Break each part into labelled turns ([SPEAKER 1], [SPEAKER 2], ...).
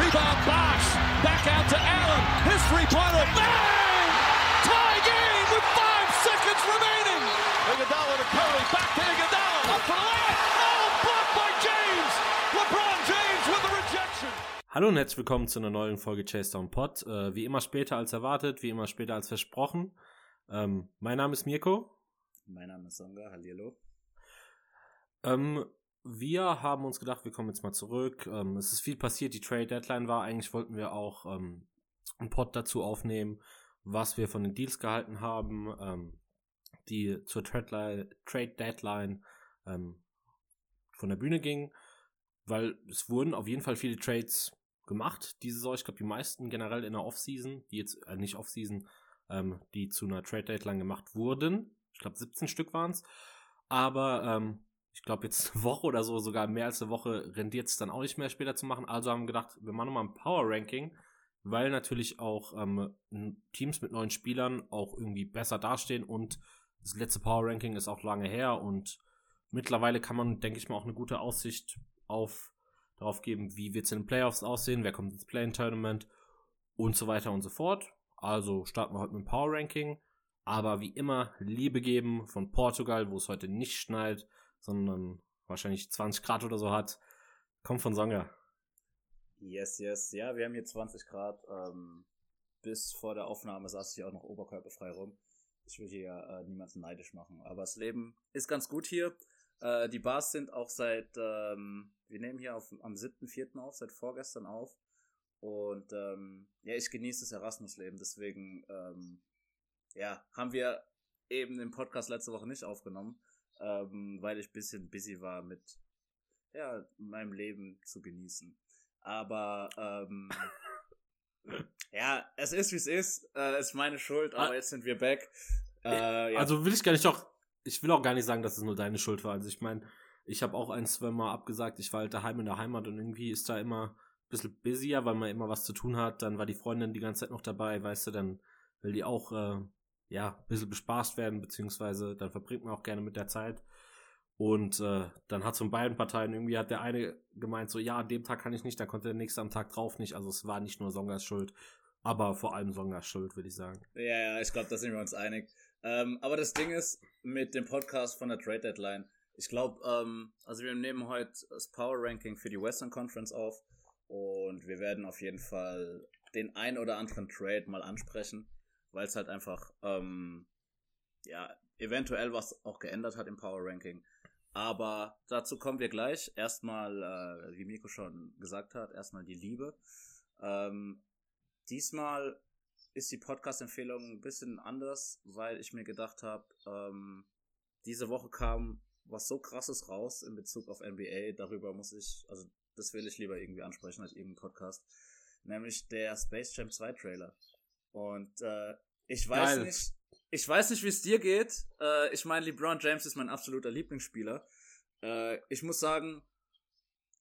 [SPEAKER 1] Rebound Bosch. Back out to Allen. His three-pointer. Bang! Tie game with five seconds remaining. Iguodala to Curry. Back to Iguodala. Up for the layup. Oh, blocked by James. LeBron James with the rejection.
[SPEAKER 2] Hallo und herzlich willkommen zu einer neuen Folge Chase Down Pod. Äh, wie immer später als erwartet, wie immer später als versprochen. Ähm, mein Name ist Mirko.
[SPEAKER 3] Mein Name ist Songa, hallihallo.
[SPEAKER 2] Ähm, wir haben uns gedacht, wir kommen jetzt mal zurück. Ähm, es ist viel passiert, die Trade Deadline war. Eigentlich wollten wir auch ähm, einen Pod dazu aufnehmen, was wir von den Deals gehalten haben, ähm, die zur Trade, Trade Deadline ähm, von der Bühne gingen, weil es wurden auf jeden Fall viele Trades gemacht diese Saison. Ich glaube, die meisten generell in der Offseason, die jetzt, äh, nicht Offseason, ähm, die zu einer Trade Deadline gemacht wurden. Ich glaube, 17 Stück waren es. Aber ähm, ich glaube, jetzt eine Woche oder so, sogar mehr als eine Woche, rendiert es dann auch nicht mehr später zu machen. Also haben wir gedacht, wir machen nochmal ein Power-Ranking, weil natürlich auch ähm, Teams mit neuen Spielern auch irgendwie besser dastehen und das letzte Power-Ranking ist auch lange her und mittlerweile kann man, denke ich mal, auch eine gute Aussicht auf darauf geben, wie wird es in den Playoffs aussehen, wer kommt ins Play-In-Tournament und so weiter und so fort. Also starten wir heute mit dem Power-Ranking. Aber wie immer, Liebe geben von Portugal, wo es heute nicht schneit, sondern wahrscheinlich 20 Grad oder so hat. Kommt von Songa.
[SPEAKER 3] Yes, yes. Ja, wir haben hier 20 Grad. Ähm, bis vor der Aufnahme saß ich auch noch oberkörperfrei rum. Ich will hier äh, niemanden neidisch machen. Aber das Leben ist ganz gut hier. Äh, die Bars sind auch seit, ähm, wir nehmen hier auf, am 7.4. auf, seit vorgestern auf. Und ähm, ja, ich genieße das Erasmus-Leben. Deswegen, ähm, ja, haben wir eben den Podcast letzte Woche nicht aufgenommen ähm, weil ich bisschen busy war mit ja, meinem Leben zu genießen. Aber ähm, ja, es ist wie es ist. Äh, ist meine Schuld, aber ah. jetzt sind wir back.
[SPEAKER 2] Äh, ja. Also will ich gar nicht auch, ich will auch gar nicht sagen, dass es nur deine Schuld war. Also ich meine, ich habe auch ein, zwei Mal abgesagt, ich war halt daheim in der Heimat und irgendwie ist da immer ein bisschen busier, weil man immer was zu tun hat. Dann war die Freundin die ganze Zeit noch dabei, weißt du, dann will die auch äh, ja, ein bisschen bespaßt werden, beziehungsweise dann verbringt man auch gerne mit der Zeit. Und äh, dann hat es von beiden Parteien irgendwie hat der eine gemeint, so ja, an dem Tag kann ich nicht, dann konnte der nächste am Tag drauf nicht. Also es war nicht nur Songas Schuld, aber vor allem Songas Schuld, würde ich sagen.
[SPEAKER 3] Ja, ja, ich glaube, da sind wir uns einig. Ähm, aber das Ding ist, mit dem Podcast von der Trade Deadline, ich glaube, ähm, also wir nehmen heute das Power Ranking für die Western Conference auf und wir werden auf jeden Fall den ein oder anderen Trade mal ansprechen weil es halt einfach, ähm, ja, eventuell was auch geändert hat im Power Ranking. Aber dazu kommen wir gleich. Erstmal, äh, wie Miko schon gesagt hat, erstmal die Liebe. Ähm, diesmal ist die Podcast-Empfehlung ein bisschen anders, weil ich mir gedacht habe, ähm, diese Woche kam was so krasses raus in Bezug auf NBA. Darüber muss ich, also das will ich lieber irgendwie ansprechen als irgendein Podcast. Nämlich der Space Jam 2 Trailer. Und äh, ich weiß Geil. nicht, ich weiß nicht, wie es dir geht. Äh, ich meine, LeBron James ist mein absoluter Lieblingsspieler. Äh, ich muss sagen,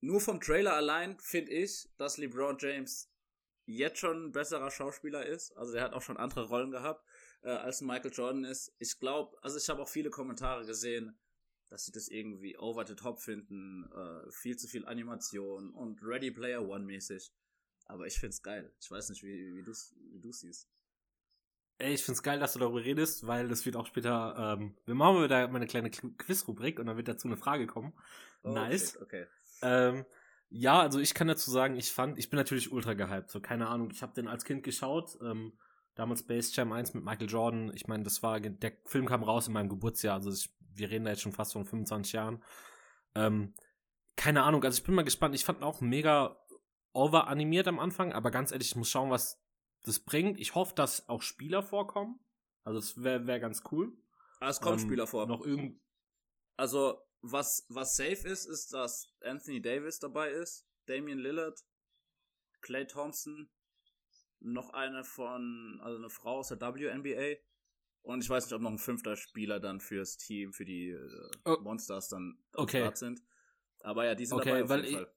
[SPEAKER 3] nur vom Trailer allein finde ich, dass LeBron James jetzt schon ein besserer Schauspieler ist. Also er hat auch schon andere Rollen gehabt, äh, als Michael Jordan ist. Ich glaube, also ich habe auch viele Kommentare gesehen, dass sie das irgendwie over the top finden, äh, viel zu viel Animation und Ready Player One mäßig. Aber ich find's geil. Ich weiß nicht, wie, wie du wie du siehst.
[SPEAKER 2] Ey, ich find's geil, dass du darüber redest, weil das wird auch später, ähm, wir machen wieder mal eine kleine Quiz-Rubrik und dann wird dazu eine Frage kommen. Oh, nice. Okay. okay. Ähm, ja, also ich kann dazu sagen, ich fand, ich bin natürlich ultra gehypt. So, keine Ahnung, ich habe den als Kind geschaut. Ähm, damals Space Jam 1 mit Michael Jordan. Ich meine, das war, der Film kam raus in meinem Geburtsjahr. Also ich, wir reden da jetzt schon fast von 25 Jahren. Ähm, keine Ahnung, also ich bin mal gespannt. Ich fand ihn auch mega over animiert am Anfang, aber ganz ehrlich, ich muss schauen, was das bringt. Ich hoffe, dass auch Spieler vorkommen. Also das wäre wär ganz cool.
[SPEAKER 3] Ah, es kommen ähm, Spieler vor.
[SPEAKER 2] Noch irgend
[SPEAKER 3] also was was safe ist, ist, dass Anthony Davis dabei ist, Damian Lillard, Clay Thompson, noch eine von also eine Frau aus der WNBA und ich weiß nicht, ob noch ein fünfter Spieler dann fürs Team für die äh, oh. Monsters dann
[SPEAKER 2] okay. Start
[SPEAKER 3] sind. Aber ja, die sind
[SPEAKER 2] okay,
[SPEAKER 3] dabei auf jeden Fall.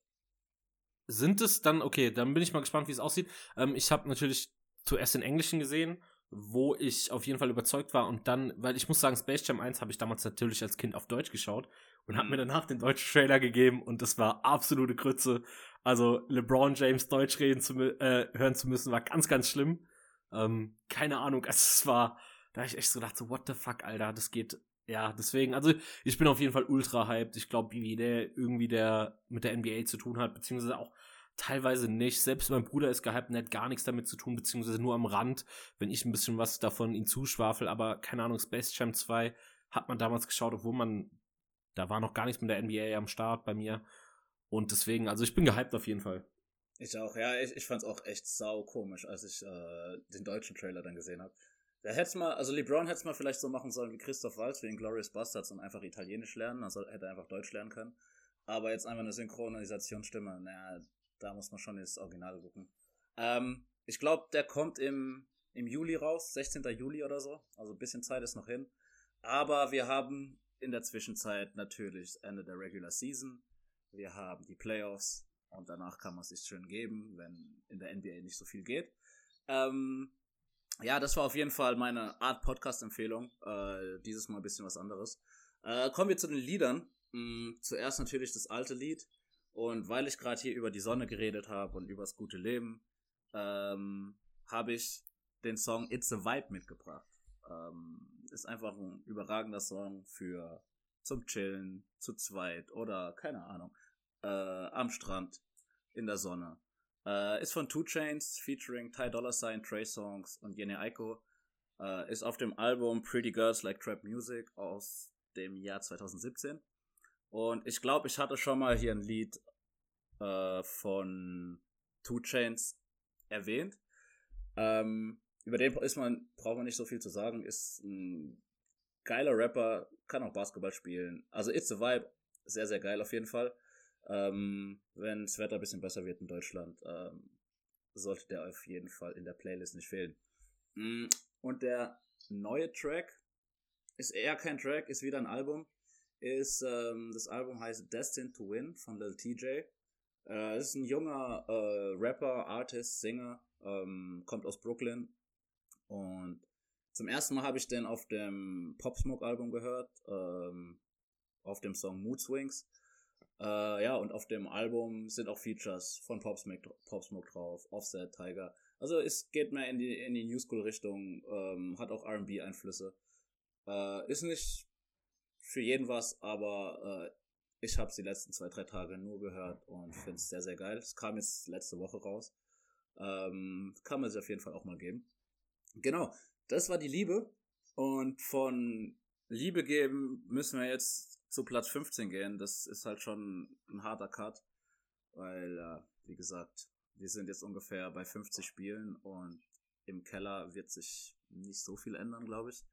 [SPEAKER 2] Sind es dann, okay, dann bin ich mal gespannt, wie es aussieht. Ähm, ich habe natürlich zuerst den Englischen gesehen, wo ich auf jeden Fall überzeugt war und dann, weil ich muss sagen, Space Jam 1 habe ich damals natürlich als Kind auf Deutsch geschaut und mhm. habe mir danach den deutschen Trailer gegeben und das war absolute Grütze. Also LeBron James Deutsch reden zu, äh, hören zu müssen, war ganz, ganz schlimm. Ähm, keine Ahnung, also es war, da habe ich echt so gedacht, so, what the fuck, Alter, das geht, ja, deswegen, also ich bin auf jeden Fall ultra hyped. Ich glaube, wie der irgendwie der mit der NBA zu tun hat, beziehungsweise auch teilweise nicht. Selbst mein Bruder ist gehypt und hat gar nichts damit zu tun, beziehungsweise nur am Rand, wenn ich ein bisschen was davon ihn zuschwafel, aber keine Ahnung, Space Jam 2 hat man damals geschaut, obwohl man, da war noch gar nichts mit der NBA am Start bei mir. Und deswegen, also ich bin gehypt auf jeden Fall.
[SPEAKER 3] Ich auch, ja, ich, ich fand's auch echt sau komisch, als ich äh, den deutschen Trailer dann gesehen habe. Da hätte mal, also LeBron hätte es mal vielleicht so machen sollen wie Christoph Waltz für den Glorious Bastards und einfach Italienisch lernen, also hätte er einfach Deutsch lernen können. Aber jetzt einfach eine Synchronisationsstimme, naja, da muss man schon ins Original gucken. Ähm, ich glaube, der kommt im, im Juli raus, 16. Juli oder so. Also ein bisschen Zeit ist noch hin. Aber wir haben in der Zwischenzeit natürlich das Ende der Regular Season. Wir haben die Playoffs und danach kann man es sich schön geben, wenn in der NBA nicht so viel geht. Ähm, ja, das war auf jeden Fall meine Art Podcast-Empfehlung. Äh, dieses Mal ein bisschen was anderes. Äh, kommen wir zu den Liedern. Mhm, zuerst natürlich das alte Lied. Und weil ich gerade hier über die Sonne geredet habe und über das gute Leben, ähm, habe ich den Song It's a Vibe mitgebracht. Ähm, ist einfach ein überragender Song für zum Chillen, zu zweit oder keine Ahnung, äh, am Strand, in der Sonne. Äh, ist von Two Chains featuring Ty Dollar Sign, Trey Songs und Jenny Aiko. Äh, ist auf dem Album Pretty Girls Like Trap Music aus dem Jahr 2017. Und ich glaube, ich hatte schon mal hier ein Lied äh, von Two Chains erwähnt. Ähm, über den ist man, braucht man nicht so viel zu sagen, ist ein geiler Rapper, kann auch Basketball spielen. Also It's a Vibe, sehr, sehr geil auf jeden Fall. Ähm, wenn das Wetter ein bisschen besser wird in Deutschland, ähm, sollte der auf jeden Fall in der Playlist nicht fehlen. Mm, und der neue Track ist eher kein Track, ist wieder ein Album. Ist ähm, das Album heißt Destined to Win von Lil TJ. Äh, ist ein junger äh, Rapper, Artist, Sänger, ähm, kommt aus Brooklyn und zum ersten Mal habe ich den auf dem Pop Smoke Album gehört, ähm, auf dem Song Mood Swings. Äh, ja, und auf dem Album sind auch Features von Pop Smoke, drauf, Offset, Tiger. Also es geht mehr in die, in die New School Richtung, ähm, hat auch R&B Einflüsse. Äh, ist nicht für jeden was, aber äh, ich habe es die letzten zwei, drei Tage nur gehört und finde es sehr, sehr geil. Es kam jetzt letzte Woche raus. Ähm, kann man sich auf jeden Fall auch mal geben. Genau, das war die Liebe. Und von Liebe geben müssen wir jetzt zu Platz 15 gehen. Das ist halt schon ein harter Cut. Weil, äh, wie gesagt, wir sind jetzt ungefähr bei 50 Spielen und im Keller wird sich nicht so viel ändern, glaube ich.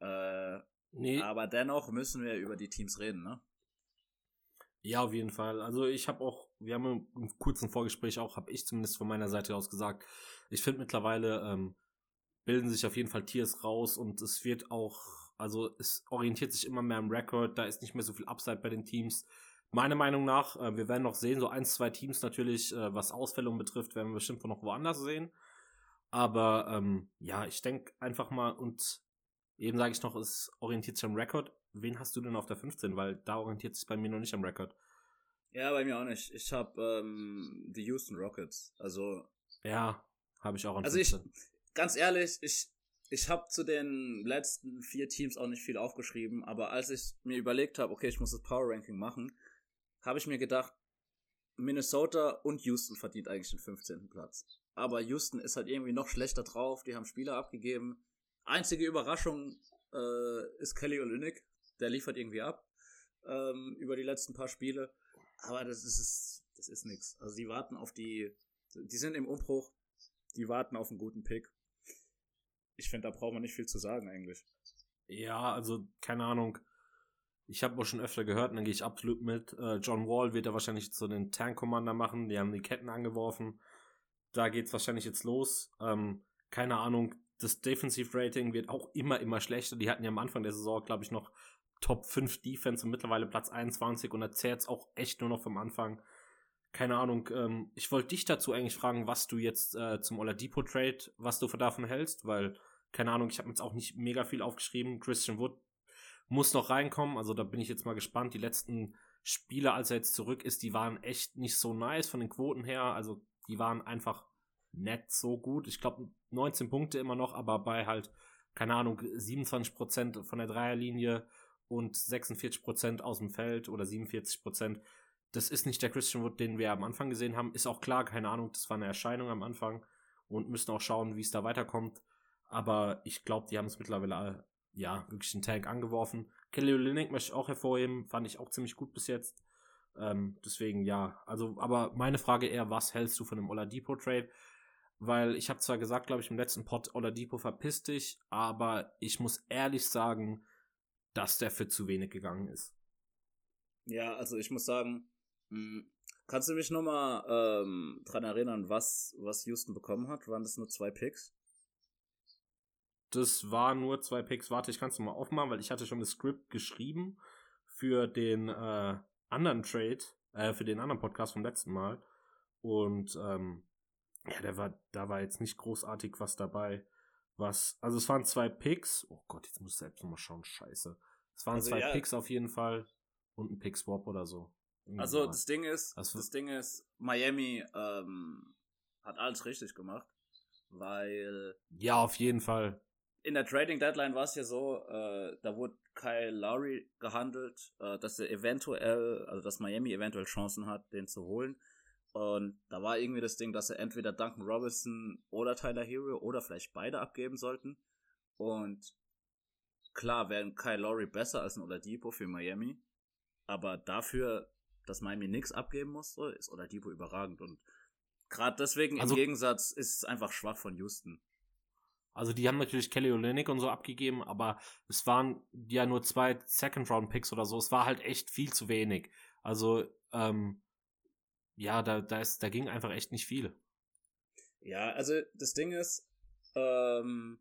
[SPEAKER 3] Äh, nee. Aber dennoch müssen wir über die Teams reden, ne?
[SPEAKER 2] Ja, auf jeden Fall. Also ich habe auch, wir haben im kurzen Vorgespräch auch, habe ich zumindest von meiner Seite aus gesagt, ich finde mittlerweile ähm, bilden sich auf jeden Fall Tiers raus und es wird auch, also es orientiert sich immer mehr am Rekord, da ist nicht mehr so viel Upside bei den Teams. Meiner Meinung nach, äh, wir werden noch sehen, so ein, zwei Teams natürlich, äh, was Ausfällung betrifft, werden wir bestimmt noch woanders sehen. Aber ähm, ja, ich denke einfach mal und eben sage ich noch, es orientiert sich am Rekord wen hast du denn auf der 15? Weil da orientiert sich bei mir noch nicht am Rekord.
[SPEAKER 3] Ja, bei mir auch nicht. Ich habe ähm, die Houston Rockets. Also.
[SPEAKER 2] Ja, habe ich auch
[SPEAKER 3] an Also 15. ich, ganz ehrlich, ich, ich habe zu den letzten vier Teams auch nicht viel aufgeschrieben, aber als ich mir überlegt habe, okay, ich muss das Power Ranking machen, habe ich mir gedacht, Minnesota und Houston verdient eigentlich den 15. Platz. Aber Houston ist halt irgendwie noch schlechter drauf, die haben Spieler abgegeben. Einzige Überraschung äh, ist Kelly Olynyk, der liefert irgendwie ab ähm, über die letzten paar Spiele. Aber das ist, das ist nix. Also die warten auf die, die sind im Umbruch, die warten auf einen guten Pick. Ich finde, da braucht man nicht viel zu sagen eigentlich.
[SPEAKER 2] Ja, also keine Ahnung. Ich habe auch schon öfter gehört, und dann gehe ich absolut mit. Äh, John Wall wird er wahrscheinlich zu den Tank Commander machen. Die haben die Ketten angeworfen. Da geht's wahrscheinlich jetzt los. Ähm, keine Ahnung. Das Defensive Rating wird auch immer, immer schlechter. Die hatten ja am Anfang der Saison, glaube ich, noch Top 5 Defense und mittlerweile Platz 21 und erzählt es auch echt nur noch vom Anfang. Keine Ahnung, ähm, ich wollte dich dazu eigentlich fragen, was du jetzt äh, zum Oladipo Trade, was du davon hältst, weil, keine Ahnung, ich habe jetzt auch nicht mega viel aufgeschrieben. Christian Wood muss noch reinkommen, also da bin ich jetzt mal gespannt. Die letzten Spiele, als er jetzt zurück ist, die waren echt nicht so nice von den Quoten her. Also die waren einfach nett so gut. Ich glaube 19 Punkte immer noch, aber bei halt, keine Ahnung, 27% von der Dreierlinie und 46% aus dem Feld oder 47%. Das ist nicht der Christian Wood, den wir am Anfang gesehen haben. Ist auch klar, keine Ahnung, das war eine Erscheinung am Anfang und müssen auch schauen, wie es da weiterkommt. Aber ich glaube, die haben es mittlerweile ja wirklich einen Tank angeworfen. Kelly Olynyk möchte ich auch hervorheben, fand ich auch ziemlich gut bis jetzt. Ähm, deswegen ja, also aber meine Frage eher, was hältst du von dem Oladipo Trade? Weil ich habe zwar gesagt, glaube ich, im letzten Pod, Oladipo verpiss dich, aber ich muss ehrlich sagen, dass der für zu wenig gegangen ist.
[SPEAKER 3] Ja, also ich muss sagen, kannst du mich nochmal ähm, dran erinnern, was, was Houston bekommen hat? Waren das nur zwei Picks?
[SPEAKER 2] Das waren nur zwei Picks. Warte, ich kann es mal aufmachen, weil ich hatte schon das Skript geschrieben für den äh, anderen Trade, äh, für den anderen Podcast vom letzten Mal. Und ähm, ja, der war, da war jetzt nicht großartig was dabei. Was, also es waren zwei Picks. Oh Gott, jetzt muss ich selbst nochmal schauen. Scheiße. Es waren also, zwei ja. Picks auf jeden Fall und ein Pick Swap oder so.
[SPEAKER 3] Also das Ding ist, also, das Ding ist, Miami ähm, hat alles richtig gemacht, weil
[SPEAKER 2] ja auf jeden Fall
[SPEAKER 3] in der Trading Deadline war es ja so, äh, da wurde Kyle Lowry gehandelt, äh, dass er eventuell, also dass Miami eventuell Chancen hat, den zu holen. Und da war irgendwie das Ding, dass er entweder Duncan Robinson oder Tyler Hero oder vielleicht beide abgeben sollten. Und klar wäre Kyle Lowry besser als ein Oladipo für Miami. Aber dafür, dass Miami nichts abgeben musste, ist Oladipo überragend. Und gerade deswegen also, im Gegensatz ist es einfach schwach von Houston.
[SPEAKER 2] Also die haben natürlich Kelly Olynyk und so abgegeben, aber es waren ja nur zwei Second-Round-Picks oder so. Es war halt echt viel zu wenig. Also ähm, ja, da, da, ist, da ging einfach echt nicht viel.
[SPEAKER 3] Ja, also das Ding ist, ähm,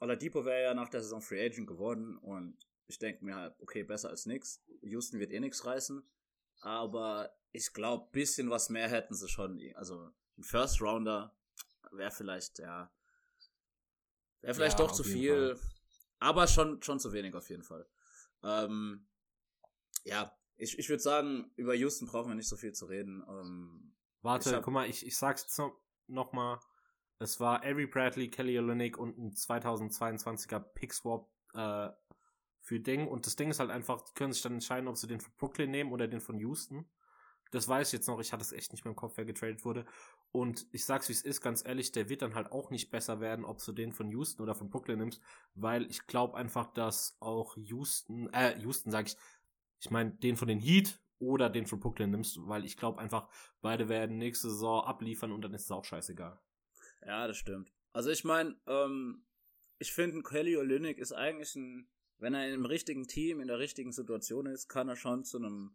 [SPEAKER 3] Oladipo wäre ja nach der Saison Free Agent geworden und ich denke mir halt, okay, besser als nix. Houston wird eh nichts reißen, aber ich glaube, bisschen was mehr hätten sie schon. Also ein First Rounder wäre vielleicht, ja, wäre vielleicht ja, doch zu viel, Fall. aber schon, schon zu wenig auf jeden Fall. Ähm, ja, ich, ich würde sagen, über Houston brauchen wir nicht so viel zu reden. Ähm,
[SPEAKER 2] Warte, hab, guck mal, ich, ich sag's jetzt noch, noch mal. Es war Avery Bradley, Kelly Olynyk und ein 2022er Pickswap äh, für Ding. Und das Ding ist halt einfach, die können sich dann entscheiden, ob sie den von Brooklyn nehmen oder den von Houston. Das weiß ich jetzt noch, ich hatte es echt nicht mehr im Kopf, wer getradet wurde. Und ich sag's wie es ist, ganz ehrlich, der wird dann halt auch nicht besser werden, ob du den von Houston oder von Brooklyn nimmst, weil ich glaube einfach, dass auch Houston, äh, Houston sag ich, ich meine, den von den Heat oder den von Brooklyn nimmst, weil ich glaube einfach, beide werden nächste Saison abliefern und dann ist es auch scheißegal.
[SPEAKER 3] Ja, das stimmt. Also ich meine, ähm, ich finde, Kelly Olynyk ist eigentlich ein, wenn er in einem richtigen Team, in der richtigen Situation ist, kann er schon zu einem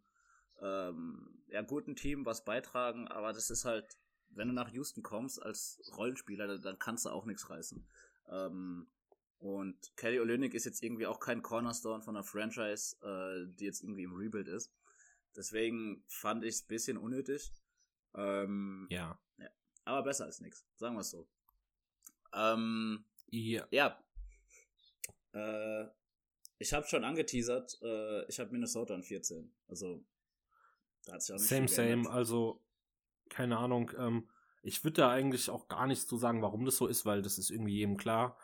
[SPEAKER 3] ähm, ja, guten Team was beitragen, aber das ist halt, wenn du nach Houston kommst als Rollenspieler, dann kannst du auch nichts reißen. Ähm, und Kelly Olynyk ist jetzt irgendwie auch kein Cornerstone von einer Franchise, äh, die jetzt irgendwie im Rebuild ist. Deswegen fand ich es ein bisschen unnötig. Ähm,
[SPEAKER 2] ja.
[SPEAKER 3] ja. Aber besser als nichts, sagen wir es so. Ähm, ja. Ja. Äh, ich habe schon angeteasert, äh, ich habe Minnesota an 14. Also,
[SPEAKER 2] da hat sich auch nicht Same, same. Also, keine Ahnung. Ähm, ich würde da eigentlich auch gar nicht so sagen, warum das so ist, weil das ist irgendwie jedem klar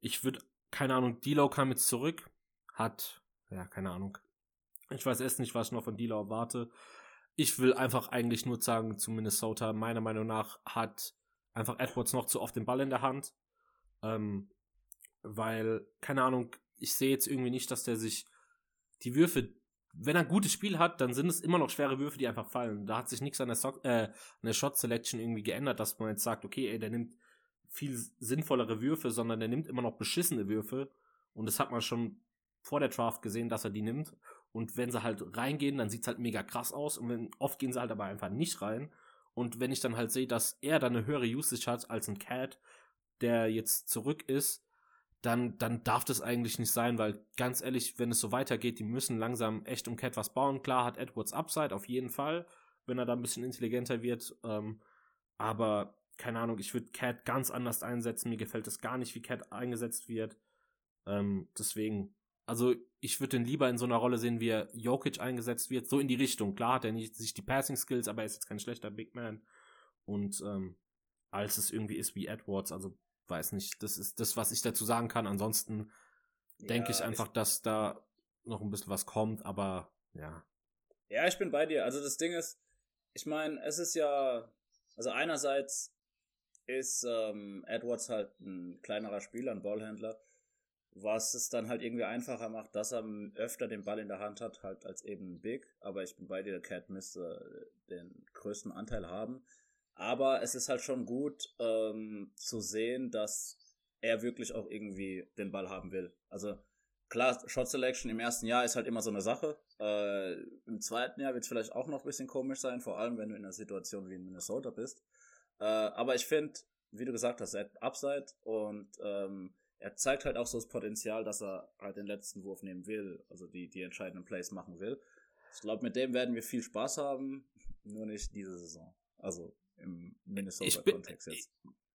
[SPEAKER 2] ich würde, keine Ahnung, D-Law kam jetzt zurück, hat, ja, keine Ahnung. Ich weiß erst nicht, was ich noch von D-Law erwarte. Ich will einfach eigentlich nur sagen, zu Minnesota, meiner Meinung nach hat einfach Edwards noch zu oft den Ball in der Hand. Ähm, weil, keine Ahnung, ich sehe jetzt irgendwie nicht, dass der sich die Würfe, wenn er ein gutes Spiel hat, dann sind es immer noch schwere Würfe, die einfach fallen. Da hat sich nichts an der, so äh, an der Shot Selection irgendwie geändert, dass man jetzt sagt, okay, ey, der nimmt viel sinnvollere Würfe, sondern er nimmt immer noch beschissene Würfe. Und das hat man schon vor der Draft gesehen, dass er die nimmt. Und wenn sie halt reingehen, dann sieht es halt mega krass aus. Und wenn, oft gehen sie halt aber einfach nicht rein. Und wenn ich dann halt sehe, dass er dann eine höhere Usage hat als ein Cat, der jetzt zurück ist, dann, dann darf das eigentlich nicht sein, weil ganz ehrlich, wenn es so weitergeht, die müssen langsam echt um Cat was bauen. Klar hat Edwards Upside, auf jeden Fall, wenn er da ein bisschen intelligenter wird. Ähm, aber keine Ahnung, ich würde Cat ganz anders einsetzen. Mir gefällt es gar nicht, wie Cat eingesetzt wird. Ähm, deswegen, also ich würde ihn lieber in so einer Rolle sehen, wie er Jokic eingesetzt wird, so in die Richtung. Klar hat er nicht sich die Passing Skills, aber er ist jetzt kein schlechter Big Man. Und ähm, als es irgendwie ist wie Edwards, also weiß nicht, das ist das, was ich dazu sagen kann. Ansonsten ja, denke ich einfach, ich, dass da noch ein bisschen was kommt, aber ja.
[SPEAKER 3] Ja, ich bin bei dir. Also das Ding ist, ich meine, es ist ja, also einerseits ist ähm, Edwards halt ein kleinerer Spieler, ein Ballhändler, was es dann halt irgendwie einfacher macht, dass er öfter den Ball in der Hand hat, halt als eben Big. Aber ich bin bei dir, der Cat müsste den größten Anteil haben. Aber es ist halt schon gut ähm, zu sehen, dass er wirklich auch irgendwie den Ball haben will. Also klar, Shot Selection im ersten Jahr ist halt immer so eine Sache. Äh, Im zweiten Jahr wird es vielleicht auch noch ein bisschen komisch sein, vor allem wenn du in einer Situation wie in Minnesota bist. Äh, aber ich finde, wie du gesagt hast, er hat Upside und ähm, er zeigt halt auch so das Potenzial, dass er halt den letzten Wurf nehmen will, also die, die entscheidenden Plays machen will. Ich glaube, mit dem werden wir viel Spaß haben, nur nicht diese Saison. Also im Minnesota-Kontext jetzt.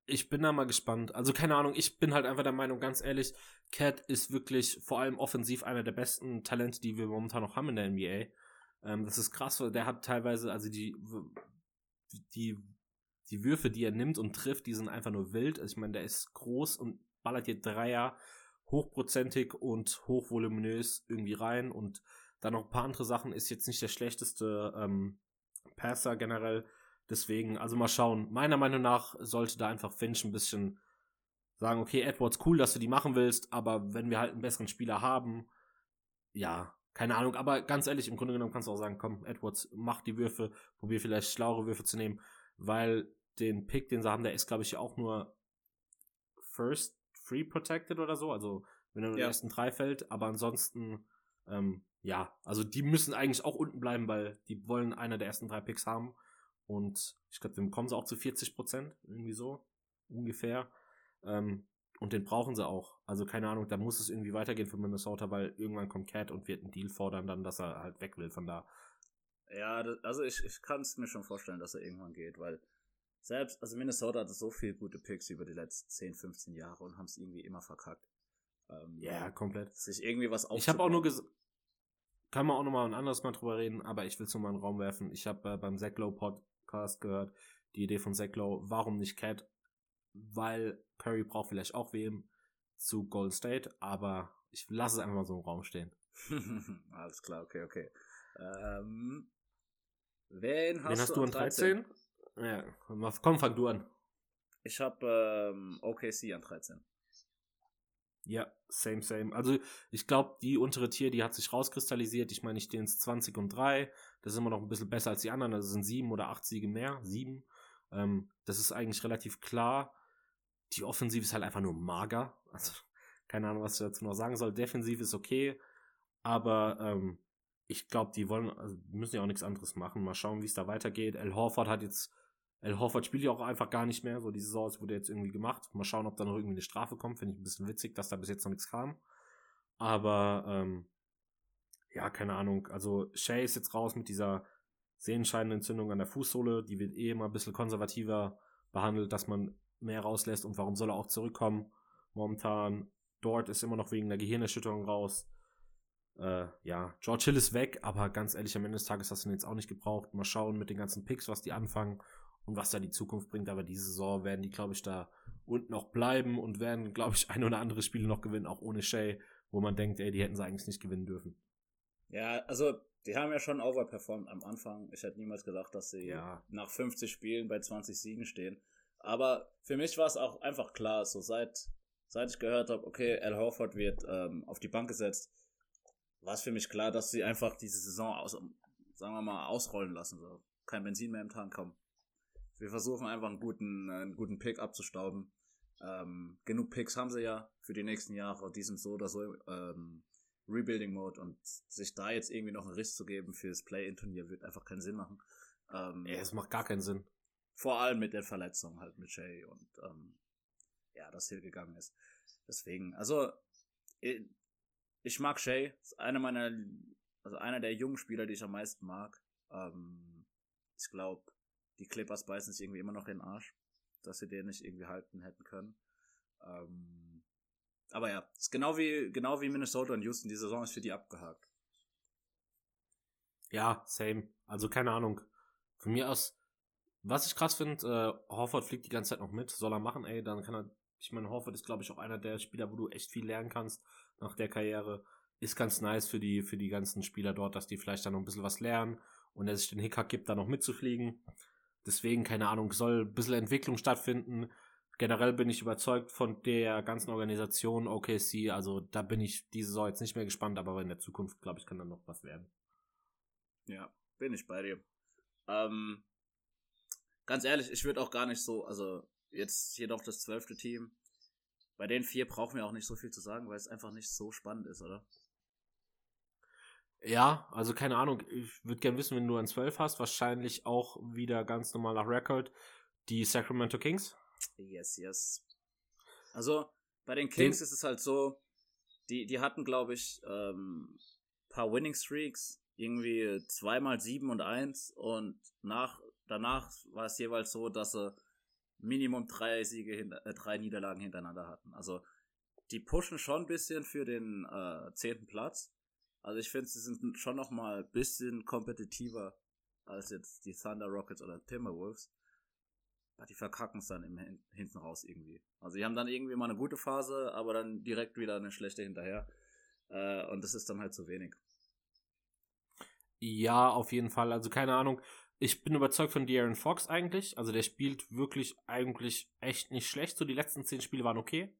[SPEAKER 2] Ich bin da mal gespannt. Also keine Ahnung, ich bin halt einfach der Meinung, ganz ehrlich, Cat ist wirklich vor allem offensiv einer der besten Talente, die wir momentan noch haben in der NBA. Ähm, das ist krass, weil der hat teilweise, also die, die, die Würfe, die er nimmt und trifft, die sind einfach nur wild. Also ich meine, der ist groß und ballert hier Dreier hochprozentig und hochvoluminös irgendwie rein und dann noch ein paar andere Sachen, ist jetzt nicht der schlechteste ähm, Passer generell. Deswegen, also mal schauen. Meiner Meinung nach sollte da einfach Finch ein bisschen sagen, okay, Edwards, cool, dass du die machen willst, aber wenn wir halt einen besseren Spieler haben, ja, keine Ahnung, aber ganz ehrlich, im Grunde genommen kannst du auch sagen, komm, Edwards, mach die Würfe, probier vielleicht schlauere Würfe zu nehmen, weil den Pick, den sie haben, der ist, glaube ich, auch nur First Free Protected oder so, also wenn er in den ersten drei fällt, aber ansonsten, ähm, ja, also die müssen eigentlich auch unten bleiben, weil die wollen einer der ersten drei Picks haben und ich glaube, den bekommen sie auch zu 40 Prozent, irgendwie so, ungefähr. Ähm, und den brauchen sie auch. Also keine Ahnung, da muss es irgendwie weitergehen für Minnesota, weil irgendwann kommt Cat und wird einen Deal fordern, dann, dass er halt weg will von da.
[SPEAKER 3] Ja, das, also ich, ich kann es mir schon vorstellen, dass er irgendwann geht, weil selbst, also Minnesota hatte so viele gute Picks über die letzten 10, 15 Jahre und haben es irgendwie immer verkackt.
[SPEAKER 2] Ähm, ja, komplett.
[SPEAKER 3] Sich irgendwie was
[SPEAKER 2] Ich habe auch nur gesagt, kann man auch nochmal ein anderes Mal drüber reden, aber ich will es nur mal in den Raum werfen. Ich habe äh, beim Zach Lowe Podcast gehört, die Idee von Lowe, warum nicht Cat? Weil Curry braucht vielleicht auch wem zu Golden State, aber ich lasse es einfach mal so im Raum stehen.
[SPEAKER 3] Alles klar, okay, okay. Ähm, wen hast,
[SPEAKER 2] wen hast du, du an 13? 13? Ja, komm, fang du an.
[SPEAKER 3] Ich habe ähm, OKC an 13.
[SPEAKER 2] Ja, same, same. Also ich glaube, die untere Tier, die hat sich rauskristallisiert. Ich meine, ich stehe ins 20 und 3. Das ist immer noch ein bisschen besser als die anderen. Das sind sieben oder acht Siege mehr. Sieben. Ähm, das ist eigentlich relativ klar. Die Offensive ist halt einfach nur mager. Also keine Ahnung, was ich dazu noch sagen soll. Defensiv ist okay. Aber ähm, ich glaube, die wollen, also müssen ja auch nichts anderes machen. Mal schauen, wie es da weitergeht. El Horford hat jetzt El Hoffert spielt ja auch einfach gar nicht mehr. So, die Saison wurde jetzt irgendwie gemacht. Mal schauen, ob da noch irgendwie eine Strafe kommt. Finde ich ein bisschen witzig, dass da bis jetzt noch nichts kam. Aber, ähm, ja, keine Ahnung. Also, Shay ist jetzt raus mit dieser Sehenscheidenentzündung an der Fußsohle. Die wird eh immer ein bisschen konservativer behandelt, dass man mehr rauslässt. Und warum soll er auch zurückkommen? Momentan, dort ist immer noch wegen der Gehirnerschütterung raus. Äh, ja, George Hill ist weg, aber ganz ehrlich, am Ende des Tages hast du ihn jetzt auch nicht gebraucht. Mal schauen mit den ganzen Picks, was die anfangen und was da die Zukunft bringt. Aber diese Saison werden die, glaube ich, da unten auch bleiben und werden, glaube ich, ein oder andere Spiele noch gewinnen, auch ohne Shay, wo man denkt, ey, die hätten sie eigentlich nicht gewinnen dürfen.
[SPEAKER 3] Ja, also die haben ja schon overperformed am Anfang. Ich hätte niemals gedacht, dass sie ja. nach 50 Spielen bei 20 Siegen stehen. Aber für mich war es auch einfach klar, so seit, seit ich gehört habe, okay, Al Horford wird ähm, auf die Bank gesetzt, war es für mich klar, dass sie einfach diese Saison aus, sagen wir mal, ausrollen lassen. So. Kein Benzin mehr im Tank kommen. Wir versuchen einfach einen guten, einen guten Pick abzustauben. Ähm, genug Picks haben sie ja für die nächsten Jahre. Die sind so oder so ähm, Rebuilding Mode und sich da jetzt irgendwie noch einen Riss zu geben fürs Play-In-Turnier wird einfach keinen Sinn machen.
[SPEAKER 2] Ähm, ja, es macht gar keinen Sinn.
[SPEAKER 3] Vor allem mit der Verletzung halt mit Shay und ähm, ja, dass Hill gegangen ist. Deswegen, also ich mag Shay, ist einer meiner, also einer der jungen Spieler, die ich am meisten mag. Ähm, ich glaube, die Clippers beißen sich irgendwie immer noch in den Arsch, dass sie den nicht irgendwie halten hätten können. Ähm, Aber ja, ist genau wie, genau wie Minnesota und Houston. Die Saison ist für die abgehakt.
[SPEAKER 2] Ja, same. Also keine Ahnung. Von mir aus, was ich krass finde, äh, Horford fliegt die ganze Zeit noch mit. Soll er machen, ey, dann kann er. Ich meine, Horford ist, glaube ich, auch einer der Spieler, wo du echt viel lernen kannst nach der Karriere. Ist ganz nice für die, für die ganzen Spieler dort, dass die vielleicht dann noch ein bisschen was lernen und er sich den Hickhack gibt, da noch mitzufliegen. Deswegen, keine Ahnung, soll ein bisschen Entwicklung stattfinden. Generell bin ich überzeugt von der ganzen Organisation OKC. Also da bin ich diese Saison jetzt nicht mehr gespannt, aber in der Zukunft, glaube ich, kann dann noch was werden.
[SPEAKER 3] Ja, bin ich bei dir. Ähm, ganz ehrlich, ich würde auch gar nicht so, also jetzt hier noch das zwölfte Team. Bei den vier brauchen wir auch nicht so viel zu sagen, weil es einfach nicht so spannend ist, oder?
[SPEAKER 2] Ja, also keine Ahnung. Ich würde gerne wissen, wenn du ein 12 hast, wahrscheinlich auch wieder ganz normal nach Record die Sacramento Kings.
[SPEAKER 3] Yes, yes. Also bei den Kings den ist es halt so, die, die hatten, glaube ich, ähm, paar Winning Streaks, irgendwie zweimal sieben und eins und nach, danach war es jeweils so, dass sie Minimum drei Siege, hinter, äh, drei Niederlagen hintereinander hatten. Also die pushen schon ein bisschen für den äh, zehnten Platz. Also ich finde, sie sind schon noch mal ein bisschen kompetitiver als jetzt die Thunder Rockets oder Timberwolves. Aber die verkacken es dann im, hinten raus irgendwie. Also die haben dann irgendwie mal eine gute Phase, aber dann direkt wieder eine schlechte hinterher. Äh, und das ist dann halt zu wenig.
[SPEAKER 2] Ja, auf jeden Fall. Also keine Ahnung. Ich bin überzeugt von De'Aaron Fox eigentlich. Also der spielt wirklich eigentlich echt nicht schlecht. So die letzten zehn Spiele waren okay.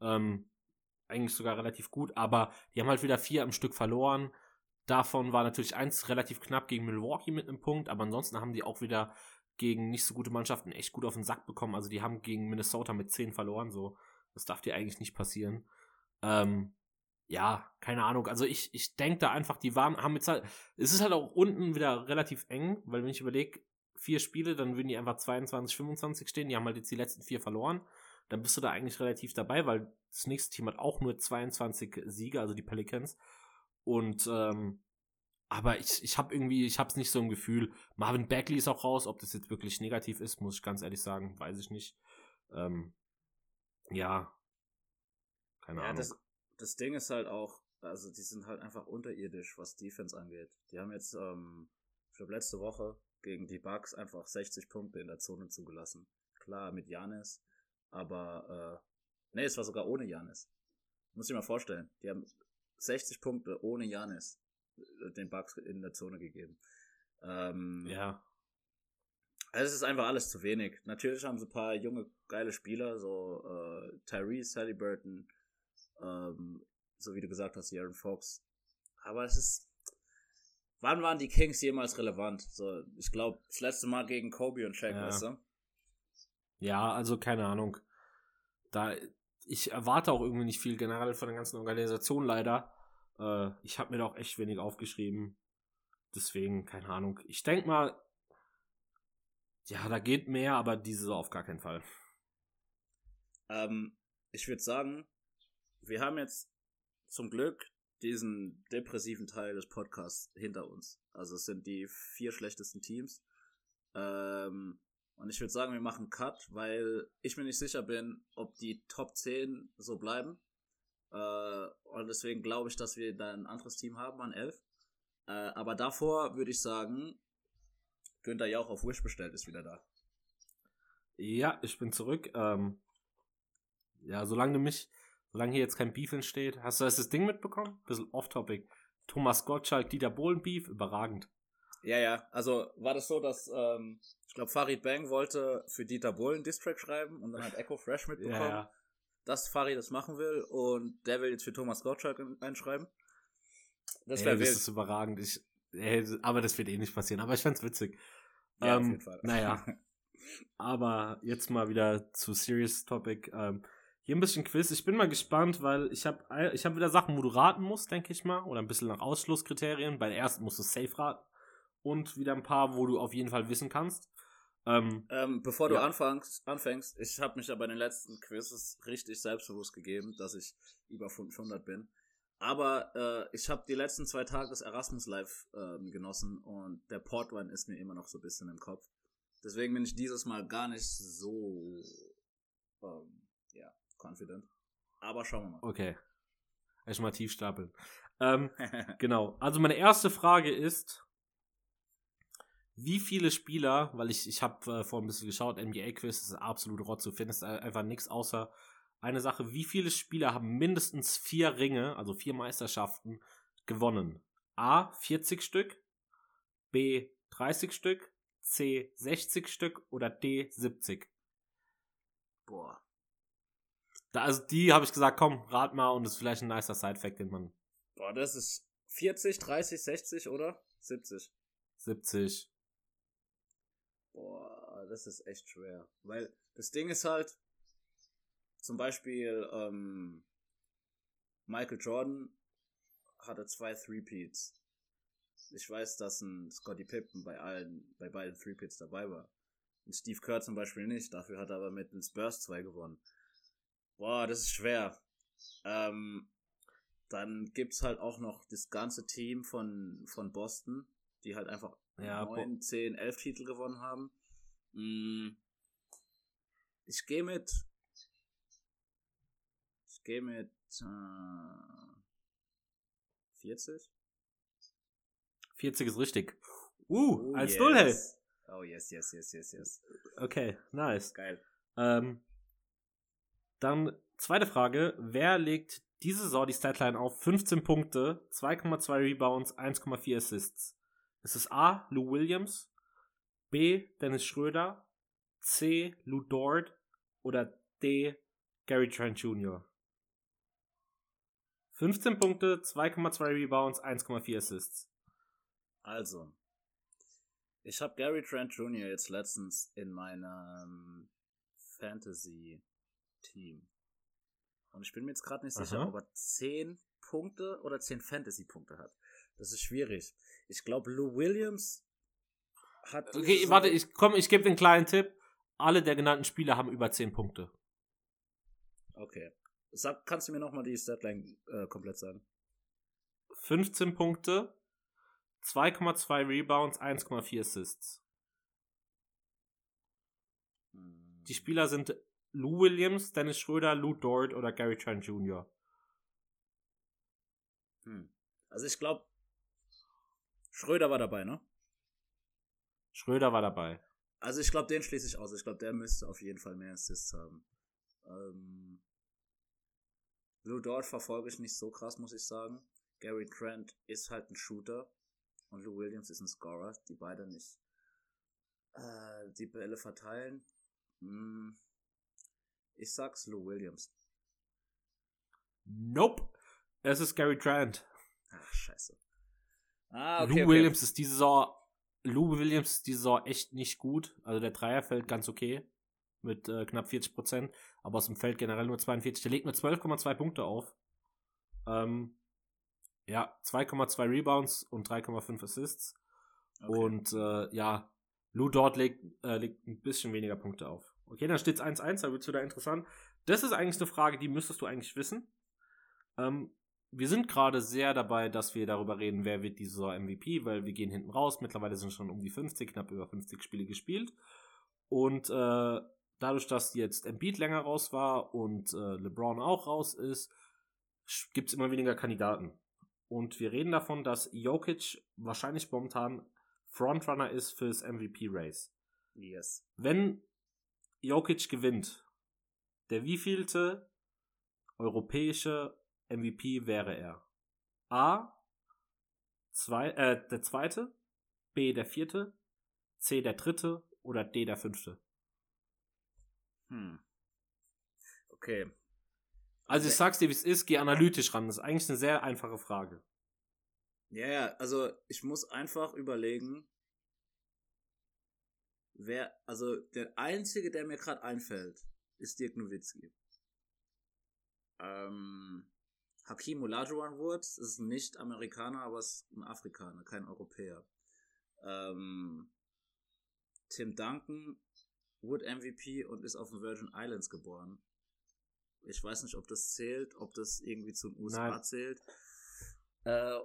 [SPEAKER 2] Ähm, eigentlich sogar relativ gut, aber die haben halt wieder vier am Stück verloren. Davon war natürlich eins relativ knapp gegen Milwaukee mit einem Punkt, aber ansonsten haben die auch wieder gegen nicht so gute Mannschaften echt gut auf den Sack bekommen. Also die haben gegen Minnesota mit zehn verloren, so. Das darf dir eigentlich nicht passieren. Ähm, ja, keine Ahnung. Also ich, ich denke da einfach, die waren, haben jetzt halt, es ist halt auch unten wieder relativ eng, weil wenn ich überlege, vier Spiele, dann würden die einfach 22, 25 stehen. Die haben halt jetzt die letzten vier verloren dann bist du da eigentlich relativ dabei, weil das nächste Team hat auch nur 22 Siege, also die Pelicans. Und ähm, aber ich, ich habe irgendwie, ich habe es nicht so im Gefühl. Marvin Bagley ist auch raus, ob das jetzt wirklich negativ ist, muss ich ganz ehrlich sagen, weiß ich nicht. Ähm, ja,
[SPEAKER 3] keine ja, Ahnung. Das, das Ding ist halt auch, also die sind halt einfach unterirdisch, was Defense angeht. Die haben jetzt, ähm, ich glaube letzte Woche gegen die Bucks einfach 60 Punkte in der Zone zugelassen. Klar, mit Janis, aber, äh, nee, es war sogar ohne Janis. Muss ich mal vorstellen. Die haben 60 Punkte ohne Janis äh, den Bugs in der Zone gegeben. Ähm,
[SPEAKER 2] ja.
[SPEAKER 3] Also es ist einfach alles zu wenig. Natürlich haben sie ein paar junge, geile Spieler, so äh, Tyrese Halliburton, ähm, so wie du gesagt hast, Aaron Fox. Aber es ist. Wann waren die Kings jemals relevant? So, ich glaube, das letzte Mal gegen Kobe und Shaq, ja. weißt du?
[SPEAKER 2] Ja, also keine Ahnung. Da, ich erwarte auch irgendwie nicht viel generell von der ganzen Organisation leider. Äh, ich habe mir da auch echt wenig aufgeschrieben. Deswegen, keine Ahnung. Ich denke mal, ja, da geht mehr, aber diese auf gar keinen Fall.
[SPEAKER 3] Ähm, ich würde sagen, wir haben jetzt zum Glück diesen depressiven Teil des Podcasts hinter uns. Also es sind die vier schlechtesten Teams. Ähm, und ich würde sagen, wir machen Cut, weil ich mir nicht sicher bin, ob die Top 10 so bleiben. Äh, und deswegen glaube ich, dass wir da ein anderes Team haben an 11. Äh, aber davor würde ich sagen, Günther Jauch auf Wish bestellt ist wieder da.
[SPEAKER 2] Ja, ich bin zurück. Ähm, ja, solange mich, solange hier jetzt kein Beef entsteht, hast du das Ding mitbekommen? Bisschen off-topic. Thomas Gottschalk, Dieter Bohlen Beef, überragend.
[SPEAKER 3] Ja, ja. Also war das so, dass ähm, ich glaube, Farid Bang wollte für Dieter Bohlen Distrack schreiben und dann hat Echo Fresh mitbekommen, ja, ja. dass Farid das machen will und der will jetzt für Thomas Gottschalk einschreiben.
[SPEAKER 2] Das wäre Das ist überragend. Ich, ey, aber das wird eh nicht passieren. Aber ich fand's witzig. Ja, ähm, auf jeden Fall. Naja. aber jetzt mal wieder zu Serious Topic. Ähm, hier ein bisschen Quiz. Ich bin mal gespannt, weil ich habe ich hab wieder Sachen, wo du raten musst, denke ich mal. Oder ein bisschen nach Ausschlusskriterien. Bei der ersten musst du safe raten und wieder ein paar, wo du auf jeden Fall wissen kannst.
[SPEAKER 3] Ähm, ähm, bevor du ja. anfängst, anfängst, ich habe mich ja bei den letzten Quizzes richtig selbstbewusst gegeben, dass ich über 500 bin. Aber äh, ich habe die letzten zwei Tage das Erasmus Live ähm, genossen und der Portwein ist mir immer noch so ein bisschen im Kopf. Deswegen bin ich dieses Mal gar nicht so ähm, ja, confident. Aber schauen wir mal.
[SPEAKER 2] Okay. Erstmal tief stapeln. Ähm, genau. Also meine erste Frage ist, wie viele Spieler, weil ich, ich habe äh, vorhin ein bisschen geschaut, NBA-Quiz ist absolut rot, du findest einfach nichts außer eine Sache, wie viele Spieler haben mindestens vier Ringe, also vier Meisterschaften, gewonnen? A, 40 Stück, B, 30 Stück, C, 60 Stück oder D, 70?
[SPEAKER 3] Boah.
[SPEAKER 2] Da, also die habe ich gesagt, komm, rat mal und das ist vielleicht ein nicer Side-Fact, den man.
[SPEAKER 3] Boah, das ist 40, 30, 60 oder 70?
[SPEAKER 2] 70.
[SPEAKER 3] Boah, das ist echt schwer. Weil das Ding ist halt, zum Beispiel, ähm, Michael Jordan hatte zwei Three-Peats. Ich weiß, dass ein Scotty Pippen bei allen, bei beiden Three-Peats dabei war. Und Steve Kerr zum Beispiel nicht. Dafür hat er aber mit den Spurs zwei gewonnen. Boah, das ist schwer. Ähm, dann gibt's halt auch noch das ganze Team von, von Boston, die halt einfach
[SPEAKER 2] Ja,
[SPEAKER 3] 9, 10, 11 Titel gewonnen haben. Mm, Ich gehe mit. Ich gehe mit äh, 40.
[SPEAKER 2] 40 ist richtig. Uh,
[SPEAKER 3] Oh,
[SPEAKER 2] als
[SPEAKER 3] yes.
[SPEAKER 2] Null, hey.
[SPEAKER 3] Oh yes, yes, yes, yes, yes.
[SPEAKER 2] Okay, nice.
[SPEAKER 3] Geil.
[SPEAKER 2] Ähm, dann zweite Frage. Wer legt diese Saison die Statline auf 15 Punkte, 2,2 Rebounds, 1,4 Assists? Ist es A. Lou Williams, B. Dennis Schröder, C. Lou Dort oder D. Gary Trent Jr.? 15 Punkte, 2,2 Rebounds, 1,4 Assists.
[SPEAKER 3] Also, ich habe Gary Trent Jr. jetzt letztens in meinem Fantasy-Team. Und ich bin mir jetzt gerade nicht sicher,
[SPEAKER 2] Aha.
[SPEAKER 3] ob er 10 Punkte oder 10 Fantasy-Punkte hat. Das ist schwierig. Ich glaube, Lou Williams hat.
[SPEAKER 2] Okay,
[SPEAKER 3] Saison-
[SPEAKER 2] warte, ich komm, ich gebe den kleinen Tipp. Alle der genannten Spieler haben über 10 Punkte.
[SPEAKER 3] Okay. Sag, kannst du mir nochmal die Statline äh, komplett sagen?
[SPEAKER 2] 15 Punkte, 2,2 Rebounds, 1,4 Assists.
[SPEAKER 3] Hm.
[SPEAKER 2] Die Spieler sind Lou Williams, Dennis Schröder, Lou Dort oder Gary Trent Jr.
[SPEAKER 3] Hm. Also ich glaube, Schröder war dabei, ne?
[SPEAKER 2] Schröder war dabei.
[SPEAKER 3] Also ich glaube, den schließe ich aus. Ich glaube, der müsste auf jeden Fall mehr Assists haben. Ähm, Lou Dort verfolge ich nicht so krass, muss ich sagen. Gary Trent ist halt ein Shooter und Lou Williams ist ein Scorer, die beide nicht äh, die Bälle verteilen. Hm, ich sag's Lou Williams.
[SPEAKER 2] Nope. Es ist Gary Trent.
[SPEAKER 3] Ach, scheiße. Ah,
[SPEAKER 2] Lou Williams ist diese Saison, Lou Williams ist diese Saison echt nicht gut. Also der Dreier fällt ganz okay. Mit äh, knapp 40 Prozent. Aber aus dem Feld generell nur 42. Der legt nur 12,2 Punkte auf. Ähm, ja, 2,2 Rebounds und 3,5 Assists.
[SPEAKER 3] Okay.
[SPEAKER 2] Und äh, ja, Lou Dort legt, äh, legt ein bisschen weniger Punkte auf. Okay, dann steht es 1-1, da wird es wieder interessant. Das ist eigentlich eine Frage, die müsstest du eigentlich wissen. Ähm, wir sind gerade sehr dabei, dass wir darüber reden, wer wird diese Saison MVP, weil wir gehen hinten raus. Mittlerweile sind schon um die 50, knapp über 50 Spiele gespielt. Und äh, dadurch, dass jetzt Embiid länger raus war und äh, LeBron auch raus ist, gibt es immer weniger Kandidaten. Und wir reden davon, dass Jokic wahrscheinlich momentan Frontrunner ist fürs MVP-Race.
[SPEAKER 3] Yes.
[SPEAKER 2] Wenn Jokic gewinnt, der wievielte europäische MVP wäre er? A. Zwei, äh, der zweite, B. der vierte, C. der dritte oder D. der fünfte?
[SPEAKER 3] Hm. Okay.
[SPEAKER 2] Also ich sag's dir, wie es ist, geh analytisch ran. Das ist eigentlich eine sehr einfache Frage.
[SPEAKER 3] Ja, ja, also ich muss einfach überlegen, wer, also der einzige, der mir gerade einfällt, ist Dirk Nowitzki. Ähm, Hakim Olajuwon Wurz ist nicht Amerikaner, aber ist ein Afrikaner, kein Europäer. Ähm, Tim Duncan wurde MVP und ist auf den Virgin Islands geboren. Ich weiß nicht, ob das zählt, ob das irgendwie zu den USA
[SPEAKER 2] Nein.
[SPEAKER 3] zählt. Äh,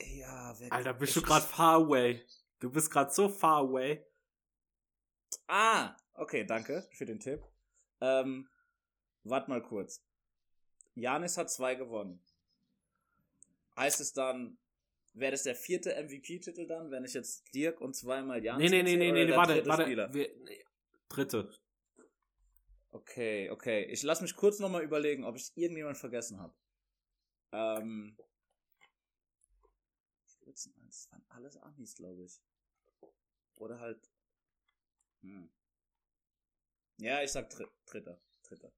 [SPEAKER 3] ja, wer
[SPEAKER 2] Alter, bist du gerade far away. Du bist gerade so far away.
[SPEAKER 3] Ah, okay, danke für den Tipp. Ähm, warte mal kurz. Janis hat zwei gewonnen. Heißt es dann, wäre das der vierte MVP-Titel dann, wenn ich jetzt Dirk und zweimal Janis
[SPEAKER 2] Nee, nee, nee, nee, nee,
[SPEAKER 3] nee,
[SPEAKER 2] warte, warte. Wir, nee, dritte.
[SPEAKER 3] Okay, okay. Ich lass mich kurz nochmal überlegen, ob ich irgendjemand vergessen habe. Ähm. Spitzen 1, das waren alles Amis, glaube ich. Oder halt. Hm. Ja, ich sag Dr Dritter. Dritter.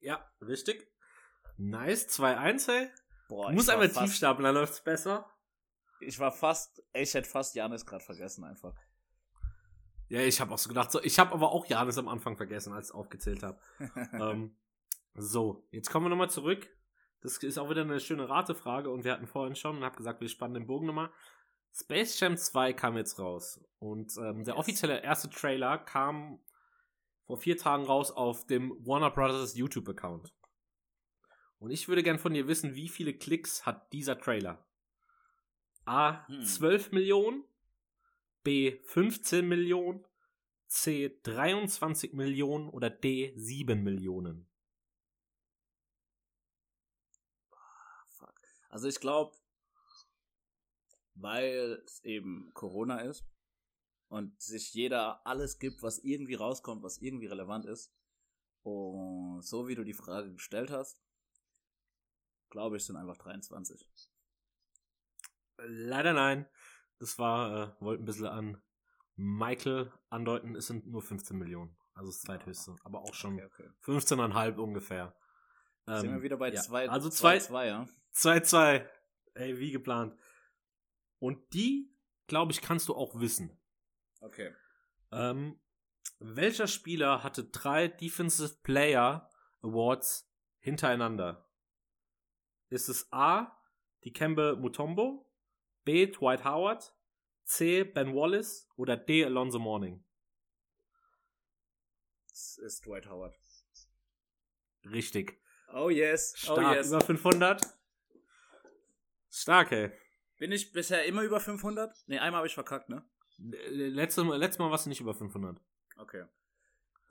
[SPEAKER 2] Ja, richtig. Nice, 2-1, ey.
[SPEAKER 3] Boah, war
[SPEAKER 2] einmal
[SPEAKER 3] fast-
[SPEAKER 2] tief stapeln, dann läuft's besser.
[SPEAKER 3] Ich war fast, ich hätte fast Janis gerade vergessen einfach.
[SPEAKER 2] Ja, ich habe auch so gedacht, so, ich habe aber auch Janis am Anfang vergessen, als ich aufgezählt habe. ähm, so, jetzt kommen wir nochmal zurück. Das ist auch wieder eine schöne Ratefrage und wir hatten vorhin schon und habe gesagt, wir spannen den Bogen nochmal. Space Jam 2 kam jetzt raus und ähm, der offizielle erste Trailer kam vor vier Tagen raus auf dem Warner Brothers YouTube-Account. Und ich würde gern von dir wissen, wie viele Klicks hat dieser Trailer? A.
[SPEAKER 3] Hm.
[SPEAKER 2] 12 Millionen, B. 15 Millionen, C. 23 Millionen oder D. 7 Millionen.
[SPEAKER 3] Fuck. Also ich glaube, weil es eben Corona ist und sich jeder alles gibt, was irgendwie rauskommt, was irgendwie relevant ist. Und so wie du die Frage gestellt hast, glaube ich, sind einfach 23.
[SPEAKER 2] Leider nein. Das war, äh, wollte ein bisschen an Michael andeuten, es sind nur 15 Millionen. Also das zweithöchste. Aber auch schon
[SPEAKER 3] Okay, okay.
[SPEAKER 2] 15,5 ungefähr.
[SPEAKER 3] sind
[SPEAKER 2] Ähm,
[SPEAKER 3] wir wieder bei
[SPEAKER 2] ja.
[SPEAKER 3] 2
[SPEAKER 2] Also
[SPEAKER 3] 2,
[SPEAKER 2] 2
[SPEAKER 3] 2, ja.
[SPEAKER 2] 2-2. Ey, wie geplant. Und die, glaube ich, kannst du auch wissen.
[SPEAKER 3] Okay.
[SPEAKER 2] Ähm, welcher Spieler hatte drei Defensive Player Awards hintereinander? Ist es A. Dikembe Mutombo, B. Dwight Howard, C. Ben Wallace oder D. Alonso Mourning?
[SPEAKER 3] Das ist Dwight Howard.
[SPEAKER 2] Richtig.
[SPEAKER 3] Oh yes.
[SPEAKER 2] Stark.
[SPEAKER 3] Oh yes.
[SPEAKER 2] Über 500. Stark, ey.
[SPEAKER 3] Bin ich bisher immer über 500? Ne, einmal habe ich verkackt, ne?
[SPEAKER 2] Letztes Mal, letztes Mal warst du nicht über 500.
[SPEAKER 3] Okay.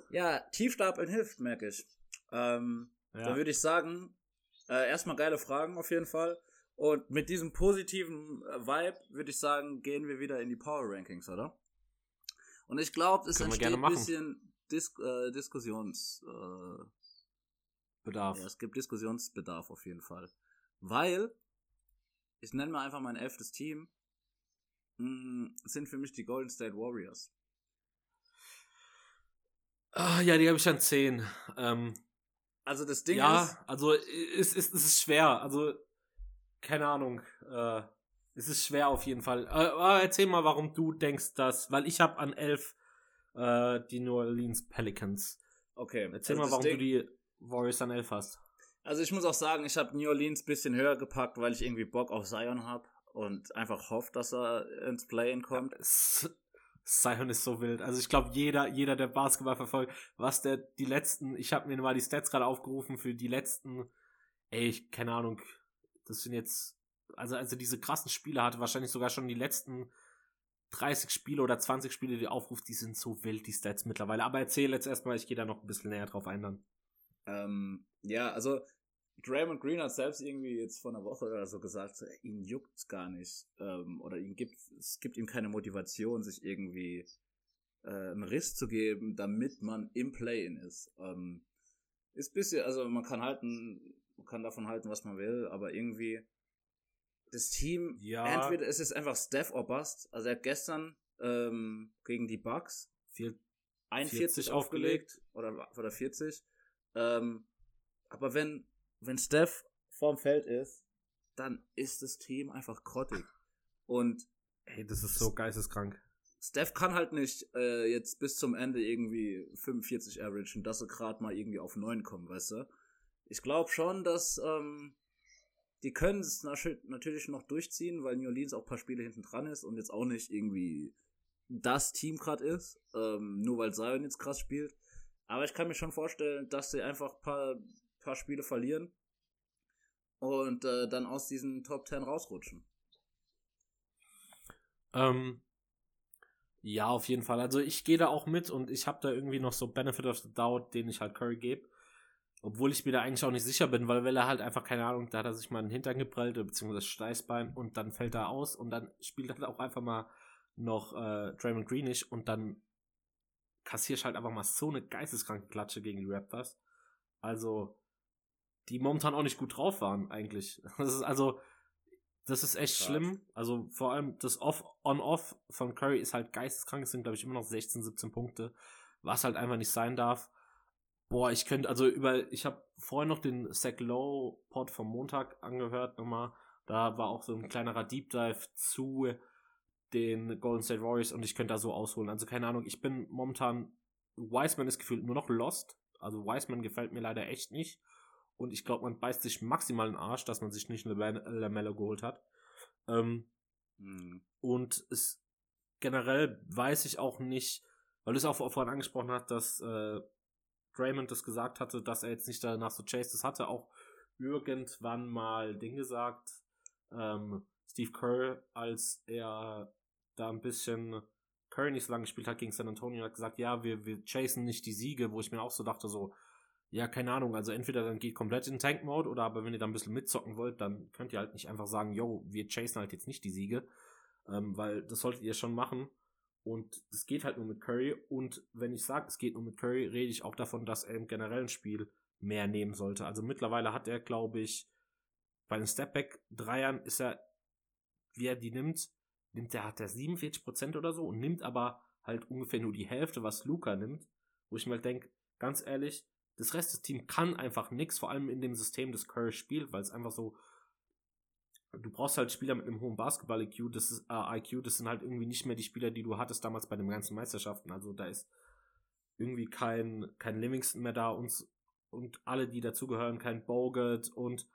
[SPEAKER 3] Ja, Tiefstapeln hilft, merke ich. Ähm,
[SPEAKER 2] Ja.
[SPEAKER 3] Da würde ich sagen, äh, erstmal geile Fragen auf jeden Fall. Und mit diesem positiven äh, Vibe würde ich sagen, gehen wir wieder in die Power Rankings, oder? Und ich glaube, es
[SPEAKER 2] Können
[SPEAKER 3] entsteht ein bisschen Dis äh, Diskussions... Äh, ja, es gibt Diskussionsbedarf auf jeden Fall. Weil, ich nenne mal einfach mein elftes Team, mh, sind für mich die Golden State Warriors.
[SPEAKER 2] Ah, ja, die habe ich an 10. Ähm,
[SPEAKER 3] Also das Ding
[SPEAKER 2] ja,
[SPEAKER 3] ist,
[SPEAKER 2] also es ist, es ist schwer. Also, keine Ahnung. Äh, es ist schwer auf jeden Fall. Äh, aber erzähl mal, warum du denkst, dass. Weil ich habe an 11 äh, die New Orleans Pelicans.
[SPEAKER 3] okay.
[SPEAKER 2] Erzähl
[SPEAKER 3] also
[SPEAKER 2] mal,
[SPEAKER 3] das
[SPEAKER 2] warum
[SPEAKER 3] Ding,
[SPEAKER 2] du die Warriors an 11 hast.
[SPEAKER 3] Also ich muss auch sagen, ich habe New Orleans bisschen höher gepackt, weil ich irgendwie Bock auf Zion habe und einfach hoffe, dass er ins Play-In kommt.
[SPEAKER 2] S- Zion ist so wild. Also ich glaube, jeder, jeder, der Basketball verfolgt, was der die letzten, ich habe mir mal die Stats gerade aufgerufen für die letzten, ey, ich, keine Ahnung, das sind jetzt, also also diese krassen Spiele hatte, wahrscheinlich sogar schon die letzten 30 Spiele oder 20 Spiele, die aufruft, die sind so wild, die Stats mittlerweile. Aber erzähl jetzt erstmal, ich gehe da noch ein bisschen näher drauf ein dann.
[SPEAKER 3] Ähm, ja, also Draymond Green hat selbst irgendwie jetzt vor einer Woche oder so gesagt, ihn juckt's gar nicht. Ähm, oder ihn gibt, es gibt ihm keine Motivation, sich irgendwie äh, einen Riss zu geben, damit man im Play-In ist. Ähm, ist bisschen, also man kann halten, man kann davon halten, was man will, aber irgendwie das Team,
[SPEAKER 2] Ja.
[SPEAKER 3] entweder es ist einfach Steph or Bust. Also er hat gestern ähm, gegen die Bucks
[SPEAKER 2] Viel,
[SPEAKER 3] 41
[SPEAKER 2] 40
[SPEAKER 3] aufgelegt oder, oder 40. Ähm, aber wenn, wenn Steph vorm Feld ist, dann ist das Team einfach grottig. Und
[SPEAKER 2] ey, das ist so geisteskrank.
[SPEAKER 3] Steph kann halt nicht äh, jetzt bis zum Ende irgendwie 45 averagen, dass sie gerade mal irgendwie auf 9 kommen, weißt du? Ich glaube schon, dass ähm, die können es natür- natürlich noch durchziehen, weil New Orleans auch ein paar Spiele hinten dran ist und jetzt auch nicht irgendwie das Team gerade ist, ähm, nur weil Zion jetzt krass spielt. Aber ich kann mir schon vorstellen, dass sie einfach ein paar, paar Spiele verlieren und äh, dann aus diesen Top 10 rausrutschen.
[SPEAKER 2] Ähm, ja, auf jeden Fall. Also ich gehe da auch mit und ich habe da irgendwie noch so Benefit of the Doubt, den ich halt Curry gebe. Obwohl ich mir da eigentlich auch nicht sicher bin, weil, weil er halt einfach, keine Ahnung, da hat er sich mal einen Hintern geprellt, beziehungsweise das Steißbein und dann fällt er aus und dann spielt er auch einfach mal noch äh, Draymond Greenish und dann kassierst halt einfach mal so eine geisteskranke Klatsche gegen die Raptors. Also, die momentan auch nicht gut drauf waren, eigentlich. Das ist also, das ist echt Krass. schlimm. Also, vor allem das Off-On-Off von Curry ist halt geisteskrank. Es sind, glaube ich, immer noch 16, 17 Punkte, was halt einfach nicht sein darf. Boah, ich könnte, also über, ich habe vorhin noch den Zach Low Pod vom Montag angehört nochmal. Da war auch so ein kleinerer Deep Dive zu den Golden State Warriors und ich könnte da so ausholen. Also keine Ahnung, ich bin momentan, Wiseman ist gefühlt nur noch lost. Also Wiseman gefällt mir leider echt nicht. Und ich glaube, man beißt sich maximal in den Arsch, dass man sich nicht eine Lamello geholt hat. Ähm, mhm. Und es generell weiß ich auch nicht, weil du es auch vorhin angesprochen hast, dass äh, Draymond das gesagt hatte, dass er jetzt nicht danach so Chase das hatte, auch irgendwann mal Ding gesagt, ähm, Steve Kerr, als er da ein bisschen Curry nicht so lange gespielt hat gegen San Antonio, hat gesagt, ja, wir, wir chasen nicht die Siege, wo ich mir auch so dachte, so, ja, keine Ahnung, also entweder dann geht komplett in Tank-Mode oder aber wenn ihr da ein bisschen mitzocken wollt, dann könnt ihr halt nicht einfach sagen, yo, wir chasen halt jetzt nicht die Siege, ähm, weil das solltet ihr schon machen. Und das geht halt nur mit Curry. Und wenn ich sage, es geht nur mit Curry, rede ich auch davon, dass er im generellen Spiel mehr nehmen sollte. Also mittlerweile hat er, glaube ich, bei den Stepback-Dreiern ist er, wie er die nimmt, nimmt er, hat er 47% oder so und nimmt aber halt ungefähr nur die Hälfte, was Luca nimmt, wo ich mir halt denke, ganz ehrlich, das Rest des Teams kann einfach nichts, vor allem in dem System, das Curry spielt, weil es einfach so, du brauchst halt Spieler mit einem hohen Basketball-IQ, das ist, äh, IQ, das sind halt irgendwie nicht mehr die Spieler, die du hattest damals bei den ganzen Meisterschaften, also da ist irgendwie kein, kein Livingston mehr da und, und alle, die dazugehören, kein Bogut und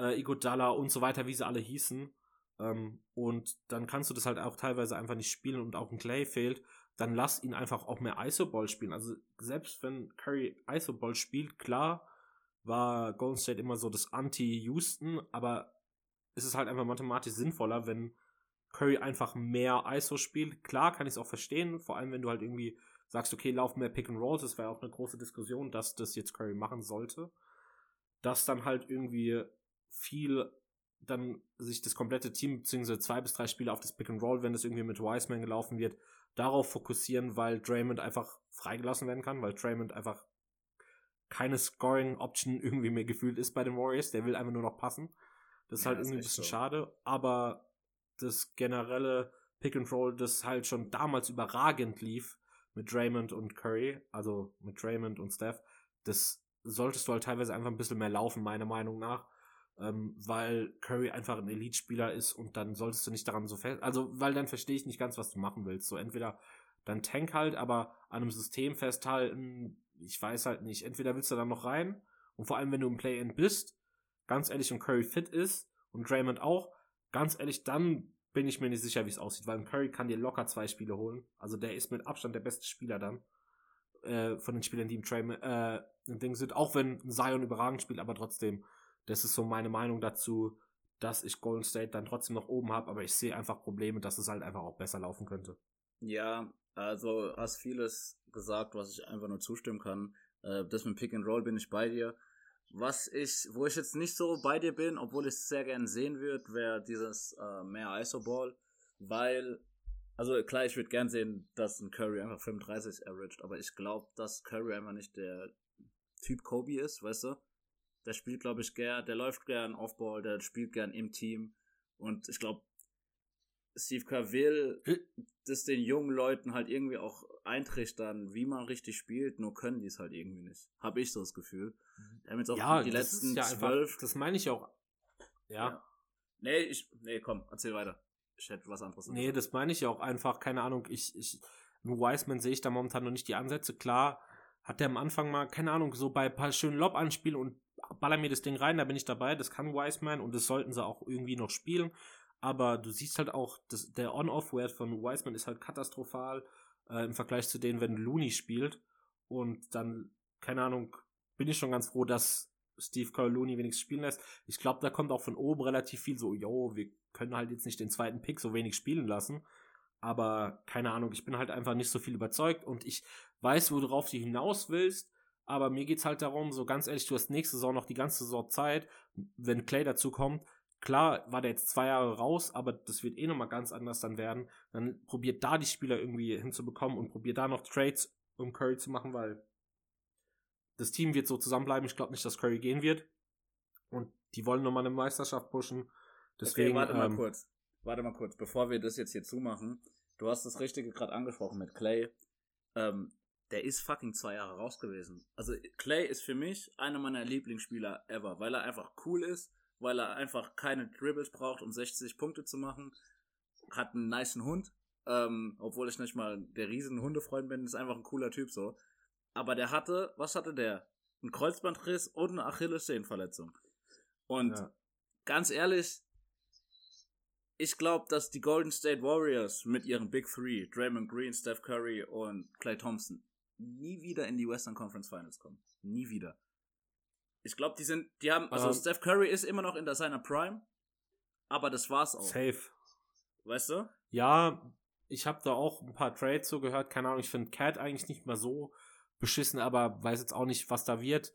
[SPEAKER 2] äh, Igodala und so weiter, wie sie alle hießen, ähm, und dann kannst du das halt auch teilweise einfach nicht spielen und auch ein Clay fehlt, dann lass ihn einfach auch mehr Isoball spielen. Also selbst wenn Curry Isoball spielt, klar, war Golden State immer so das Anti-Houston, aber es ist halt einfach mathematisch sinnvoller, wenn Curry einfach mehr ISO spielt. Klar kann ich es auch verstehen, vor allem wenn du halt irgendwie sagst, okay, lauf mehr Pick and Rolls, das wäre auch eine große Diskussion, dass das jetzt Curry machen sollte. Dass dann halt irgendwie viel dann sich das komplette Team, beziehungsweise zwei bis drei Spiele auf das Pick and Roll, wenn das irgendwie mit Wiseman gelaufen wird, darauf fokussieren, weil Draymond einfach freigelassen werden kann, weil Draymond einfach keine Scoring-Option irgendwie mehr gefühlt ist bei den Warriors. Der will einfach nur noch passen. Das ist ja, halt irgendwie ein bisschen so. schade, aber das generelle Pick and Roll, das halt schon damals überragend lief mit Draymond und Curry, also mit Draymond und Steph, das solltest du halt teilweise einfach ein bisschen mehr laufen, meiner Meinung nach ähm, weil Curry einfach ein Elite-Spieler ist und dann solltest du nicht daran so fest, also weil dann verstehe ich nicht ganz, was du machen willst. So entweder dann Tank halt, aber an einem System festhalten, ich weiß halt nicht. Entweder willst du dann noch rein und vor allem wenn du im Play-In bist, ganz ehrlich und Curry fit ist und Draymond auch, ganz ehrlich, dann bin ich mir nicht sicher, wie es aussieht, weil Curry kann dir locker zwei Spiele holen. Also der ist mit Abstand der beste Spieler dann. Äh, von den Spielern, die im Train, äh, im Ding sind. Auch wenn Zion überragend spielt, aber trotzdem das ist so meine Meinung dazu, dass ich Golden State dann trotzdem noch oben habe, aber ich sehe einfach Probleme, dass es halt einfach auch besser laufen könnte.
[SPEAKER 3] Ja, also hast vieles gesagt, was ich einfach nur zustimmen kann. Äh, das mit Pick and Roll bin ich bei dir. Was ich, wo ich jetzt nicht so bei dir bin, obwohl ich es sehr gerne sehen würde, wäre dieses äh, mehr ISO-Ball, weil, also klar, ich würde gern sehen, dass ein Curry einfach 35 averaged, aber ich glaube, dass Curry einfach nicht der Typ Kobe ist, weißt du? Der spielt, glaube ich, gern, der läuft gern Offball, der spielt gern im Team. Und ich glaube, Steve Kerr will das den jungen Leuten halt irgendwie auch eintrichtern, wie man richtig spielt, nur können die es halt irgendwie nicht. Habe ich so das Gefühl.
[SPEAKER 2] Wir haben jetzt auch ja, die letzten ja zwölf. Einfach, das meine ich auch. Ja. ja.
[SPEAKER 3] Nee, ich, nee, komm, erzähl weiter. Ich hätte was anderes.
[SPEAKER 2] Nee, das meine ich auch einfach, keine Ahnung, ich, ich, nur Wiseman sehe ich da momentan noch nicht die Ansätze. Klar, hat der am Anfang mal, keine Ahnung, so bei ein paar schönen Lob-Anspielen und baller mir das Ding rein, da bin ich dabei, das kann Wiseman und das sollten sie auch irgendwie noch spielen. Aber du siehst halt auch, das, der On-Off-Wert von Wiseman ist halt katastrophal äh, im Vergleich zu denen, wenn Looney spielt. Und dann, keine Ahnung, bin ich schon ganz froh, dass Steve Kerr Looney wenigstens spielen lässt. Ich glaube, da kommt auch von oben relativ viel so, yo, wir können halt jetzt nicht den zweiten Pick so wenig spielen lassen. Aber keine Ahnung, ich bin halt einfach nicht so viel überzeugt und ich weiß, worauf du hinaus willst, Aber mir geht's halt darum, so ganz ehrlich, du hast nächste Saison noch die ganze Saison Zeit, wenn Clay dazu kommt. Klar war der jetzt zwei Jahre raus, aber das wird eh nochmal ganz anders dann werden. Dann probiert da die Spieler irgendwie hinzubekommen und probiert da noch Trades, um Curry zu machen, weil das Team wird so zusammenbleiben. Ich glaube nicht, dass Curry gehen wird. Und die wollen nochmal eine Meisterschaft pushen. Deswegen,
[SPEAKER 3] okay, warte mal
[SPEAKER 2] ähm,
[SPEAKER 3] kurz. Warte mal kurz, bevor wir das jetzt hier zumachen. Du hast das Richtige gerade angesprochen mit Clay. Ähm, der ist fucking zwei Jahre raus gewesen. Also Clay ist für mich einer meiner Lieblingsspieler ever, weil er einfach cool ist, weil er einfach keine Dribbles braucht, um 60 Punkte zu machen. Hat einen niceen Hund, ähm, obwohl ich nicht mal der riesen Hundefreund bin, ist einfach ein cooler Typ so. Aber der hatte, was hatte der? Ein Kreuzbandriss und eine Achillessehnenverletzung. Und
[SPEAKER 2] Ja.
[SPEAKER 3] ganz ehrlich, ich glaube, dass die Golden State Warriors mit ihren Big Three, Draymond Green, Steph Curry und Clay Thompson, nie wieder in die Western Conference Finals kommen. Nie wieder. Ich glaube, die sind, die haben, also
[SPEAKER 2] Ähm.
[SPEAKER 3] Steph Curry ist immer noch in der seiner Prime, aber das war's auch.
[SPEAKER 2] safe.
[SPEAKER 3] Weißt du?
[SPEAKER 2] Ja, ich habe da auch ein paar Trades so gehört. Keine Ahnung, ich finde Cat eigentlich nicht mal so beschissen, aber weiß jetzt auch nicht, was da wird.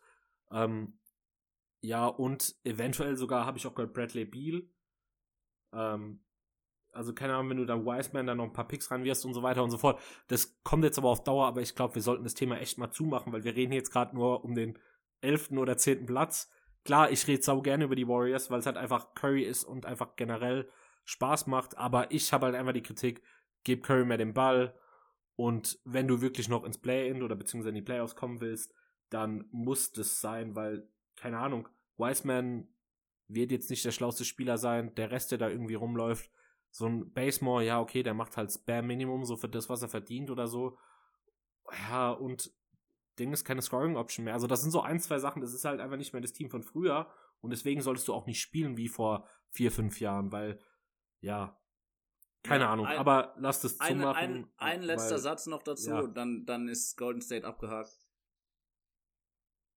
[SPEAKER 2] Ähm, ja, und eventuell sogar habe ich auch gehört Bradley Beal. Ähm, also keine Ahnung, wenn du da Wiseman dann noch ein paar Picks ranwirfst und so weiter und so fort. Das kommt jetzt aber auf Dauer, aber ich glaube, wir sollten das Thema echt mal zumachen, weil wir reden jetzt gerade nur um den elften oder zehnten Platz. Klar, ich rede sau gerne über die Warriors, weil es halt einfach Curry ist und einfach generell Spaß macht, aber ich habe halt einfach die Kritik, gib Curry mehr den Ball und wenn du wirklich noch ins Play-In oder beziehungsweise in die Playoffs kommen willst, dann muss das sein, weil, keine Ahnung, Wiseman wird jetzt nicht der schlauste Spieler sein, der Rest, der da irgendwie rumläuft, so ein Basemore, ja, okay, der macht halt Spam Minimum, so für das, was er verdient oder so. Ja, und Ding ist keine Scoring Option mehr. Also, das sind so ein, zwei Sachen, das ist halt einfach nicht mehr das Team von früher. Und deswegen solltest du auch nicht spielen wie vor vier, fünf Jahren, weil, ja, keine
[SPEAKER 3] Ja,
[SPEAKER 2] Ahnung.
[SPEAKER 3] ein-
[SPEAKER 2] aber lass das
[SPEAKER 3] Ein,
[SPEAKER 2] zumachen.
[SPEAKER 3] ein, ein letzter
[SPEAKER 2] weil-
[SPEAKER 3] Satz noch dazu,
[SPEAKER 2] ja.
[SPEAKER 3] dann, dann ist Golden State abgehakt.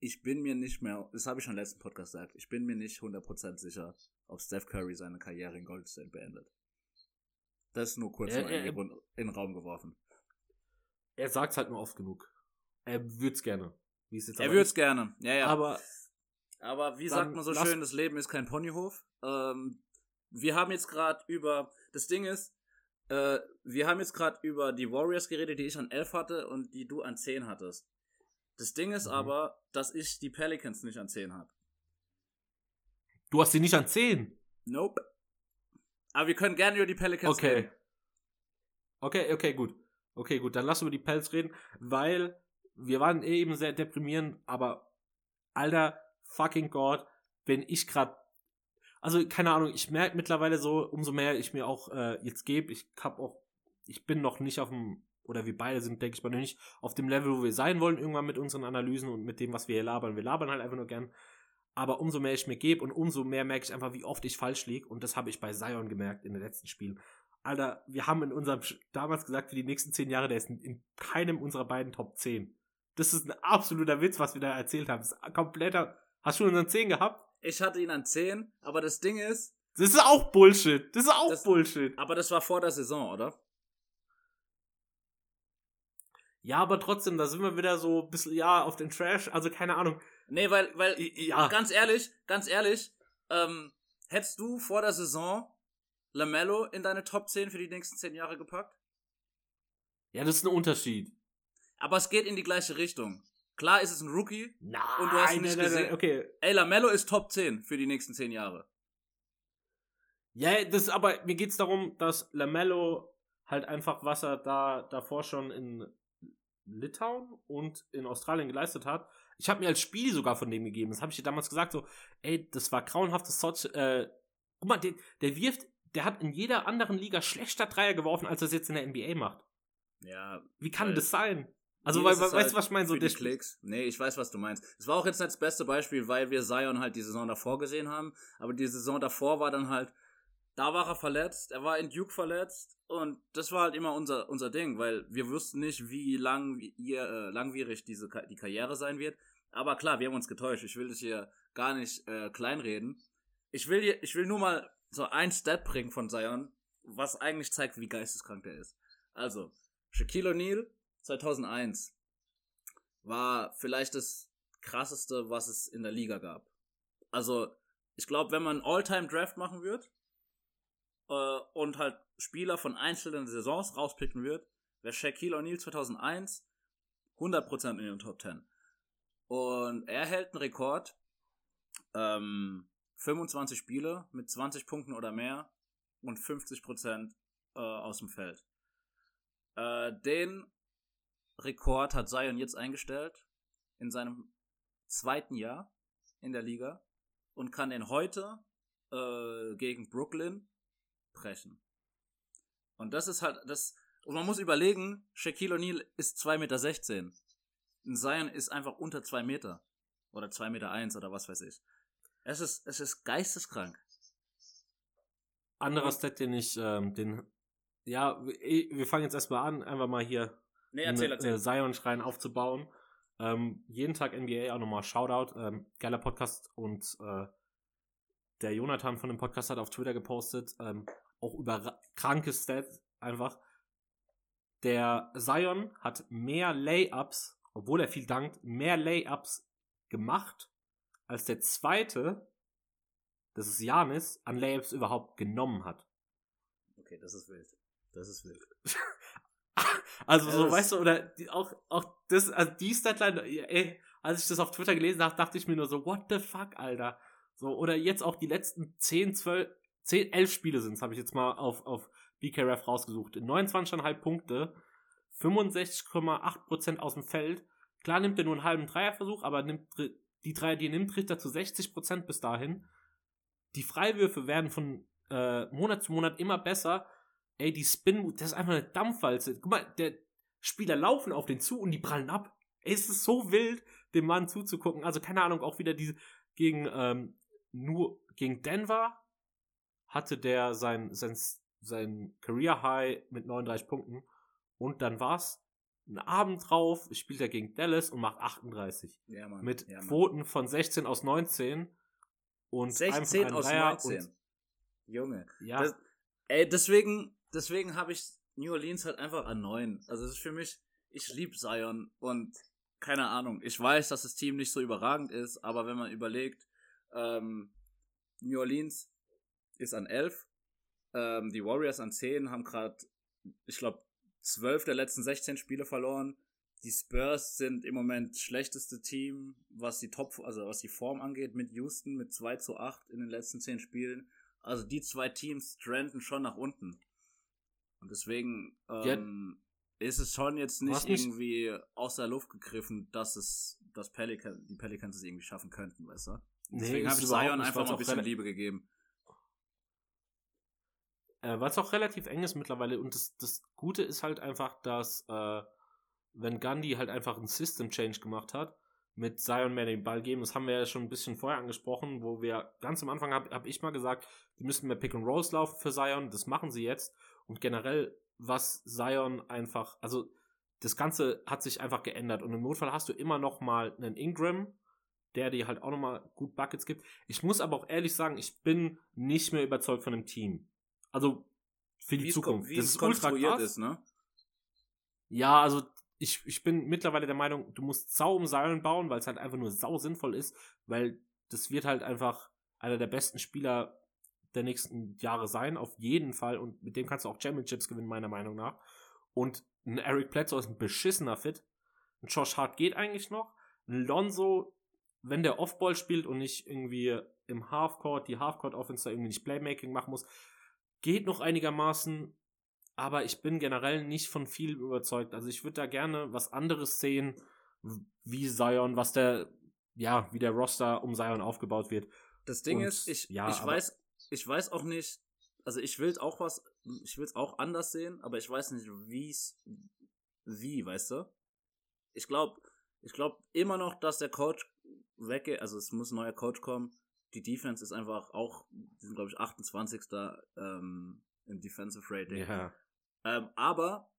[SPEAKER 3] Ich bin mir nicht mehr, das habe ich schon im letzten Podcast gesagt, ich bin mir nicht 100% sicher, ob Steph Curry seine Karriere in Golden State beendet. Das ist nur kurz
[SPEAKER 2] Ja,
[SPEAKER 3] so in, den Raum geworfen.
[SPEAKER 2] Er sagt's halt nur oft genug. Er würd's gerne. Wie es jetzt
[SPEAKER 3] Er es
[SPEAKER 2] ist.
[SPEAKER 3] gerne, ja, ja.
[SPEAKER 2] Aber
[SPEAKER 3] Aber wie sagt man so schön, das Leben ist kein Ponyhof. Ähm, wir haben jetzt gerade über, das Ding ist, äh, wir haben jetzt gerade über die Warriors geredet, die ich an 11 hatte und die du an 10 hattest. Das Ding ist
[SPEAKER 2] Mhm.
[SPEAKER 3] aber, dass ich die Pelicans nicht an 10 habe.
[SPEAKER 2] du hast sie nicht an 10.
[SPEAKER 3] Nope. Aber wir können gerne über die Pelicans
[SPEAKER 2] Okay.
[SPEAKER 3] reden.
[SPEAKER 2] Okay, okay, gut. Okay, gut, dann lass über die Pelz reden, weil wir waren eh eben sehr deprimierend, aber alter fucking Gott, wenn ich grad also keine Ahnung, ich merke mittlerweile so, umso mehr ich mir auch äh, jetzt gebe, ich hab auch, ich bin noch nicht auf dem, oder wir beide sind, denke ich mal, noch nicht auf dem Level, wo wir sein wollen, irgendwann mit unseren Analysen und mit dem, was wir hier labern. Wir labern halt einfach nur gern. Aber umso mehr ich mir gebe und umso mehr merke ich einfach, wie oft ich falsch liege. Und das habe ich bei Zion gemerkt in den letzten Spielen. Alter, wir haben in unserem damals gesagt, für die nächsten zehn Jahre, der ist in, in keinem unserer beiden Top 10. Das ist ein absoluter Witz, was wir da erzählt haben. Das ist ein kompletter. Hast du unseren 10 gehabt?
[SPEAKER 3] Ich hatte ihn an 10, aber das Ding ist,
[SPEAKER 2] Das ist auch Bullshit. Das ist auch
[SPEAKER 3] Das-
[SPEAKER 2] Bullshit.
[SPEAKER 3] aber das war vor der Saison, oder?
[SPEAKER 2] Ja, aber trotzdem, da sind wir wieder so ein bisschen, ja, auf den Trash. Also keine Ahnung.
[SPEAKER 3] Nee, weil, weil,
[SPEAKER 2] Ja.
[SPEAKER 3] ganz ehrlich, ganz ehrlich, ähm, hättest du vor der Saison Lamello in deine Top 10 für die nächsten 10 Jahre gepackt?
[SPEAKER 2] Ja, das ist ein Unterschied.
[SPEAKER 3] Aber es geht in die gleiche Richtung. Klar ist es ein Rookie.
[SPEAKER 2] Nein,
[SPEAKER 3] Und du hast ihn nicht
[SPEAKER 2] nein,
[SPEAKER 3] gesehen?
[SPEAKER 2] nein, Okay.
[SPEAKER 3] Ey, Lamello ist Top 10 für die nächsten 10 Jahre.
[SPEAKER 2] Ja, das aber mir geht's darum, dass Lamello halt einfach, was er da davor schon in Litauen und in Australien geleistet hat. Ich habe mir als Spiel sogar von dem gegeben. Das habe ich dir damals gesagt, so, ey, das war grauenhaftes Sotz. Äh, guck mal, der, der wirft, der hat in jeder anderen Liga schlechter Dreier geworfen, als er es jetzt in der NBA macht.
[SPEAKER 3] Ja.
[SPEAKER 2] Wie kann das sein? Also, weil, weißt
[SPEAKER 3] halt
[SPEAKER 2] du, was ich meine? So, der
[SPEAKER 3] Klicks. Nee, ich weiß, was du meinst. Es war auch jetzt nicht das beste Beispiel, weil wir Zion halt die Saison davor gesehen haben. Aber die Saison davor war dann halt, da war er verletzt, er war in Duke verletzt. Und das war halt immer unser, unser Ding, weil wir wussten nicht, wie lang, ihr, äh, langwierig diese, die Karriere sein wird. Aber klar, wir haben uns getäuscht. Ich will das hier gar nicht äh, kleinreden. Ich will, hier, ich will nur mal so ein Stat bringen von Zion, was eigentlich zeigt, wie geisteskrank der ist. Also, Shaquille O'Neal, 2001. war vielleicht das krasseste, was es in der Liga gab. Also, ich glaube, wenn man All-Time-Draft machen würde äh, und halt Spieler von einzelnen Saisons rauspicken wird, wäre Shaquille O'Neal 2001 100% in den Top 10. Und er hält einen Rekord, ähm, 25 Spiele mit 20 Punkten oder mehr und 50% äh, aus dem Feld. Äh, den Rekord hat Zion jetzt eingestellt in seinem zweiten Jahr in der Liga und kann den heute äh, gegen Brooklyn brechen. Und das ist halt, das, und man muss überlegen, Shaquille O'Neal ist 2,16 Meter. Und Zion ist einfach unter 2 Meter. Oder 2,1 Meter eins oder was weiß ich. Es ist, es ist geisteskrank.
[SPEAKER 2] Anderer Stat, den ich, ähm, den, ja, wir fangen jetzt erstmal an, einfach mal hier
[SPEAKER 3] nee, erzähl,
[SPEAKER 2] äh, Zion-Schrein aufzubauen. Ähm, jeden Tag NBA auch nochmal Shoutout. Ähm, geiler Podcast und äh, der Jonathan von dem Podcast hat auf Twitter gepostet, ähm, auch über kranke Stats einfach. Der Zion hat mehr Layups, obwohl er viel dankt, mehr Layups gemacht, als der zweite, das ist Janis, an Layups überhaupt genommen hat.
[SPEAKER 3] Okay, das ist wild. Das ist wild.
[SPEAKER 2] also so, weißt du, oder die, auch, auch das, also die Statline, ey, als ich das auf Twitter gelesen habe, dachte ich mir nur so, what the fuck, Alter. So, oder jetzt auch die letzten 10, 12, 10, 11 Spiele sind habe ich jetzt mal auf, auf BKRF rausgesucht. 29,5 Punkte, 65,8% aus dem Feld. Klar nimmt er nur einen halben Dreierversuch, aber nimmt die Dreier, die er nimmt, trifft er zu 60% bis dahin. Die Freiwürfe werden von äh, Monat zu Monat immer besser. Ey, die Spin, das ist einfach eine Dampfwalze. Guck mal, der Spieler laufen auf den zu und die prallen ab. Ey, es ist so wild, dem Mann zuzugucken. Also keine Ahnung, auch wieder diese gegen ähm, nur gegen Denver hatte der sein sein sein Career High mit 39 Punkten und dann war's ein Abend drauf, spielt er gegen Dallas und macht 38.
[SPEAKER 3] Ja, Mann.
[SPEAKER 2] Mit
[SPEAKER 3] ja, Mann.
[SPEAKER 2] Quoten von 16 aus 19 und
[SPEAKER 3] 16 aus
[SPEAKER 2] Dreier
[SPEAKER 3] 19. Junge.
[SPEAKER 2] Ja.
[SPEAKER 3] Das, ey, deswegen, deswegen habe ich New Orleans halt einfach an 9. Also es ist für mich, ich lieb Zion und keine Ahnung. Ich weiß, dass das Team nicht so überragend ist, aber wenn man überlegt, ähm, New Orleans ist an 11, ähm, die Warriors an 10 haben gerade, ich glaube, 12 der letzten 16 Spiele verloren. Die Spurs sind im Moment schlechteste Team, was die Top, also was die Form angeht, mit Houston mit 2 zu 8 in den letzten 10 Spielen. Also die zwei Teams trenden schon nach unten. Und deswegen ähm, ja. ist es schon jetzt nicht irgendwie aus der Luft gegriffen, dass es dass Pelican, die Pelicans es irgendwie schaffen könnten, weißt du? Deswegen
[SPEAKER 2] nee,
[SPEAKER 3] habe ich Zion einfach mal ein bisschen Liebe gegeben.
[SPEAKER 2] Äh, Weil auch relativ eng ist mittlerweile und das, das Gute ist halt einfach, dass äh, wenn Gandhi halt einfach einen System Change gemacht hat, mit Zion mehr den Ball geben, das haben wir ja schon ein bisschen vorher angesprochen, wo wir ganz am Anfang habe hab ich mal gesagt, die müssten mehr Pick and Rolls laufen für Zion, das machen sie jetzt und generell was Zion einfach, also das Ganze hat sich einfach geändert und im Notfall hast du immer noch mal einen Ingram, der dir halt auch noch mal gut Buckets gibt. Ich muss aber auch ehrlich sagen, ich bin nicht mehr überzeugt von dem Team. Also für die
[SPEAKER 3] wie
[SPEAKER 2] Zukunft.
[SPEAKER 3] Es, wie das ist ultra krass. ist, ne?
[SPEAKER 2] Ja, also ich, ich bin mittlerweile der Meinung, du musst sau um Seilen bauen, weil es halt einfach nur sau sinnvoll ist, weil das wird halt einfach einer der besten Spieler der nächsten Jahre sein, auf jeden Fall. Und mit dem kannst du auch Championships gewinnen, meiner Meinung nach. Und ein Eric Bledsoe ist ein beschissener Fit. Ein Josh Hart geht eigentlich noch. Ein Lonzo, wenn der Offball spielt und nicht irgendwie im Halfcourt, die Halfcourt-Offense irgendwie nicht Playmaking machen muss, geht noch einigermaßen, aber ich bin generell nicht von viel überzeugt. Also ich würde da gerne was anderes sehen, wie Zion, was der, ja, wie der Roster um Zion aufgebaut wird.
[SPEAKER 3] Das Ding Und, ist, ich, ja, ich weiß, ich weiß auch nicht, also ich will auch was, ich will es auch anders sehen, aber ich weiß nicht, wie's, wie, weißt du? Ich glaube, ich glaube immer noch, dass der Coach weggeht, also es muss ein neuer Coach kommen die Defense ist einfach auch, die sind glaube ich 28. Ähm, im Defensive Rating.
[SPEAKER 2] Ja.
[SPEAKER 3] Ähm, aber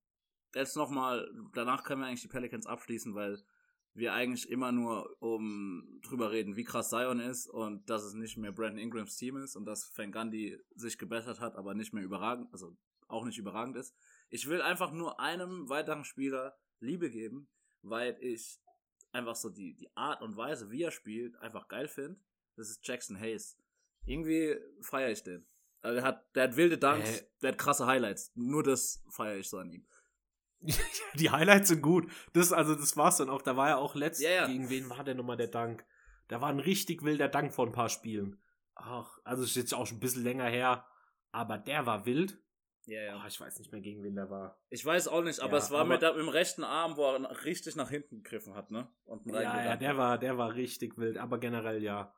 [SPEAKER 3] jetzt nochmal, danach können wir eigentlich die Pelicans abschließen, weil wir eigentlich immer nur um drüber reden, wie krass Zion ist und dass es nicht mehr Brandon Ingrams Team ist und dass Van Gundy sich gebessert hat, aber nicht mehr überragend, also auch nicht überragend ist. Ich will einfach nur einem weiteren Spieler Liebe geben, weil ich einfach so die, die Art und Weise, wie er spielt, einfach geil finde, das ist Jackson Hayes. Irgendwie feiere ich den. Also der hat, der hat wilde Dunks,
[SPEAKER 2] Äh.
[SPEAKER 3] der hat krasse Highlights. Nur das feiere ich so an ihm.
[SPEAKER 2] die Highlights sind gut. Das, also, das war's dann auch. Da war ja auch letzt,
[SPEAKER 3] Ja, ja.
[SPEAKER 2] gegen wen war denn nochmal der Dank? Da war ein richtig wilder Dank vor ein paar Spielen. Ach, also ist jetzt auch schon ein bisschen länger her. Aber der war wild.
[SPEAKER 3] Ja, ja.
[SPEAKER 2] Oh, ich weiß nicht mehr, gegen wen der war.
[SPEAKER 3] Ich weiß auch nicht, aber
[SPEAKER 2] Ja,
[SPEAKER 3] es war
[SPEAKER 2] aber-
[SPEAKER 3] mit, mit dem rechten Arm, wo er richtig nach hinten gegriffen hat, ne? Und
[SPEAKER 2] Ja, ja, der war, der war richtig wild, aber generell ja.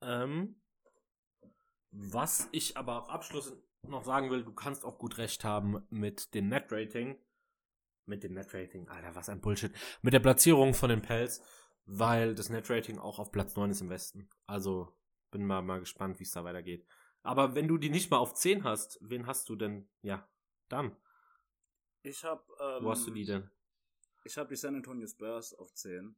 [SPEAKER 2] Ähm, was ich aber auch abschließend noch sagen will, du kannst auch gut recht haben mit dem Net-Rating. Mit dem Net-Rating, Alter, was ein Bullshit. Mit der Platzierung von den Pelz, weil das Net-Rating auch auf Platz 9 ist im Westen. Also bin mal, mal gespannt, wie es da weitergeht. Aber wenn du die nicht mal auf 10 hast, wen hast du denn? Ja, dann.
[SPEAKER 3] Ich hab, ähm,
[SPEAKER 2] Wo hast du die denn?
[SPEAKER 3] Ich habe die San Antonio Spurs auf 10.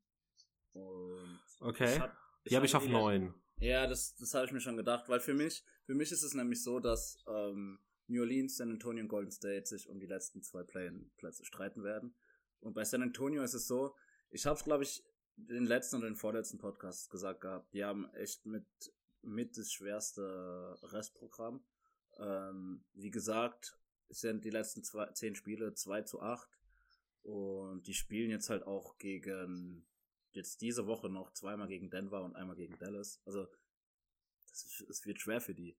[SPEAKER 3] Und
[SPEAKER 2] Okay.
[SPEAKER 3] ich hab-
[SPEAKER 2] Die habe ich
[SPEAKER 3] hab
[SPEAKER 2] auf
[SPEAKER 3] die-
[SPEAKER 2] 9.
[SPEAKER 3] Ja, das, das habe ich mir schon gedacht, weil für mich, für mich ist es nämlich so, dass ähm, New Orleans, San Antonio und Golden State sich um die letzten zwei Play-in-Plätze streiten werden. Und bei San Antonio ist es so, ich habe glaube ich, den letzten und den vorletzten Podcast gesagt gehabt, die haben echt mit, mit das schwerste Restprogramm. Ähm, wie gesagt, es sind die letzten zwei, zehn Spiele 2 zu 8 und die spielen jetzt halt auch gegen jetzt diese Woche noch zweimal gegen Denver und einmal gegen Dallas. Also es, wird schwer für die.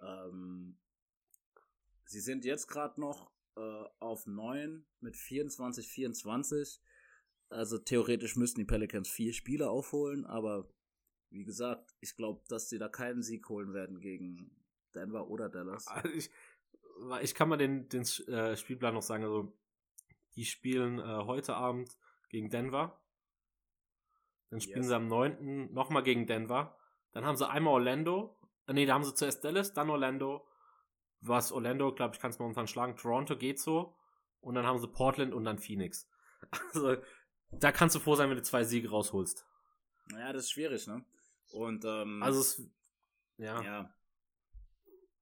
[SPEAKER 3] Ähm, sie sind jetzt gerade noch äh, auf 9 mit 24, 24. Also theoretisch müssten die Pelicans vier Spiele aufholen, aber wie gesagt, ich glaube, dass sie da keinen Sieg holen werden gegen Denver oder Dallas.
[SPEAKER 2] Also ich, ich kann mal den, den äh, Spielplan noch sagen. Also, die spielen äh, heute Abend gegen Denver. Dann spielen
[SPEAKER 3] Yes.
[SPEAKER 2] sie am 9. nochmal gegen Denver. Dann haben sie einmal Orlando. Äh, nee, da haben sie zuerst Dallas, dann Orlando. Was Orlando, glaube ich, kann es momentan schlagen. Toronto geht so. Und dann haben sie Portland und dann Phoenix. Also, da kannst du froh sein, wenn du zwei Siege rausholst.
[SPEAKER 3] Naja, das ist schwierig, ne? Und ähm,
[SPEAKER 2] Also, es, ja.
[SPEAKER 3] ja,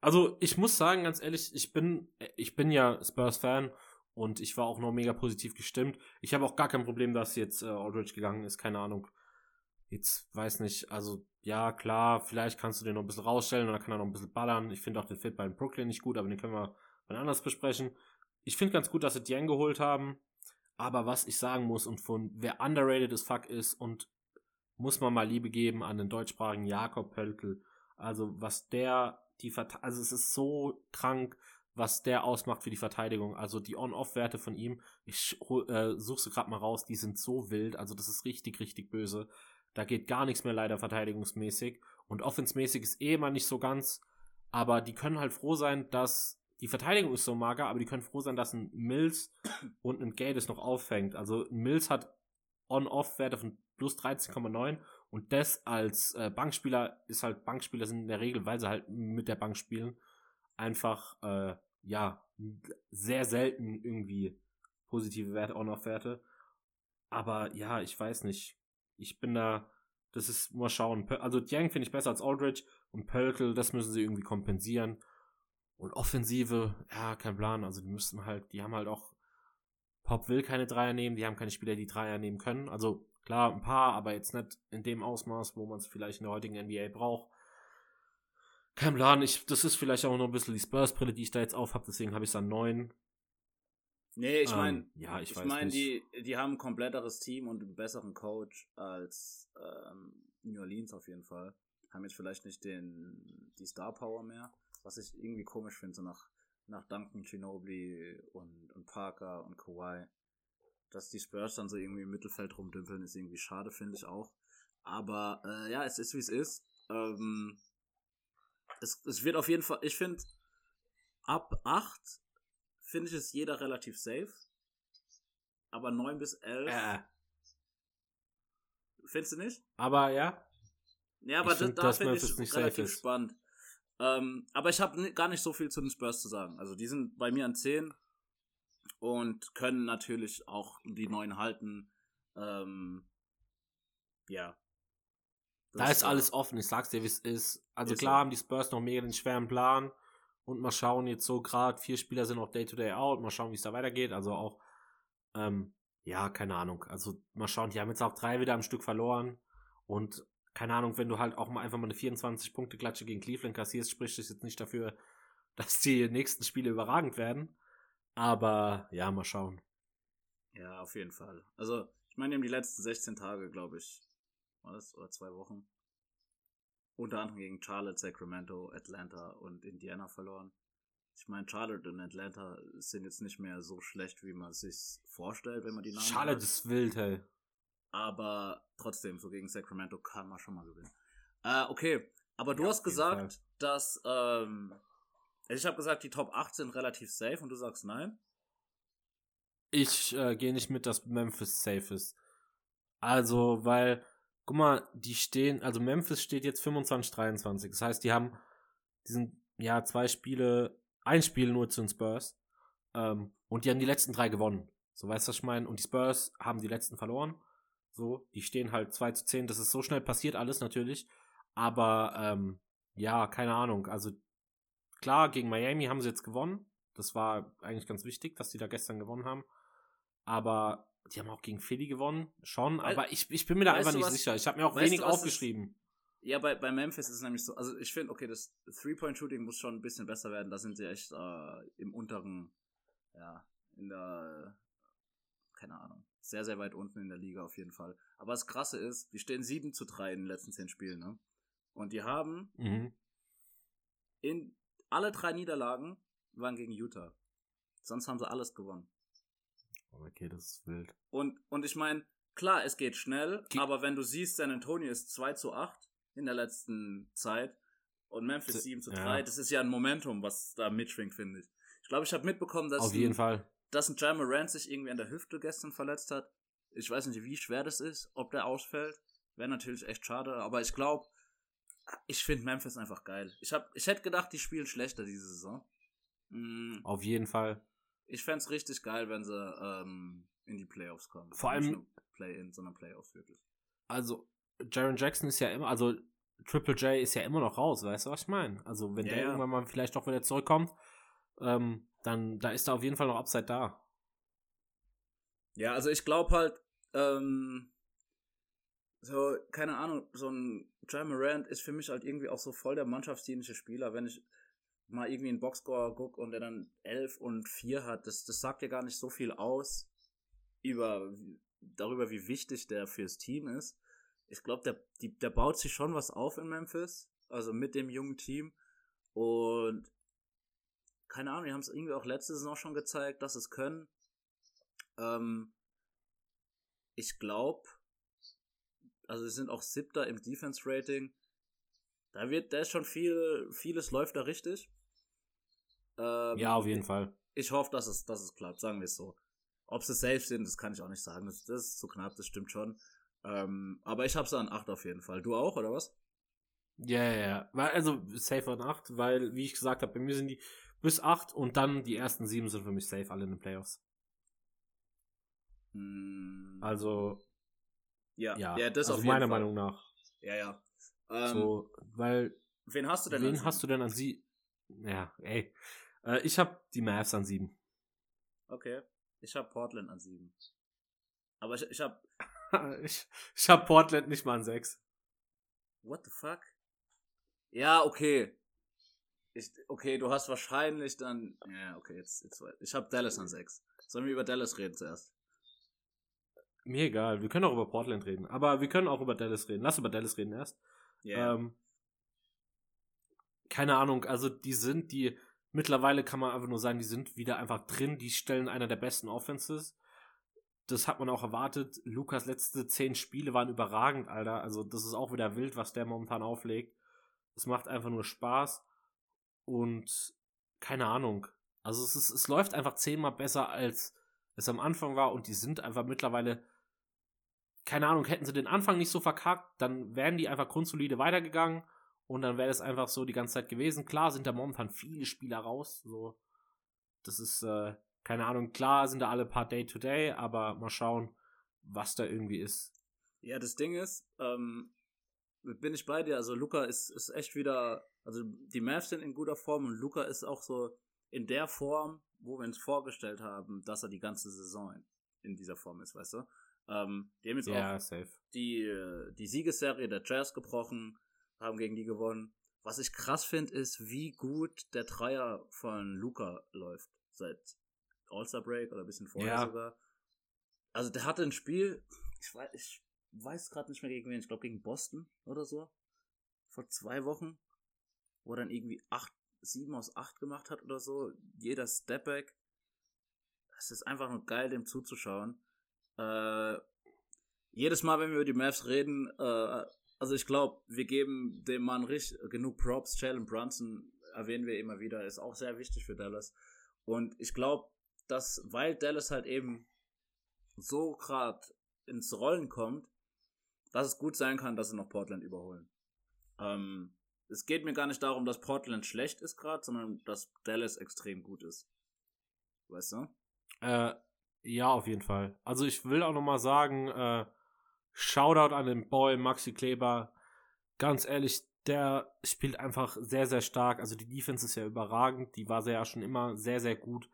[SPEAKER 2] Also ich muss sagen, ganz ehrlich, ich bin, ich bin ja Spurs-Fan und ich war auch noch mega positiv gestimmt. Ich habe auch gar kein Problem, dass jetzt äh, Aldridge gegangen ist, keine Ahnung. Jetzt weiß nicht, also ja, klar, vielleicht kannst du den noch ein bisschen rausstellen oder kann er noch ein bisschen ballern. Ich finde auch den Fit bei Brooklyn nicht gut, aber den können wir wann anders besprechen. Ich finde ganz gut, dass sie Dieng geholt haben, aber was ich sagen muss und von wer underrated as fuck ist und muss man mal Liebe geben an den deutschsprachigen Jakob Pöltl. Also was der die Verte also es ist so krank, was der ausmacht für die Verteidigung. Also die On-Off-Werte von ihm, ich äh, suche sie gerade mal raus, die sind so wild. Also das ist richtig, richtig böse. Da geht gar nichts mehr leider verteidigungsmäßig. Und offensmäßig ist eh immer nicht so ganz. Aber die können halt froh sein, dass die Verteidigung ist so mager, aber die können froh sein, dass ein Mills und ein Gades noch auffängt. Also ein Mills hat On-Off-Werte von plus 13,9 und das als äh, Bankspieler ist halt, Bankspieler sind in der Regel, weil sie halt mit der Bank spielen, einfach, äh, ja, sehr selten irgendwie positive Werte, On-Off-Werte. Aber ja, ich weiß nicht. Ich bin da, das ist, mal schauen. Also Dieng finde ich besser als Aldridge und Pölkel, das müssen sie irgendwie kompensieren. Und Offensive, ja, kein Plan. Also die müssten halt, die haben halt auch, Pop will keine Dreier nehmen, die haben keine Spieler, die Dreier nehmen können. Also klar, ein paar, aber jetzt nicht in dem Ausmaß, wo man es vielleicht in der heutigen NBA braucht. Kein Plan, ich, das ist vielleicht auch noch ein bisschen die Spurs-Brille, die ich da jetzt auf habe, deswegen habe ich es an neun.
[SPEAKER 3] Nee, ich
[SPEAKER 2] Ähm,
[SPEAKER 3] meine,
[SPEAKER 2] ja, ich
[SPEAKER 3] ich, meine, die, die haben ein kompletteres Team und einen besseren Coach als ähm, New Orleans auf jeden Fall. Haben jetzt vielleicht nicht den, die Star Power mehr, was ich irgendwie komisch finde, so nach, nach Duncan, Ginobili und, und Parker und Kawhi. Dass die Spurs dann so irgendwie im Mittelfeld rumdümpeln, ist irgendwie schade, finde ich auch. Aber äh, ja, es ist wie es ist. Ähm, es, es wird auf jeden Fall, ich finde, ab 8 finde ich es jeder relativ safe. Aber 9 bis 11,
[SPEAKER 2] Äh,
[SPEAKER 3] findest du nicht?
[SPEAKER 2] aber ja,
[SPEAKER 3] Ja, aber
[SPEAKER 2] Ich
[SPEAKER 3] das,
[SPEAKER 2] find,
[SPEAKER 3] da finde ich
[SPEAKER 2] nicht
[SPEAKER 3] relativ spannend. Ähm, aber ich habe gar nicht so viel zu den Spurs zu sagen. Also die sind bei mir an 10 und können natürlich auch die 9 halten. Ähm, ja.
[SPEAKER 2] Da ist alles offen, ich sag's dir, wie es ist. Also
[SPEAKER 3] Ist
[SPEAKER 2] klar
[SPEAKER 3] so.
[SPEAKER 2] haben die Spurs noch mega den schweren Plan. Und mal schauen, jetzt so gerade vier Spieler sind auch Day-to-Day out. Mal schauen, wie es da weitergeht. Also auch, ähm, ja, keine Ahnung. Also mal schauen, die haben jetzt auch drei wieder am Stück verloren. Und keine Ahnung, wenn du halt auch mal einfach mal eine 24-Punkte-Klatsche gegen Cleveland kassierst, spricht das jetzt nicht dafür, dass die nächsten Spiele überragend werden. Aber ja, mal schauen.
[SPEAKER 3] Ja, auf jeden Fall. Also, ich meine, die haben die letzten 16 Tage, glaube ich, war das, oder zwei Wochen, unter anderem gegen Charlotte, Sacramento, Atlanta und Indiana verloren. Ich meine, Charlotte und Atlanta sind jetzt nicht mehr so schlecht, wie man es sich vorstellt, wenn man die Namen
[SPEAKER 2] Charlotte ist wild, hey.
[SPEAKER 3] Aber trotzdem, so gegen Sacramento kann man schon mal gewinnen. Äh, okay, aber du
[SPEAKER 2] Ja,
[SPEAKER 3] hast gesagt,
[SPEAKER 2] Fall.
[SPEAKER 3] dass, ähm, also ich habe gesagt, die Top 8 sind relativ safe und du sagst nein.
[SPEAKER 2] Ich äh, gehe nicht mit, dass Memphis safe ist. Also, weil, guck mal, die stehen, also Memphis steht jetzt 25, 23. Das heißt, die haben diesen, ja, zwei Spiele, ein Spiel nur zu den Spurs. Ähm, und die haben die letzten drei gewonnen. So, weißt du, was ich meine? Und die Spurs haben die letzten verloren. So, die stehen halt 2 zu 10. Das ist so schnell passiert alles natürlich. Aber, ähm, ja, keine Ahnung. Also, klar, gegen Miami haben sie jetzt gewonnen. Das war eigentlich ganz wichtig, dass die da gestern gewonnen haben. Aber die haben auch gegen Philly gewonnen, schon.
[SPEAKER 3] Weil-
[SPEAKER 2] aber ich, ich bin mir da einfach nicht
[SPEAKER 3] was-
[SPEAKER 2] sicher. Ich habe mir auch wenig aufgeschrieben.
[SPEAKER 3] Ja, bei, bei Memphis ist es nämlich so, also ich finde, okay, das Three-Point-Shooting muss schon ein bisschen besser werden. Da sind sie echt äh, im unteren, ja, in der, keine Ahnung, sehr, sehr weit unten in der Liga auf jeden Fall. Aber das Krasse ist, die stehen 7 zu 3 in den letzten 10 Spielen, ne? Und die haben
[SPEAKER 2] Mhm.
[SPEAKER 3] in alle drei Niederlagen waren gegen Utah. Sonst haben sie alles gewonnen.
[SPEAKER 2] Okay, das ist wild.
[SPEAKER 3] Und, und ich meine, klar, es geht schnell,
[SPEAKER 2] Ge-
[SPEAKER 3] aber wenn du siehst, San Antonio ist 2 zu 8 in der letzten Zeit und Memphis
[SPEAKER 2] Se-
[SPEAKER 3] 7 zu
[SPEAKER 2] ja.
[SPEAKER 3] 3, das ist ja ein Momentum, was da mitschwingt, finde ich. Ich glaube, ich habe mitbekommen, dass,
[SPEAKER 2] Auf
[SPEAKER 3] ein,
[SPEAKER 2] jeden Fall.
[SPEAKER 3] dass ein Jamal Rand sich irgendwie an der Hüfte gestern verletzt hat. Ich weiß nicht, wie schwer das ist, ob der ausfällt. Wäre natürlich echt schade, aber ich glaube, ich finde Memphis einfach geil. Ich, hab, ich hätte gedacht, die spielen schlechter diese Saison. Mm,
[SPEAKER 2] Auf jeden Fall.
[SPEAKER 3] Ich fänd's richtig geil, wenn sie ähm, in die Playoffs kommen.
[SPEAKER 2] Vor
[SPEAKER 3] Nicht
[SPEAKER 2] allem-
[SPEAKER 3] nur Play-in, sondern Playoffs wirklich.
[SPEAKER 2] Also, Jaron Jackson ist ja immer, also Triple J ist ja immer noch raus, weißt du, was ich meine? Also, wenn
[SPEAKER 3] Ja,
[SPEAKER 2] der
[SPEAKER 3] ja.
[SPEAKER 2] irgendwann mal vielleicht doch wieder zurückkommt, ähm, dann da ist da auf jeden Fall noch Upside da.
[SPEAKER 3] Ja, also ich glaube halt, ähm, so, keine Ahnung, so ein John Morant ist für mich halt irgendwie auch so voll der mannschaftsdienliche Spieler. Wenn ich mal irgendwie einen Boxscore gucke und der dann 11 und 4 hat, das, das sagt ja gar nicht so viel aus über, darüber, wie wichtig der fürs Team ist. Ich glaube, der, die, der baut sich schon was auf in Memphis, also mit dem jungen Team. Und keine Ahnung, die haben es irgendwie auch letzte Saison schon gezeigt, dass es können. Ähm, ich glaube, also sie sind auch siebter im Defense-Rating. Da wird, da ist schon viel, vieles läuft da richtig. Ähm,
[SPEAKER 2] Ja, auf jeden Fall.
[SPEAKER 3] Ich hoffe, dass es, dass es klappt, sagen wir es so. Ob sie safe sind, das kann ich auch nicht sagen. Das, das ist zu knapp, das stimmt schon. Ähm, aber ich habe sie an 8 auf jeden Fall. Du auch, oder was?
[SPEAKER 2] Ja, ja, ja. Also, safe an 8, weil, wie ich gesagt habe, bei mir sind die bis 8 und dann die ersten 7 sind für mich safe alle in den Playoffs.
[SPEAKER 3] Hm,
[SPEAKER 2] Also,
[SPEAKER 3] ja,
[SPEAKER 2] ja,
[SPEAKER 3] ja, das
[SPEAKER 2] also
[SPEAKER 3] auf jeden
[SPEAKER 2] meiner
[SPEAKER 3] Fall.
[SPEAKER 2] Meinung nach.
[SPEAKER 3] Ja, ja. Ähm,
[SPEAKER 2] so, weil,
[SPEAKER 3] wen hast du denn?
[SPEAKER 2] wen hast du denn an sie? Ja, ey. Äh, ich habe die Mavs an 7.
[SPEAKER 3] Okay. Ich habe Portland an 7. Aber ich, ich habe
[SPEAKER 2] ich ich habe Portland nicht mal an 6.
[SPEAKER 3] What the fuck? Ja, okay. Ich, okay, du hast wahrscheinlich dann. Ja, okay, jetzt, jetzt Ich habe Dallas an 6. Sollen wir über Dallas reden zuerst?
[SPEAKER 2] Mir egal, wir können auch über Portland reden. Aber wir können auch über Dallas reden. Lass über Dallas reden erst.
[SPEAKER 3] Ja.
[SPEAKER 2] Ähm, keine Ahnung, also die sind, die, mittlerweile kann man einfach nur sagen, die sind wieder einfach drin, die stellen einer der besten Offenses. Das hat man auch erwartet. Lukas letzte zehn Spiele waren überragend, Alter. Also das ist auch wieder wild, was der momentan auflegt. Es macht einfach nur Spaß. Und keine Ahnung. Also es, ist, es läuft einfach zehnmal besser, als es am Anfang war. Und die sind einfach mittlerweile keine Ahnung, hätten sie den Anfang nicht so verkackt, dann wären die einfach grundsolide weitergegangen und dann wäre es einfach so die ganze Zeit gewesen. Klar sind da momentan viele Spieler raus, so. Das ist, äh, keine Ahnung, klar sind da alle paar Day-to-Day, aber mal schauen, was da irgendwie ist.
[SPEAKER 3] ja, das Ding ist, ähm, bin ich bei dir. Also Luca ist, ist echt wieder. Also die Mavs sind in guter Form und Luca ist auch so in der Form, wo wir uns vorgestellt haben, dass er die ganze Saison in dieser Form ist, weißt du? Ähm, die haben jetzt
[SPEAKER 2] Ja,
[SPEAKER 3] auch
[SPEAKER 2] safe.
[SPEAKER 3] die, äh, die Siegesserie der Jazz gebrochen, haben gegen die gewonnen. Was ich krass finde, ist, wie gut der Dreier von Luca läuft. Seit All-Star Break oder ein bisschen vorher
[SPEAKER 2] Ja.
[SPEAKER 3] sogar. Also der hatte ein Spiel, ich weiß, ich weiß gerade nicht mehr gegen wen, ich glaube gegen Boston oder so. Vor zwei Wochen, wo er dann irgendwie acht, sieben aus acht gemacht hat oder so. Jeder Stepback. Es ist einfach nur geil, dem zuzuschauen. Äh, jedes Mal, wenn wir über die Mavs reden, äh, also ich glaube, wir geben dem Mann richtig genug Props. Jalen Brunson erwähnen wir immer wieder, ist auch sehr wichtig für Dallas. Und ich glaube, dass, weil Dallas halt eben so gerade ins Rollen kommt, dass es gut sein kann, dass sie noch Portland überholen. Ähm, es geht mir gar nicht darum, dass Portland schlecht ist gerade, sondern dass Dallas extrem gut ist. Weißt du?
[SPEAKER 2] Äh, ja, auf jeden Fall. Also ich will auch noch mal sagen, äh, Shoutout an den Boy Maxi Kleber. Ganz ehrlich, der spielt einfach sehr, sehr stark. Also die Defense ist ja überragend. Die war sehr ja schon immer sehr, sehr gut.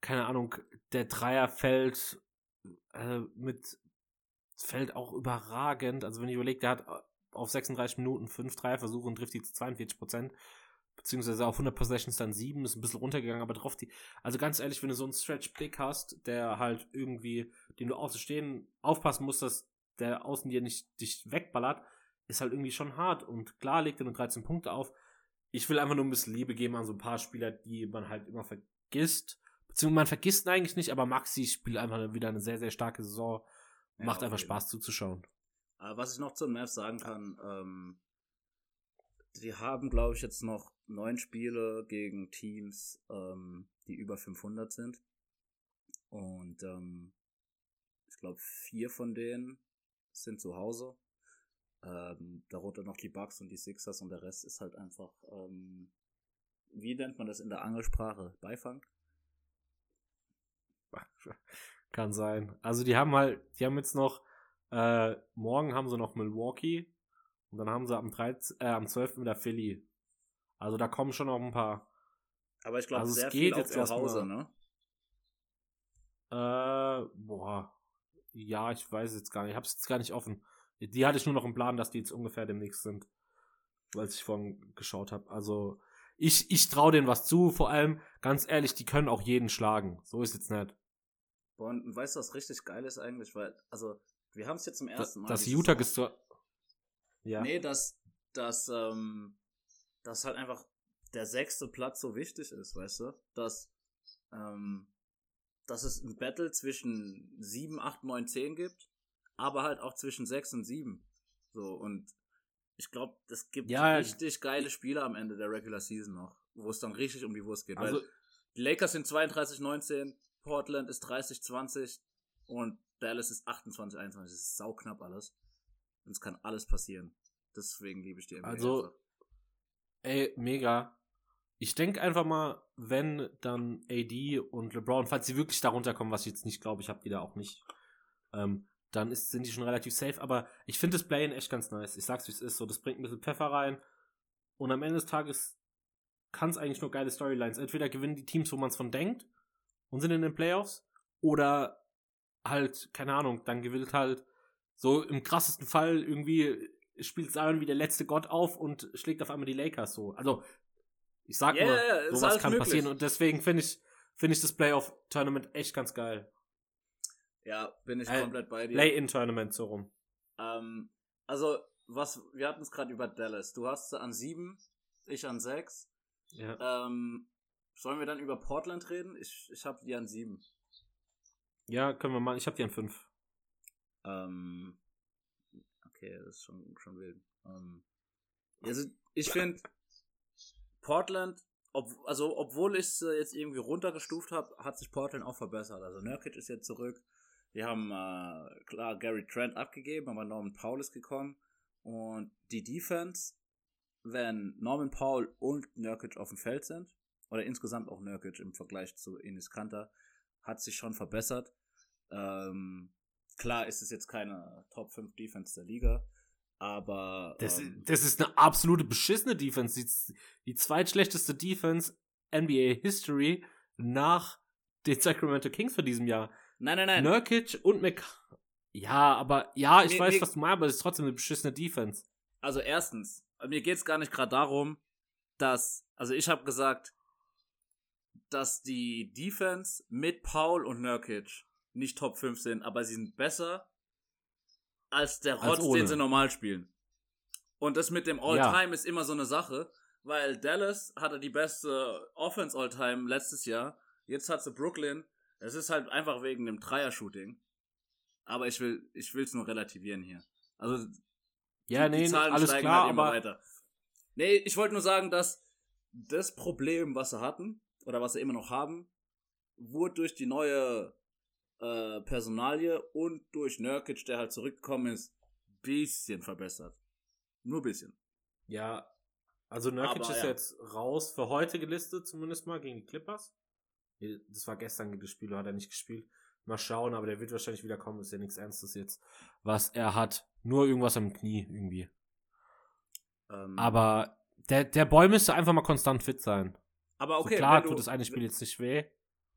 [SPEAKER 2] Keine Ahnung, der Dreier fällt äh, mit fällt auch überragend. Also wenn ich überlege, der hat auf 36 Minuten 5 Dreierversuche und trifft die zu 42 Prozent. Beziehungsweise auf 100 Possessions dann 7, ist ein bisschen runtergegangen, aber drauf die. Also ganz ehrlich, wenn du so einen Stretch-Blick hast, der halt irgendwie, den du außenstehen aufpassen musst, dass der Außen dir nicht dich wegballert, ist halt irgendwie schon hart. Und klar legt er nur 13 Punkte auf. Ich will einfach nur ein bisschen Liebe geben an so ein paar Spieler, die man halt immer vergisst. Beziehungsweise man vergisst ihn eigentlich nicht, aber Maxi spielt einfach wieder eine sehr, sehr starke Saison.
[SPEAKER 3] Ja,
[SPEAKER 2] Macht einfach. Spaß zuzuschauen.
[SPEAKER 3] Aber was ich noch zum Mavs sagen kann, ähm, die haben, glaube ich, jetzt noch neun Spiele gegen Teams, ähm, die über 500 sind. Und ähm, ich glaube, vier von denen sind zu Hause. Ähm, darunter noch die Bucks und die Sixers und der Rest ist halt einfach, ähm, wie nennt man das in der Angelsprache? Beifang?
[SPEAKER 2] Kann sein. Also die haben halt, die haben jetzt noch, äh, morgen haben sie noch Milwaukee und dann haben sie am 13, äh, am 12. wieder Philly. Also da kommen schon noch ein paar.
[SPEAKER 3] Aber ich glaube,
[SPEAKER 2] Also es
[SPEAKER 3] sehr
[SPEAKER 2] geht
[SPEAKER 3] viel
[SPEAKER 2] jetzt
[SPEAKER 3] zu Hause, ne?
[SPEAKER 2] Äh, boah. Ja, ich weiß jetzt gar nicht. Ich hab's jetzt gar nicht offen. Die hatte ich nur noch im Plan, dass die jetzt ungefähr demnächst sind. Weil ich vorhin geschaut habe. Also, ich, ich traue denen was zu. Vor allem, ganz ehrlich, die können auch jeden schlagen. So ist jetzt nicht.
[SPEAKER 3] Boah, und weißt du, was richtig geil ist eigentlich? Weil, also, wir haben es jetzt zum
[SPEAKER 2] Das,
[SPEAKER 3] ersten Mal.
[SPEAKER 2] das
[SPEAKER 3] die
[SPEAKER 2] Utah gestört. Ja.
[SPEAKER 3] Nee, dass, dass, ähm, dass halt einfach der sechste Platz so wichtig ist, weißt du? Dass, ähm, dass es ein Battle zwischen 7, 8, 9, 10 gibt, aber halt auch zwischen 6 und 7. So, und ich glaube, das gibt
[SPEAKER 2] Ja,
[SPEAKER 3] richtig geile Spiele am Ende der Regular Season noch, wo es dann richtig um die Wurst geht.
[SPEAKER 2] Also,
[SPEAKER 3] weil die Lakers sind 32, 19, Portland ist 30, 20 und Dallas ist 28, 21. Das ist sauknapp alles. Und es kann alles passieren. Deswegen liebe ich die NBA.
[SPEAKER 2] Also,
[SPEAKER 3] einfach.
[SPEAKER 2] ey, mega. Ich denke einfach mal, wenn dann AD und LeBron, falls sie wirklich darunter kommen, was ich jetzt nicht glaube, ich habe die da auch nicht, ähm, dann ist, sind die schon relativ safe. Aber ich finde das Play-In echt ganz nice. Ich sag's, wie es ist. So, das bringt ein bisschen Pfeffer rein. Und am Ende des Tages kann es eigentlich nur geile Storylines. Entweder gewinnen die Teams, wo man es von denkt und sind in den Playoffs, oder halt, keine Ahnung, dann gewinnt halt so im krassesten Fall irgendwie spielt Zion wie der letzte Gott auf und schlägt auf einmal die Lakers so. Also, ich sag
[SPEAKER 3] ja, ist
[SPEAKER 2] sowas kann
[SPEAKER 3] möglich.
[SPEAKER 2] passieren und deswegen finde ich, finde ich das Playoff-Tournament echt ganz geil.
[SPEAKER 3] Ja, bin ich
[SPEAKER 2] Äh,
[SPEAKER 3] komplett bei dir.
[SPEAKER 2] Play-In-Tournament so rum.
[SPEAKER 3] Ähm, also, was, wir hatten es gerade über Dallas. Du hast sie an 7, ich an 6.
[SPEAKER 2] Ja,
[SPEAKER 3] Ähm, sollen wir dann über Portland reden? Ich, ich habe die an 7.
[SPEAKER 2] ja können wir mal. Ich habe die an fünf.
[SPEAKER 3] Ähm, okay, das ist schon, schon wild. Ähm, also, ich finde, Portland, ob, also obwohl ich es äh, jetzt irgendwie runtergestuft habe, hat sich Portland auch verbessert. Also Nurkic ist jetzt zurück. Wir haben äh, klar Gary Trent abgegeben, aber Norman Powell ist gekommen. Und die Defense, wenn Norman Powell und Nurkic auf dem Feld sind, oder insgesamt auch Nurkic im Vergleich zu Enes Kanter, hat sich schon verbessert. Ähm, klar ist es jetzt keine Top 5 Defense der Liga, aber
[SPEAKER 2] Das,
[SPEAKER 3] ähm,
[SPEAKER 2] das ist eine absolute beschissene Defense. Die, die zweitschlechteste Defense NBA History nach den Sacramento Kings für diesem Jahr.
[SPEAKER 3] Nein, nein, nein.
[SPEAKER 2] Nurkic und Mc. Ja, aber ja, ich
[SPEAKER 3] Nee,
[SPEAKER 2] weiß,
[SPEAKER 3] nee.
[SPEAKER 2] was du meinst, aber es ist trotzdem eine beschissene Defense.
[SPEAKER 3] Also erstens, mir geht's gar nicht gerade darum, dass, also ich habe gesagt, dass die Defense mit Paul und Nurkic nicht Top 5 sind, aber sie sind besser als der
[SPEAKER 2] Als
[SPEAKER 3] Rotz,
[SPEAKER 2] ohne.
[SPEAKER 3] den sie normal spielen. Und das mit dem All-Time ist immer so eine Sache, weil Dallas hatte die beste Offense All-Time letztes Jahr. Jetzt hat sie Brooklyn. Es ist halt einfach wegen dem Dreier-Shooting. Aber ich will, ich will's nur relativieren hier. Also
[SPEAKER 2] Ja,
[SPEAKER 3] die
[SPEAKER 2] nee,
[SPEAKER 3] Zahlen
[SPEAKER 2] alles
[SPEAKER 3] steigen
[SPEAKER 2] klar,
[SPEAKER 3] halt immer
[SPEAKER 2] aber
[SPEAKER 3] weiter. Nee, ich wollte nur sagen, dass das Problem, was sie hatten, oder was sie immer noch haben, wurde durch die neue äh, Personalie und durch Nurkic, der halt zurückgekommen ist, bisschen verbessert. Nur bisschen.
[SPEAKER 2] ja, also Nurkic
[SPEAKER 3] Aber
[SPEAKER 2] ist
[SPEAKER 3] ja.
[SPEAKER 2] jetzt raus für heute gelistet, zumindest mal gegen die Clippers. Das war gestern das Spiel, hat er nicht gespielt. Mal schauen, aber der wird wahrscheinlich wieder kommen, ist ja nichts Ernstes jetzt, was er hat. Nur irgendwas am Knie irgendwie.
[SPEAKER 3] Ähm,
[SPEAKER 2] Aber der, der Boy müsste einfach mal konstant fit sein.
[SPEAKER 3] aber okay,
[SPEAKER 2] so klar
[SPEAKER 3] wenn du,
[SPEAKER 2] tut das eine Spiel jetzt nicht weh.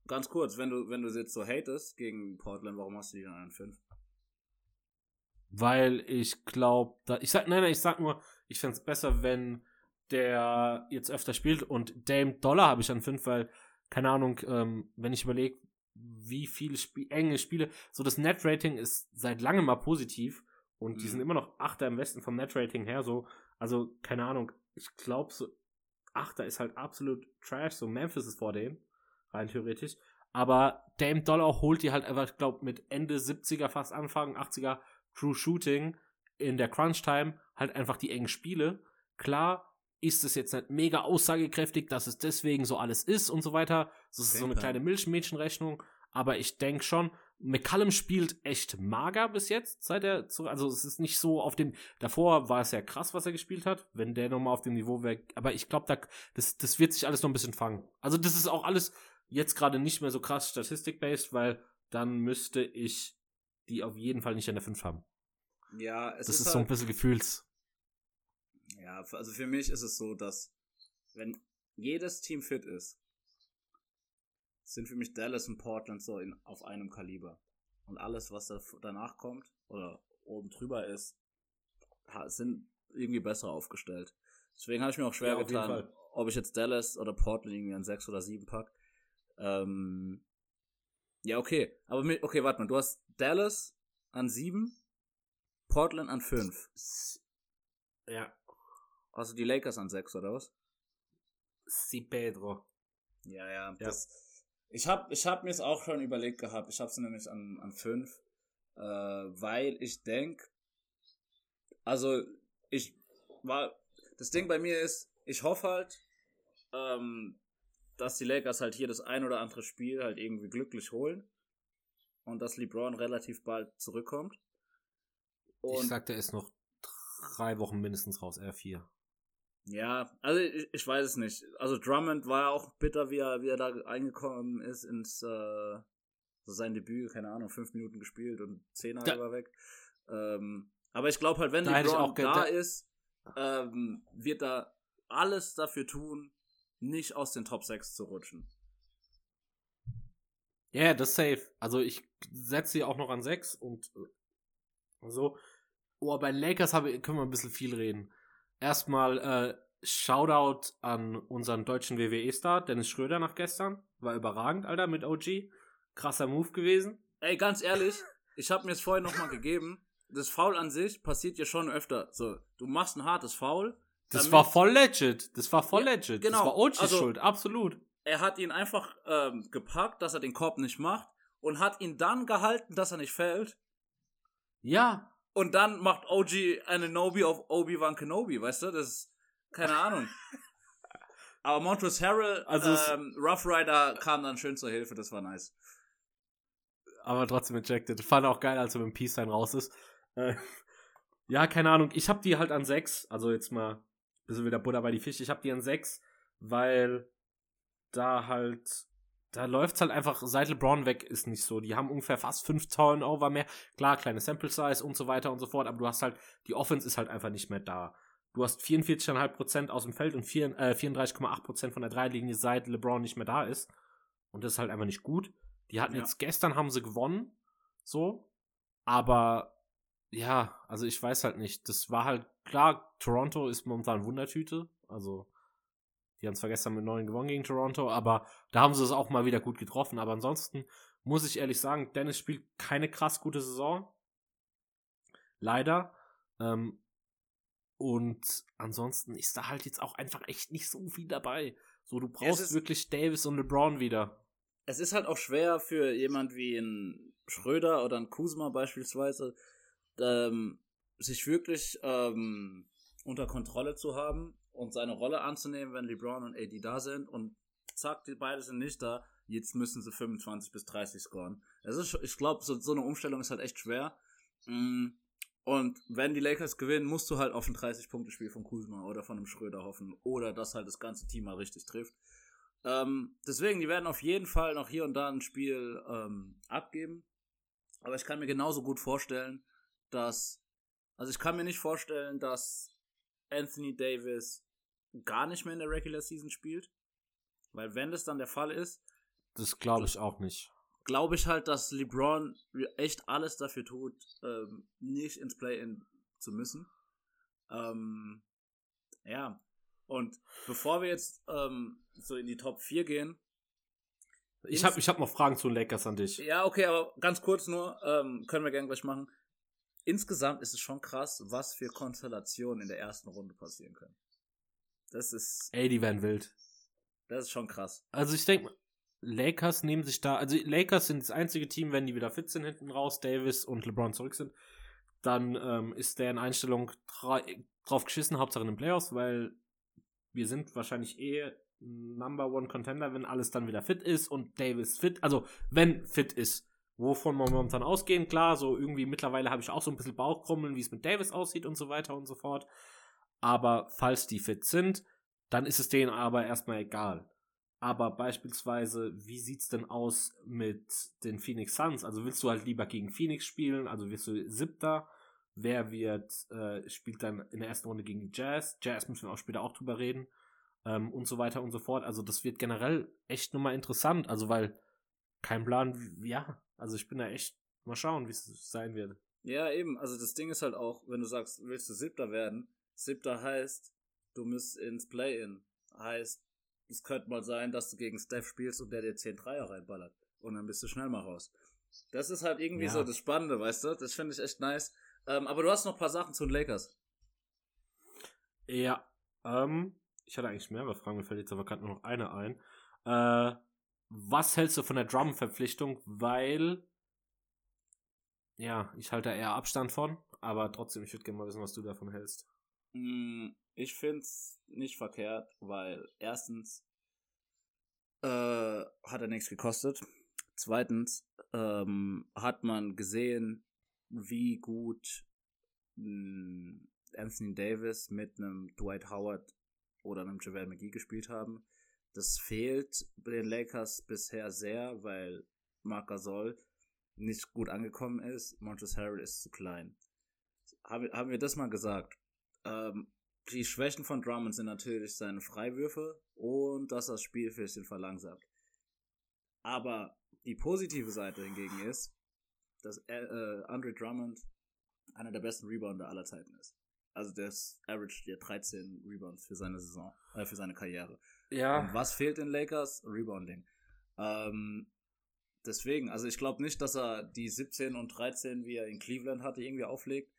[SPEAKER 3] Ganz kurz, wenn du, wenn du jetzt so hatest gegen Portland, warum hast du die dann an 5?
[SPEAKER 2] Weil ich glaube, ich sag, nein, nein, ich sag nur, ich fände es besser, wenn der jetzt öfter spielt und Dame Dollar habe ich an 5, weil, keine Ahnung, ähm, wenn ich überlege, wie viele Spie enge Spiele, so das Net-Rating ist seit langem mal positiv und die
[SPEAKER 3] Mhm.
[SPEAKER 2] sind immer noch Achter im Westen vom Net-Rating her, so, also, keine Ahnung, ich glaube, so, Achter ist halt absolut Trash, so Memphis ist vor denen, rein theoretisch, aber Dame Dollar holt die halt einfach, ich glaube, mit Ende 70er, fast Anfang 80er True Shooting in der Crunch Time halt einfach die engen Spiele. Klar ist es jetzt nicht mega aussagekräftig, dass es deswegen so alles ist und so weiter. Das ist so eine kleine Milchmädchenrechnung. Aber ich denke schon, McCallum spielt echt mager bis jetzt, seit er zu, also es ist nicht so auf dem, davor war es ja krass, was er gespielt hat, wenn der nochmal auf dem Niveau wäre, aber ich glaube, da, das, das wird sich alles noch ein bisschen fangen. Also das ist auch alles jetzt gerade nicht mehr so krass statistik-based, weil dann müsste ich die auf jeden Fall nicht in der 5 haben.
[SPEAKER 3] Ja, es
[SPEAKER 2] Das ist,
[SPEAKER 3] ist,
[SPEAKER 2] so ein
[SPEAKER 3] halt,
[SPEAKER 2] bisschen Gefühls.
[SPEAKER 3] Ja, also für mich ist es so, dass wenn jedes Team fit ist, sind für mich Dallas und Portland so in, auf einem Kaliber. Und alles, was da, danach kommt oder oben drüber ist, sind irgendwie besser aufgestellt. Deswegen habe ich mir auch schwer
[SPEAKER 2] Ja,
[SPEAKER 3] getan, ob ich jetzt Dallas oder Portland irgendwie an 6 oder 7 pack. Ähm, ja, okay. Aber mit, okay, warte mal, du hast Dallas an 7, Portland an 5.
[SPEAKER 2] Ja.
[SPEAKER 3] Hast du die Lakers an 6 oder was?
[SPEAKER 2] Si Pedro.
[SPEAKER 3] Ja, ja. Das, ich habe ich hab mir es auch schon überlegt gehabt. Ich habe sie nämlich an, an 5, äh, weil ich denke, also ich war, das Ding bei mir ist, ich hoffe halt, ähm, dass die Lakers halt hier das ein oder andere Spiel halt irgendwie glücklich holen und dass LeBron relativ bald zurückkommt.
[SPEAKER 2] ich
[SPEAKER 3] Und
[SPEAKER 2] sag, der ist noch drei Wochen mindestens raus, R4.
[SPEAKER 3] Ja, also ich, ich weiß es nicht. Also Drummond war ja auch bitter, wie er, wie er da eingekommen ist ins äh, so sein Debüt, keine Ahnung, fünf Minuten gespielt und zehn
[SPEAKER 2] Da-
[SPEAKER 3] war weg. Ähm, aber ich glaube halt, wenn
[SPEAKER 2] Da ich
[SPEAKER 3] LeBron
[SPEAKER 2] auch
[SPEAKER 3] da- ist, ähm, wird er alles dafür tun, nicht aus den Top 6 zu rutschen.
[SPEAKER 2] Ja, yeah, das safe. Also ich setze sie auch noch an 6 und äh, so. Oh, bei Lakers habe, können wir ein bisschen viel reden. Erstmal äh, Shoutout an unseren deutschen WWE-Star, Dennis Schröder nach gestern. War überragend, Alter, mit OG. Krasser Move gewesen.
[SPEAKER 3] Ey, ganz ehrlich, ich habe mir es vorhin nochmal gegeben. Das Foul an sich passiert ja schon öfter. So, du machst ein hartes Foul.
[SPEAKER 2] Das war voll legit. Das war voll
[SPEAKER 3] Ja,
[SPEAKER 2] legit.
[SPEAKER 3] genau.
[SPEAKER 2] Das war OG's
[SPEAKER 3] Also-
[SPEAKER 2] Schuld, absolut.
[SPEAKER 3] er hat ihn einfach ähm, gepackt, dass er den Korb nicht macht und hat ihn dann gehalten, dass er nicht fällt.
[SPEAKER 2] Ja,
[SPEAKER 3] Und dann macht OG eine Nobi auf Obi-Wan Kenobi, weißt du? Das ist keine Ahnung. Aber Montrezl Harrell,
[SPEAKER 2] Also
[SPEAKER 3] ähm, Rough Rider kam dann schön zur Hilfe, das war nice.
[SPEAKER 2] aber trotzdem ejected. Fand auch geil, als er mit dem Peace Sign raus ist. Äh, ja, keine Ahnung. Ich hab die halt an 6. Also jetzt mal bisschen wieder Butter bei die Fische. Ich hab die an 6, weil da halt, da läuft's halt einfach, seit LeBron weg ist nicht so. Die haben ungefähr fast 5 Turnover mehr. Klar, kleine Sample Size und so weiter und so fort, aber du hast halt, die Offense ist halt einfach nicht mehr da. Du hast 44,5% aus dem Feld und äh, 34,8% von der Dreilinie, seit LeBron nicht mehr da ist. Und das ist halt einfach nicht gut. Die hatten
[SPEAKER 3] Ja.
[SPEAKER 2] jetzt gestern haben sie gewonnen, so, aber ja, also ich weiß halt nicht. Das war halt klar, Toronto ist momentan Wundertüte, also die haben zwar gestern mit 9 gewonnen gegen Toronto, aber da haben sie es auch mal wieder gut getroffen. Aber ansonsten muss ich ehrlich sagen, Dennis spielt keine krass gute Saison. Leider. Ähm, und ansonsten ist da halt jetzt auch einfach echt nicht so viel dabei. So, du brauchst wirklich Davis und LeBron wieder.
[SPEAKER 3] Es ist halt auch schwer für jemand wie ein Schröder oder ein Kuzma beispielsweise, ähm, sich wirklich ähm, unter Kontrolle zu haben und seine Rolle anzunehmen, wenn LeBron und AD da sind und zack, die beide sind nicht da, jetzt müssen sie 25 bis 30 scoren. Es ist, ich glaube, so, so eine Umstellung ist halt echt schwer. Mm, Und wenn die Lakers gewinnen, musst du halt auf ein 30-Punkte-Spiel von Kuzma oder von einem Schröder hoffen oder dass halt das ganze Team mal richtig trifft. Ähm, deswegen, die werden auf jeden Fall noch hier und da ein Spiel ähm, abgeben. Aber ich kann mir genauso gut vorstellen, dass. Also ich kann mir nicht vorstellen, dass Anthony Davis gar nicht mehr in der Regular Season spielt. Weil wenn das dann der Fall ist,
[SPEAKER 2] Das glaube ich auch nicht.
[SPEAKER 3] glaube ich halt, dass LeBron echt alles dafür tut, ähm, nicht ins Play-In zu müssen. Ähm, ja. Und bevor wir jetzt ähm, so in die Top 4 gehen,
[SPEAKER 2] Ich habe ich hab noch Fragen zu den Lakers an dich.
[SPEAKER 3] Ja, okay, aber ganz kurz nur, ähm, können wir gerne gleich machen. Insgesamt ist es schon krass, was für Konstellationen in der ersten Runde passieren können. Das ist,
[SPEAKER 2] Ey, die werden wild.
[SPEAKER 3] das ist schon krass.
[SPEAKER 2] Also ich denke, Lakers nehmen sich da, also Lakers sind das einzige Team, wenn die wieder fit sind hinten raus, Davis und LeBron zurück sind, dann ähm, ist deren Einstellung drauf geschissen, Hauptsache in den Playoffs, weil wir sind wahrscheinlich eh Number One Contender, wenn alles dann wieder fit ist und Davis fit, also wenn fit ist, wovon wir momentan ausgehen, klar, so irgendwie mittlerweile habe ich auch so ein bisschen Bauchkrummeln, wie es mit Davis aussieht und so weiter und so fort, aber falls die fit sind, dann ist es denen aber erstmal egal. Aber beispielsweise, wie sieht's denn aus mit den Phoenix Suns? Also willst du halt lieber gegen Phoenix spielen? Also wirst du siebter? Wer wird, äh, spielt dann in der ersten Runde gegen die Jazz? Jazz müssen wir auch später auch drüber reden. Ähm, und so weiter und so fort. Also das wird generell echt nochmal interessant. Also weil kein Plan, ja. Also ich bin da echt mal schauen, wie es sein wird.
[SPEAKER 3] Ja, eben, also das Ding ist halt auch, wenn du sagst, willst du Siebter werden, Siebter heißt, du musst ins Play-In. Heißt, es könnte mal sein, dass du gegen Steph spielst und der dir 10 Dreier reinballert. Und dann bist du schnell mal raus. Das ist halt irgendwie
[SPEAKER 2] Ja.
[SPEAKER 3] so das Spannende, weißt du? Das finde ich echt nice. Ähm, aber du hast noch ein paar Sachen zu den Lakers.
[SPEAKER 2] Ja, ähm, ich hatte eigentlich mehrere Fragen, mir fällt jetzt aber gerade nur noch eine ein. Äh, was hältst du von der Drum-Verpflichtung? Weil, ja, ich halte da eher Abstand von, aber trotzdem, ich würde gerne mal wissen, was du davon hältst.
[SPEAKER 3] Mm, Ich find's nicht verkehrt, weil erstens äh, hat er nichts gekostet. Zweitens ähm, hat man gesehen, wie gut mh, Anthony Davis mit einem Dwight Howard oder einem JaVale McGee gespielt haben. Das fehlt den Lakers bisher sehr, weil Marc Gasol nicht gut angekommen ist. Montrezl Harrell ist zu klein. Haben, haben wir das mal gesagt? Ähm, die Schwächen von Drummond sind natürlich seine Freiwürfe und dass das Spiel für bisschen verlangsamt. Aber die positive Seite hingegen ist, dass äh, äh, Andre Drummond einer der besten Rebounder aller Zeiten ist. Also der average ja 13 Rebounds für seine Saison, äh, für seine Karriere. Und was fehlt den Lakers? Rebounding. Ähm, deswegen, also ich glaube nicht, dass er die 17 und 13, wie er in Cleveland hatte, irgendwie auflegt.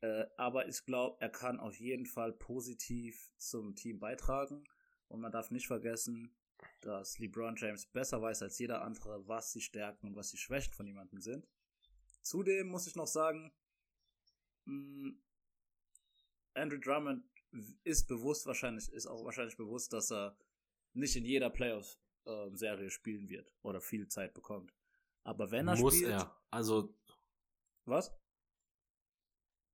[SPEAKER 3] Äh, aber ich glaube, er kann auf jeden Fall positiv zum Team beitragen. Und man darf nicht vergessen, dass LeBron James besser weiß als jeder andere, was die Stärken und was die Schwächen von jemandem sind. Zudem muss ich noch sagen, mh, Andrew Drummond ist bewusst wahrscheinlich, ist auch wahrscheinlich bewusst, dass er nicht in jeder Playoff-Serie spielen wird oder viel Zeit bekommt. Aber wenn er
[SPEAKER 2] muss
[SPEAKER 3] spielt,
[SPEAKER 2] er. Also,
[SPEAKER 3] was?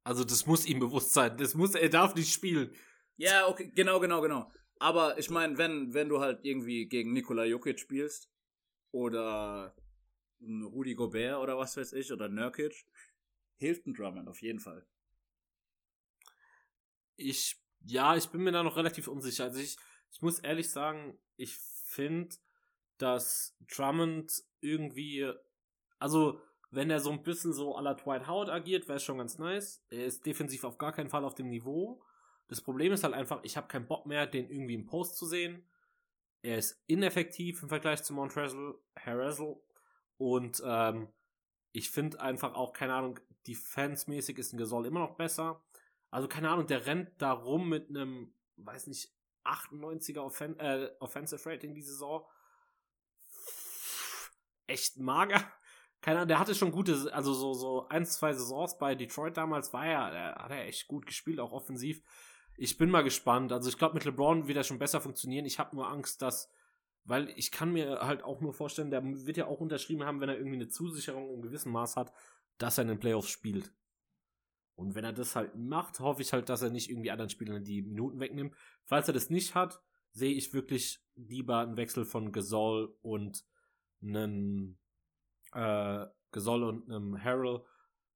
[SPEAKER 2] also das muss ihm bewusst sein. Das muss, er darf nicht spielen.
[SPEAKER 3] Ja, okay, genau, genau, genau. Aber ich meine, wenn, wenn du halt irgendwie gegen Nikola Jokic spielst oder Rudi Gobert oder was weiß ich oder Nurkic, hilft ein Drummond auf jeden Fall.
[SPEAKER 2] Ich, ja, ich bin mir da noch relativ unsicher. Also ich, ich muss ehrlich sagen, ich finde, dass Drummond irgendwie, also wenn er so ein bisschen so à la Dwight Howard agiert, wäre es schon ganz nice. Er ist defensiv auf gar keinen Fall auf dem Niveau. Das Problem ist halt einfach, ich habe keinen Bock mehr, den irgendwie im Post zu sehen. Er ist ineffektiv im Vergleich zu Montrezl Harrell. Und ähm, ich finde einfach auch, keine Ahnung, defense-mäßig ist ein Gesol immer noch besser. Also keine Ahnung, der rennt da rum mit einem, weiß nicht, 98er Offen äh, Offensive Rating die Saison. Echt mager. Keine Ahnung, der hatte schon gute, also so, so ein, zwei Saisons bei Detroit damals war er, der hat er echt gut gespielt, auch offensiv. Ich bin mal gespannt. Also ich glaube, mit LeBron wird er schon besser funktionieren. Ich habe nur Angst, dass, weil ich kann mir halt auch nur vorstellen, der wird ja auch unterschrieben haben, wenn er irgendwie eine Zusicherung im gewissen Maß hat, dass er in den Playoffs spielt. Und wenn er das halt macht, hoffe ich halt, dass er nicht irgendwie anderen Spielern die Minuten wegnimmt. Falls er das nicht hat, sehe ich wirklich lieber einen Wechsel von Gasol und einem äh, Gasol und einem Harrell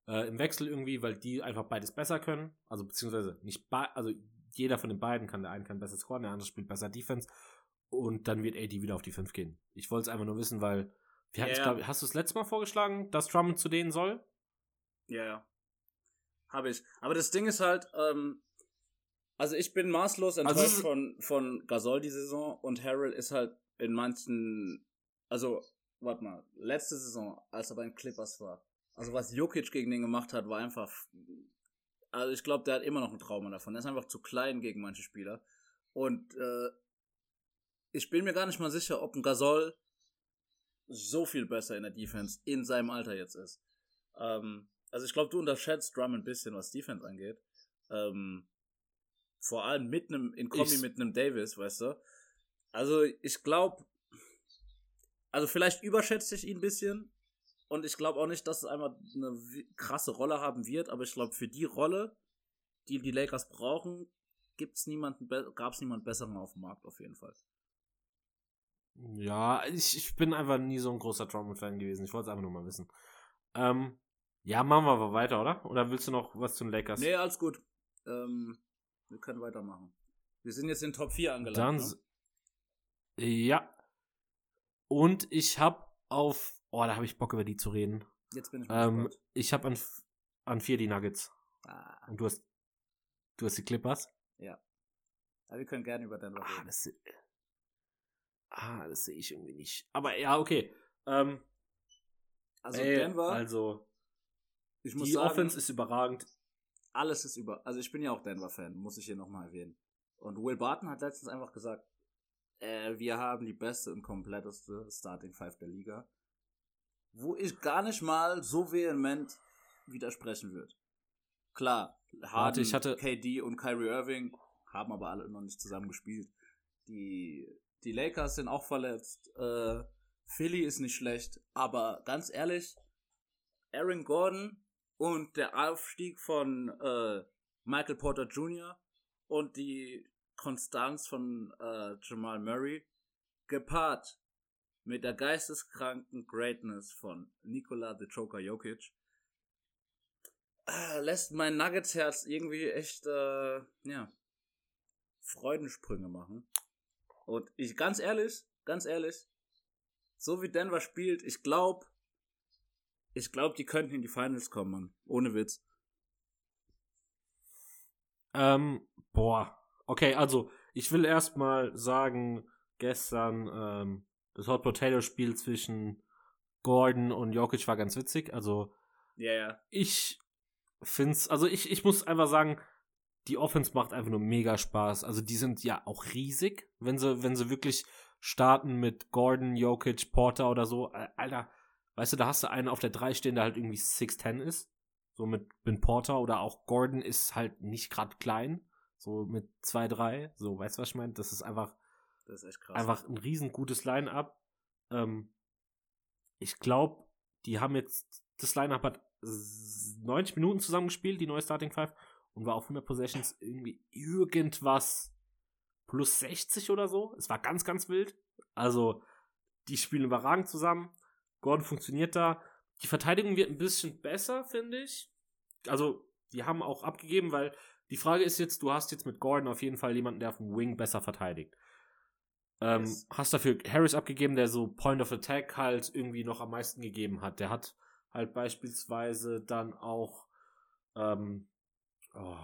[SPEAKER 2] äh, im Wechsel irgendwie, weil die einfach beides besser können. Also beziehungsweise nicht also jeder von den beiden kann, der eine kann besser scoren, der andere spielt besser Defense. Und dann wird AD wieder auf die 5 gehen. Ich wollte es einfach nur wissen, weil wir yeah. glaub, hast du das letzte Mal vorgeschlagen, dass Drummond zu denen soll?
[SPEAKER 3] Ja, ja. Habe ich. Aber das Ding ist halt, ähm, also ich bin maßlos enttäuscht also von, von Gasol die Saison und Harrell ist halt in manchen, also, warte mal, letzte Saison, als er bei den Clippers war, also was Jokic gegen den gemacht hat, war einfach, also ich glaube, der hat immer noch ein Trauma davon. Er ist einfach zu klein gegen manche Spieler. Und äh, ich bin mir gar nicht mal sicher, ob ein Gasol so viel besser in der Defense in seinem Alter jetzt ist. Ähm, also ich glaube, du unterschätzt Drum ein bisschen, was Defense angeht. Ähm, vor allem mit einem, in Kombi ich, mit einem Davis, weißt du. Also ich glaube, also vielleicht überschätze ich ihn ein bisschen. Und ich glaube auch nicht, dass es einmal eine krasse Rolle haben wird, aber ich glaube, für die Rolle, die die Lakers brauchen, gibt's niemanden, gab es niemanden besseren auf dem Markt auf jeden Fall.
[SPEAKER 2] Ja, ich, ich bin einfach nie so ein großer Drummond-Fan gewesen. Ich wollte es einfach nur mal wissen. Ähm, ja, machen wir aber weiter, oder? Oder willst du noch was zu den Lakers?
[SPEAKER 3] Nee, alles gut. Ähm, wir können weitermachen. Wir sind jetzt in Top 4 angelangt. Dann,
[SPEAKER 2] ne? Ja. Und ich habe auf. Oh, da habe ich Bock über die zu reden.
[SPEAKER 3] Jetzt bin ich mal ähm,
[SPEAKER 2] Ich habe an, an vier die Nuggets. Ah. Und du hast. Du hast die Clippers?
[SPEAKER 3] Ja. Aber wir können gerne über Denver
[SPEAKER 2] ah, reden. Das, ah, das sehe ich irgendwie nicht. Aber ja, okay. Ähm,
[SPEAKER 3] also ey, Denver.
[SPEAKER 2] Also. Ich muss die sagen, Offense ist überragend.
[SPEAKER 3] Alles ist über. Also ich bin ja auch Denver-Fan, muss ich hier nochmal erwähnen. Und Will Barton hat letztens einfach gesagt, äh, wir haben die beste und kompletteste Starting Five der Liga. Wo ich gar nicht mal so vehement widersprechen würde. Klar, Harden, ich hatte KD und Kyrie Irving haben aber alle noch nicht zusammen gespielt. Die, die Lakers sind auch verletzt. Äh, Philly ist nicht schlecht. Aber ganz ehrlich, Aaron Gordon und der Aufstieg von äh, Michael Porter Jr. und die Konstanz von äh, Jamal Murray gepaart mit der geisteskranken Greatness von Nikola the Joker Jokic äh, lässt mein Nuggets Herz irgendwie echt äh, ja Freudensprünge machen und ich ganz ehrlich ganz ehrlich so wie Denver spielt ich glaube ich glaube, die könnten in die Finals kommen, Mann. Ohne Witz.
[SPEAKER 2] Ähm, boah. Okay, also, ich will erstmal sagen, gestern, ähm, das Hot Potato Spiel zwischen Gordon und Jokic war ganz witzig. Also,
[SPEAKER 3] ja, yeah.
[SPEAKER 2] ich find's, also ich, ich muss einfach sagen, die Offense macht einfach nur mega Spaß. Also, die sind ja auch riesig, wenn sie, wenn sie wirklich starten mit Gordon, Jokic, Porter oder so. Alter, Weißt du, da hast du einen auf der 3 stehen, der halt irgendwie 6'10 ist. So mit Ben Porter oder auch Gordon ist halt nicht gerade klein. So mit 2'3. So, weißt du, was ich meine? Das ist einfach.
[SPEAKER 3] Das ist echt krass.
[SPEAKER 2] Einfach ein riesen gutes Line-Up. Ähm, ich glaube, die haben jetzt. Das Line-Up hat 90 Minuten zusammengespielt, die neue Starting Five. Und war auf 100 Possessions irgendwie irgendwas plus 60 oder so. Es war ganz, ganz wild. Also, die spielen überragend zusammen. Gordon funktioniert da. Die Verteidigung wird ein bisschen besser, finde ich. Also, die haben auch abgegeben, weil die Frage ist jetzt, du hast jetzt mit Gordon auf jeden Fall jemanden, der auf dem Wing besser verteidigt. Ähm,
[SPEAKER 3] Yes.
[SPEAKER 2] Hast dafür Harris abgegeben, der so Point of Attack halt irgendwie noch am meisten gegeben hat. Der hat halt beispielsweise dann auch, ähm, oh,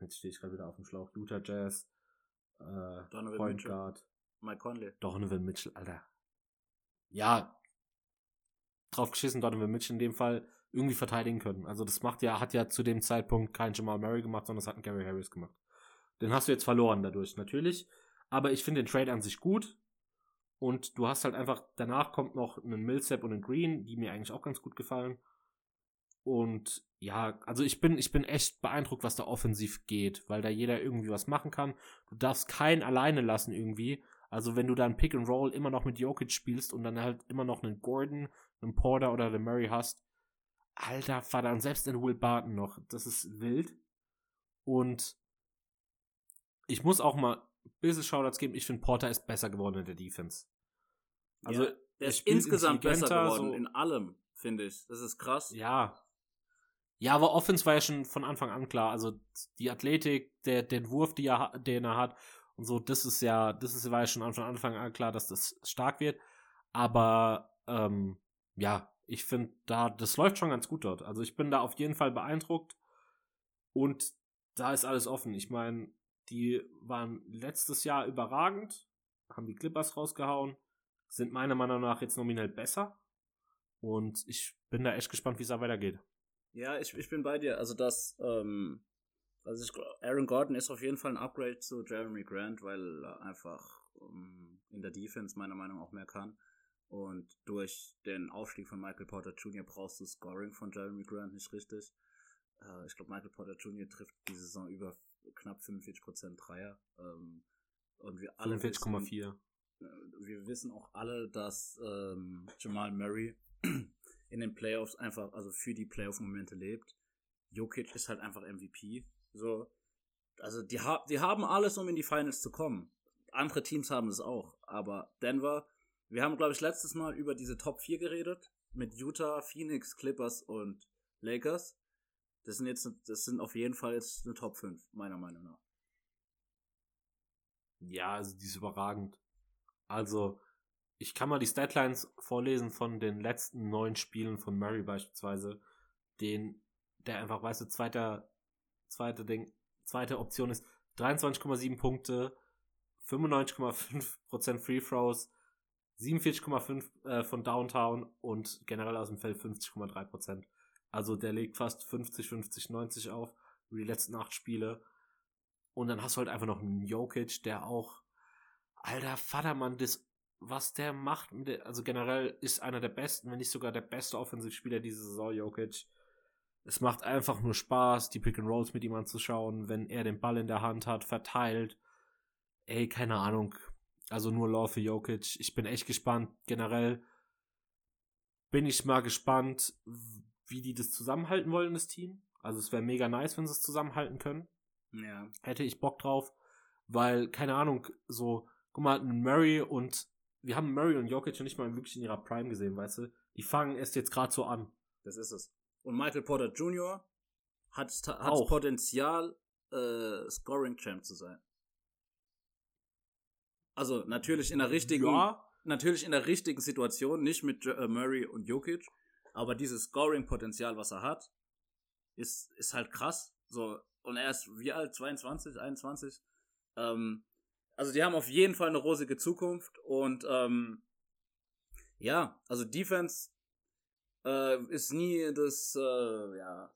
[SPEAKER 2] jetzt stehe ich gerade wieder auf dem Schlauch, Utah Jazz, äh,
[SPEAKER 3] Donovan
[SPEAKER 2] Point
[SPEAKER 3] Mitchell.
[SPEAKER 2] Guard,
[SPEAKER 3] Mike Conley.
[SPEAKER 2] Donovan Mitchell, Alter. Ja, drauf geschissen, Donovan Mitchell in dem Fall irgendwie verteidigen können. Also das macht ja, hat ja zu dem Zeitpunkt kein Jamal Murray gemacht, sondern das hat ein Gary Harris gemacht. Den hast du jetzt verloren dadurch, natürlich. Aber ich finde den Trade an sich gut. Und du hast halt einfach, danach kommt noch einen Millsap und einen Green, die mir eigentlich auch ganz gut gefallen. Und ja, also ich bin, ich bin echt beeindruckt, was da offensiv geht, weil da jeder irgendwie was machen kann. Du darfst keinen alleine lassen irgendwie. Also wenn du dann Pick and Roll immer noch mit Jokic spielst und dann halt immer noch einen Gordon, einen Porter oder einen Murray hast, alter Vater, und selbst den Will Barton noch, das ist wild. Und ich muss auch mal ein bisschen Shoutouts geben, ich finde Porter ist besser geworden in der Defense. Also
[SPEAKER 3] Ja,
[SPEAKER 2] er
[SPEAKER 3] ist insgesamt besser geworden
[SPEAKER 2] so-
[SPEAKER 3] in allem, finde ich. Das ist krass.
[SPEAKER 2] Ja. Ja, aber Offense war ja schon von Anfang an klar. Also die Athletik, der, den Wurf, die er, den er hat und so, das ist ja, das ist, war ja schon von Anfang an klar, dass das stark wird. Aber ähm, ja, ich finde da, das läuft schon ganz gut dort. Also ich bin da auf jeden Fall beeindruckt und da ist alles offen. Ich meine, die waren letztes Jahr überragend, haben die Clippers rausgehauen, sind meiner Meinung nach jetzt nominell besser. Und ich bin da echt gespannt, wie es da weitergeht.
[SPEAKER 3] Ja, ich, ich bin bei dir. Also das, ähm, also ich Aaron Gordon ist auf jeden Fall ein Upgrade zu Jeremy Grant, weil er einfach ähm, in der Defense meiner Meinung nach auch mehr kann. Und durch den Aufstieg von Michael Porter Jr. brauchst du Scoring von Jeremy Grant nicht richtig. Äh, ich glaube, Michael Porter Jr. trifft die Saison über knapp 45% Dreier. Ähm, und wir alle wissen,
[SPEAKER 2] 45,4.
[SPEAKER 3] äh, wir wissen auch alle, dass ähm, Jamal Murray in den Playoffs einfach, also für die Playoff-Momente lebt. Jokic ist halt einfach MVP. So, also die, ha die haben alles, um in die Finals zu kommen. Andere Teams haben es auch, aber Denver, wir haben, glaube ich, letztes Mal über diese Top 4 geredet, mit Utah, Phoenix, Clippers und Lakers. Das sind jetzt, das sind auf jeden Fall jetzt eine Top 5, meiner Meinung nach.
[SPEAKER 2] Ja, also die ist überragend. Also, ich kann mal die Statlines vorlesen von den letzten neun Spielen von Murray beispielsweise, den, der einfach, weißt du, zweiter, zweite Ding, zweite Option ist 23,7 Punkte, 95,5% Free Throws, 47,5 äh, von Downtown und generell aus dem Feld 50,3%. Also der legt fast 50, 50, 90 auf über die letzten acht Spiele. Und dann hast du halt einfach noch einen Jokic, der auch, alter Vatermann, das, was der macht, also generell ist einer der besten, wenn nicht sogar der beste Offensivspieler diese Saison, Jokic. Es macht einfach nur Spaß, die Pick and Rolls mit ihm anzuschauen, wenn er den Ball in der Hand hat, verteilt. Ey, keine Ahnung. Also nur Law für Jokic. Ich bin echt gespannt. Generell bin ich mal gespannt, wie die das zusammenhalten wollen, das Team. Also es wäre mega nice, wenn sie es zusammenhalten können
[SPEAKER 3] Ja.
[SPEAKER 2] hätte ich Bock drauf, weil, keine Ahnung, so, guck mal, Murray und wir haben Murray und Jokic noch nicht mal wirklich in ihrer Prime gesehen, weißt du? Die fangen erst jetzt gerade so an.
[SPEAKER 3] Das ist es. Und Michael Porter Jr. hat hat das
[SPEAKER 2] Auch.
[SPEAKER 3] Potenzial, äh, Scoring Champ zu sein. Also natürlich in der richtigen,
[SPEAKER 2] Ja,
[SPEAKER 3] natürlich in der richtigen Situation, nicht mit äh, Murray und Jokic, aber dieses Scoring Potenzial, was er hat, ist ist halt krass. So und er ist wie alt 22, 21. Ähm, also die haben auf jeden Fall eine rosige Zukunft und ähm, ja, also Defense äh, ist nie das, äh, ja,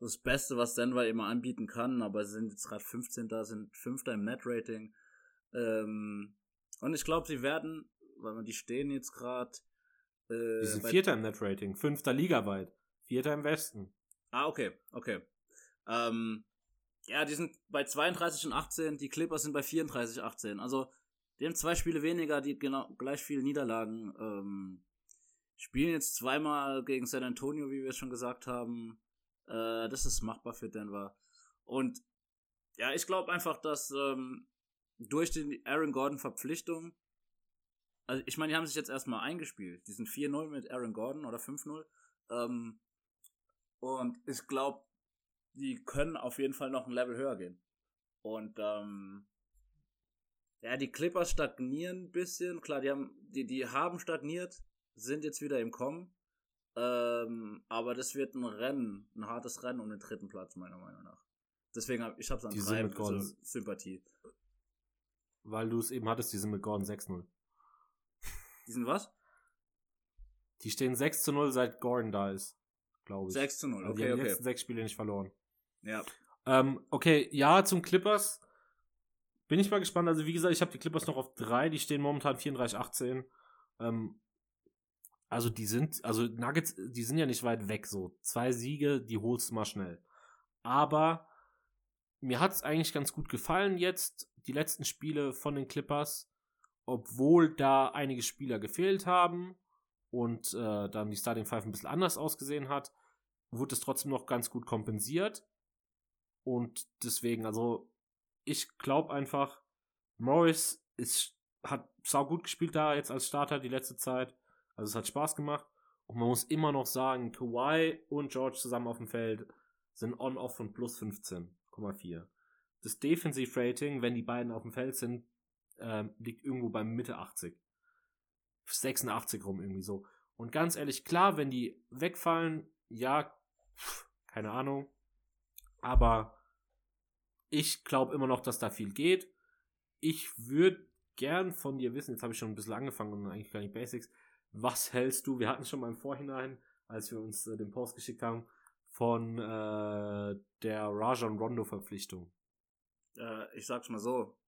[SPEAKER 3] das Beste, was Denver immer anbieten kann, aber sie sind jetzt gerade 15. da, sind Fünfter im Net-Rating. Ähm, und ich glaube, sie werden, weil man die stehen jetzt gerade. Äh,
[SPEAKER 2] die sind Vierter im Net-Rating, Fünfter ligaweit, Vierter im Westen.
[SPEAKER 3] Ah, okay, okay. Ähm, ja, die sind bei 32 und 18, die Clippers sind bei 34 18. Also, die haben zwei Spiele weniger, die genau gleich viele Niederlagen. Ähm, spielen jetzt zweimal gegen San Antonio, wie wir es schon gesagt haben. Äh, das ist machbar für Denver. Und ja, ich glaube einfach, dass ähm, durch die Aaron Gordon Verpflichtung, also ich meine, die haben sich jetzt erstmal eingespielt. Die sind 4-0 mit Aaron Gordon oder 5-0. Ähm, und ich glaube, die können auf jeden Fall noch ein Level höher gehen. Und ähm, Ja, die Clippers stagnieren ein bisschen. Klar, die haben, die, die haben stagniert, sind jetzt wieder im Kommen. Ähm, aber das wird ein Rennen, ein hartes Rennen um den dritten Platz, meiner Meinung nach. Deswegen habe ich hab's an drei. Sympathie.
[SPEAKER 2] Weil du es eben hattest, die sind mit Gordon 6-0.
[SPEAKER 3] Die sind was?
[SPEAKER 2] Die stehen 6 zu 0, seit Gordon da ist, glaube ich.
[SPEAKER 3] 6 zu 0,
[SPEAKER 2] Also die
[SPEAKER 3] okay,
[SPEAKER 2] haben die
[SPEAKER 3] okay.
[SPEAKER 2] letzten sechs Spiele nicht verloren.
[SPEAKER 3] Ja.
[SPEAKER 2] Ähm, okay, ja, zum Clippers bin ich mal gespannt. Also, wie gesagt, ich habe die Clippers noch auf drei. Die stehen momentan 34-18. Ähm, also, die sind, also Nuggets, die sind ja nicht weit weg. So, zwei Siege, die holst du mal schnell. Aber mir hat es eigentlich ganz gut gefallen jetzt, die letzten Spiele von den Clippers, obwohl da einige Spieler gefehlt haben und äh, dann die Starting Five ein bisschen anders ausgesehen hat, wurde es trotzdem noch ganz gut kompensiert. Und deswegen, also, ich glaube einfach, Morris ist, hat sau gut gespielt da jetzt als Starter die letzte Zeit. Also es hat Spaß gemacht. Und man muss immer noch sagen, Kawhi und George zusammen auf dem Feld sind on-off von plus 15,4. Das Defensive-Rating, wenn die beiden auf dem Feld sind, ähm, liegt irgendwo bei Mitte 80. 86 rum irgendwie so. Und ganz ehrlich, klar, wenn die wegfallen, ja, pff, keine Ahnung. Aber ich glaube immer noch, dass da viel geht. Ich würde gern von dir wissen, jetzt habe ich schon ein bisschen angefangen und eigentlich gar nicht Basics. Was hältst du? Wir hatten schon mal im Vorhinein, als wir uns äh, den Post geschickt haben, von äh, der Rajon Rondo Verpflichtung.
[SPEAKER 3] Äh, ich sag's mal so.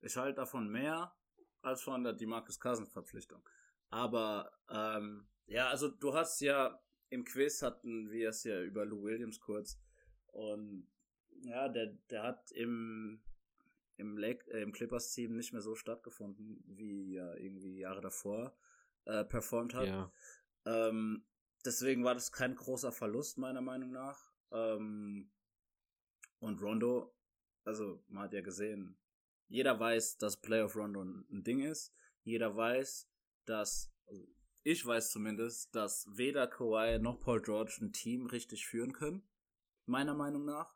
[SPEAKER 3] Ich halte davon mehr als von der Demarcus Cousins Verpflichtung. Aber, ähm, ja, also du hast ja im Quiz hatten wir es ja über Lou Williams kurz. Und ja, der, der hat im, im, Lake, äh, im Clippers-Team nicht mehr so stattgefunden, wie er irgendwie Jahre davor äh, performt hat.
[SPEAKER 2] Ja.
[SPEAKER 3] Ähm, deswegen war das kein großer Verlust, meiner Meinung nach. Ähm, und Rondo, also man hat ja gesehen, jeder weiß, dass Playoff Rondo ein Ding ist. Jeder weiß, dass, also ich weiß zumindest, dass weder Kawhi noch Paul George ein Team richtig führen können. Meiner Meinung nach.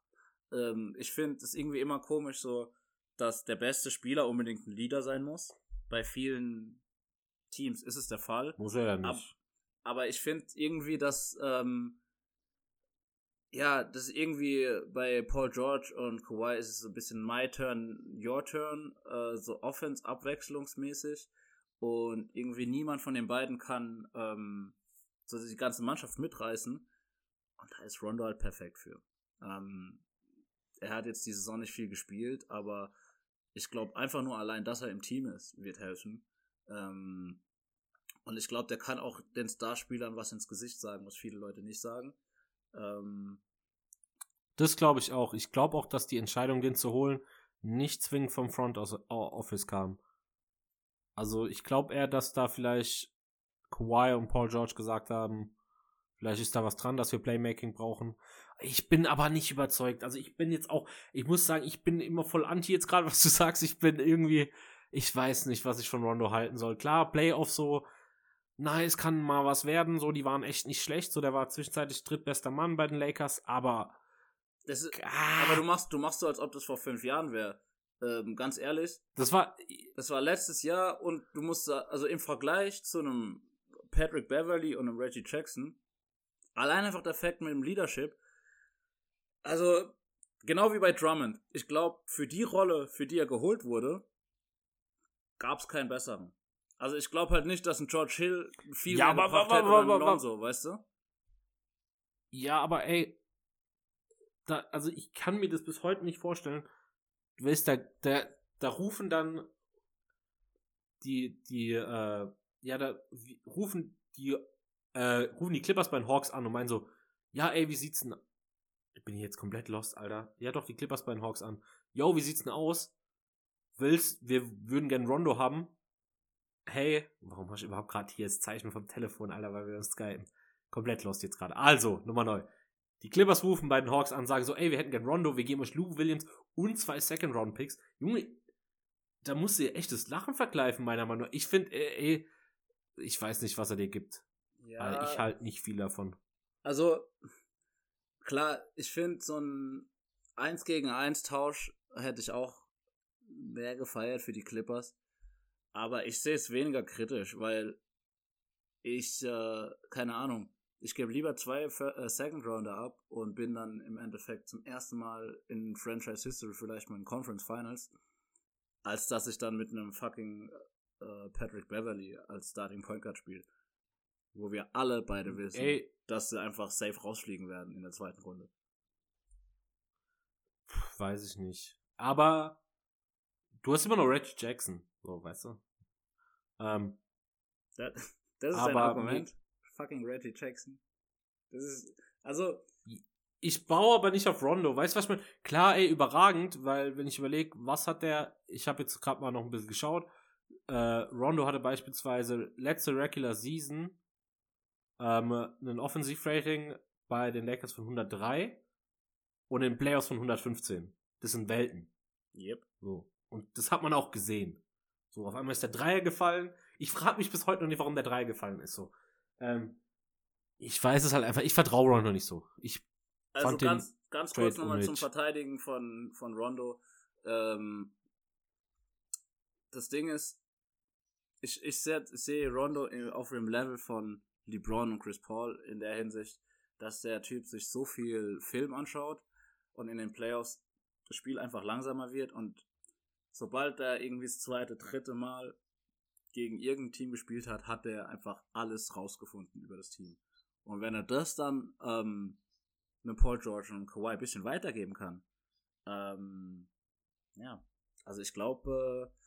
[SPEAKER 3] Ähm, ich finde es irgendwie immer komisch so, dass der beste Spieler unbedingt ein Leader sein muss. Bei vielen Teams ist es der Fall.
[SPEAKER 2] Muss er ja
[SPEAKER 3] Ab,
[SPEAKER 2] nicht.
[SPEAKER 3] Aber ich finde irgendwie, dass ähm, ja, das irgendwie bei Paul George und Kawhi ist es so ein bisschen my turn, your turn, äh, so Offense abwechslungsmäßig und irgendwie niemand von den beiden kann ähm, so die ganze Mannschaft mitreißen und da ist Rondo halt perfekt für. Ähm, er hat jetzt die Saison nicht viel gespielt, aber ich glaube einfach nur allein, dass er im Team ist, wird helfen. Ähm, und ich glaube, der kann auch den Starspielern was ins Gesicht sagen, was viele Leute nicht sagen. Ähm,
[SPEAKER 2] Das glaube ich auch. Ich glaube auch, dass die Entscheidung, den zu holen, nicht zwingend vom Front Office kam. Also ich glaube eher, dass da vielleicht Kawhi und Paul George gesagt haben, vielleicht ist da was dran, dass wir Playmaking brauchen. Ich bin aber nicht überzeugt. Also ich bin jetzt auch, ich muss sagen, ich bin immer voll anti jetzt gerade, was du sagst. Ich bin irgendwie, ich weiß nicht, was ich von Rondo halten soll. Klar, Playoff so, nice, kann mal was werden. So, die waren echt nicht schlecht. So, der war zwischenzeitlich drittbester Mann bei den Lakers, aber
[SPEAKER 3] ist,
[SPEAKER 2] Ah,
[SPEAKER 3] aber du machst, du machst so, als ob das vor fünf Jahren wäre. Ähm, ganz ehrlich,
[SPEAKER 2] das war,
[SPEAKER 3] das war letztes Jahr und du musst, also im Vergleich zu einem Patrick Beverly und einem Reggie Jackson, allein einfach der Fakt mit dem Leadership, also genau wie bei Drummond, ich glaube, für die Rolle, für die er geholt wurde, gab es keinen besseren. Also ich glaube halt nicht, dass ein George Hill viel
[SPEAKER 2] Ja,
[SPEAKER 3] mehr
[SPEAKER 2] aber-
[SPEAKER 3] gebracht
[SPEAKER 2] aber-
[SPEAKER 3] hätte oder ein
[SPEAKER 2] aber- aber-
[SPEAKER 3] Lonzo, weißt du?
[SPEAKER 2] Ja, aber ey, da, also ich kann mir das bis heute nicht vorstellen. Du weißt, da, da, da rufen dann die, die, äh, ja, da wie- rufen die, äh, rufen die Clippers bei den Hawks an und meinen so, ja, ey, wie sieht's denn, ich bin jetzt komplett lost, Alter. Ja, doch, die Clippers bei den Hawks an. Yo, wie sieht's denn aus? Willst, wir würden gern Rondo haben. Hey, warum hast du überhaupt gerade hier das Zeichen vom Telefon, Alter, weil wir uns skypen? Komplett lost jetzt gerade. Also, Nummer neu. Die Clippers rufen bei den Hawks an, sagen so, ey, wir hätten gern Rondo, wir geben euch Lou Williams und zwei Second-Round-Picks. Junge, da musst du dir echtes Lachen vergleichen, meiner Meinung nach. Ich finde, ey, ey, ich weiß nicht, was er dir gibt.
[SPEAKER 3] Ja,
[SPEAKER 2] Weil ich halt nicht viel davon.
[SPEAKER 3] Also, klar, ich finde, so ein 1 gegen 1 Tausch hätte ich auch mehr gefeiert für die Clippers. Aber ich sehe es weniger kritisch, weil ich, äh, keine Ahnung, ich gebe lieber zwei äh, Second Rounder ab und bin dann im Endeffekt zum ersten Mal in Franchise History vielleicht mal in Conference Finals, als dass ich dann mit einem fucking äh, Patrick Beverly als Starting Point Guard spiele. Wo wir alle beide wissen, Ey. dass sie einfach safe rausfliegen werden in der zweiten Runde.
[SPEAKER 2] Weiß ich nicht. Aber du hast immer noch Reggie Jackson, so, weißt du? Ähm,
[SPEAKER 3] das, das ist ein Argument. Fucking Reggie Jackson. Das ist, also.
[SPEAKER 2] Ich baue aber nicht auf Rondo. Weißt du, was ich meine? Klar, ey, überragend, weil, wenn ich überlege, was hat der, ich habe jetzt gerade mal noch ein bisschen geschaut. Äh, Rondo hatte beispielsweise letzte Regular Season ähm, ein Offensivrating bei den Lakers von 103 und in Playoffs von 115. Das sind Welten.
[SPEAKER 3] Yep.
[SPEAKER 2] So. Und das hat man auch gesehen. So, auf einmal ist der Dreier gefallen. Ich frage mich bis heute noch nicht, warum der Dreier gefallen ist. So. Ähm, ich weiß es halt einfach. Ich vertraue Rondo nicht so. Ich
[SPEAKER 3] also fand ganz, den ganz kurz nochmal zum Verteidigen von, von Rondo. Ähm, das Ding ist, ich, ich sehe seh Rondo auf dem Level von LeBron und Chris Paul in der Hinsicht, dass der Typ sich so viel Film anschaut und in den Playoffs das Spiel einfach langsamer wird und sobald er irgendwie das zweite, dritte Mal gegen irgendein Team gespielt hat, hat er einfach alles rausgefunden über das Team. Und wenn er das dann ähm, mit Paul George und Kawhi ein bisschen weitergeben kann, ähm, ja, also ich glaube, äh,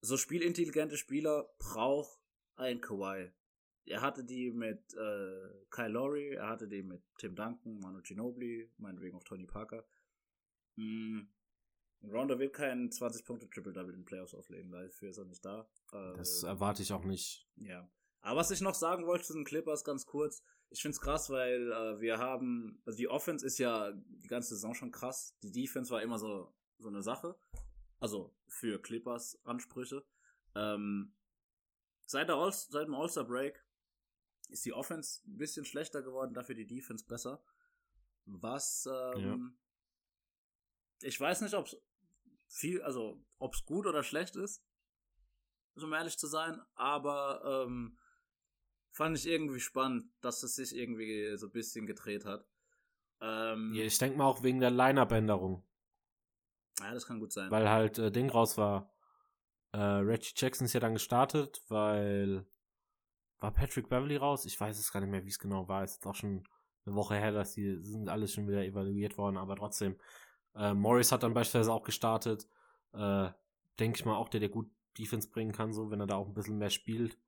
[SPEAKER 3] so spielintelligente Spieler braucht ein Kawhi. Er hatte die mit äh, Kyle Lowry, er hatte die mit Tim Duncan, Manu Ginobili, meinetwegen auch Tony Parker. Mm. Rondo wird kein 20-Punkte-Triple-Double in den Playoffs auflegen, dafür ist er nicht da.
[SPEAKER 2] Äh, das erwarte ich auch nicht.
[SPEAKER 3] Ja. Aber was ich noch sagen wollte zu den Clippers, ganz kurz, ich finde es krass, weil äh, wir haben, also die Offense ist ja die ganze Saison schon krass. Die Defense war immer so, so eine Sache. Also für Clippers Ansprüche. Ähm, seit, der All seit dem All-Star Break ist die Offense ein bisschen schlechter geworden, dafür die Defense besser. Was, ähm, ja. ich weiß nicht, ob es viel, also ob es gut oder schlecht ist, um ehrlich zu sein, aber ähm, fand ich irgendwie spannend, dass es sich irgendwie so ein bisschen gedreht hat.
[SPEAKER 2] Ähm, ja, ich denke mal auch wegen der Line-Up-Änderung.
[SPEAKER 3] Ja, das kann gut sein.
[SPEAKER 2] Weil halt äh, Ding raus war. Äh, Reggie Jackson ist ja dann gestartet, weil war Patrick Beverly raus? Ich weiß es gar nicht mehr, wie es genau war. Es ist auch schon eine Woche her, dass die sind alles schon wieder evaluiert worden, aber trotzdem. Äh, Morris hat dann beispielsweise auch gestartet. Äh, Denke ich mal auch, der der gut Defense bringen kann, so wenn er da auch ein bisschen mehr spielt.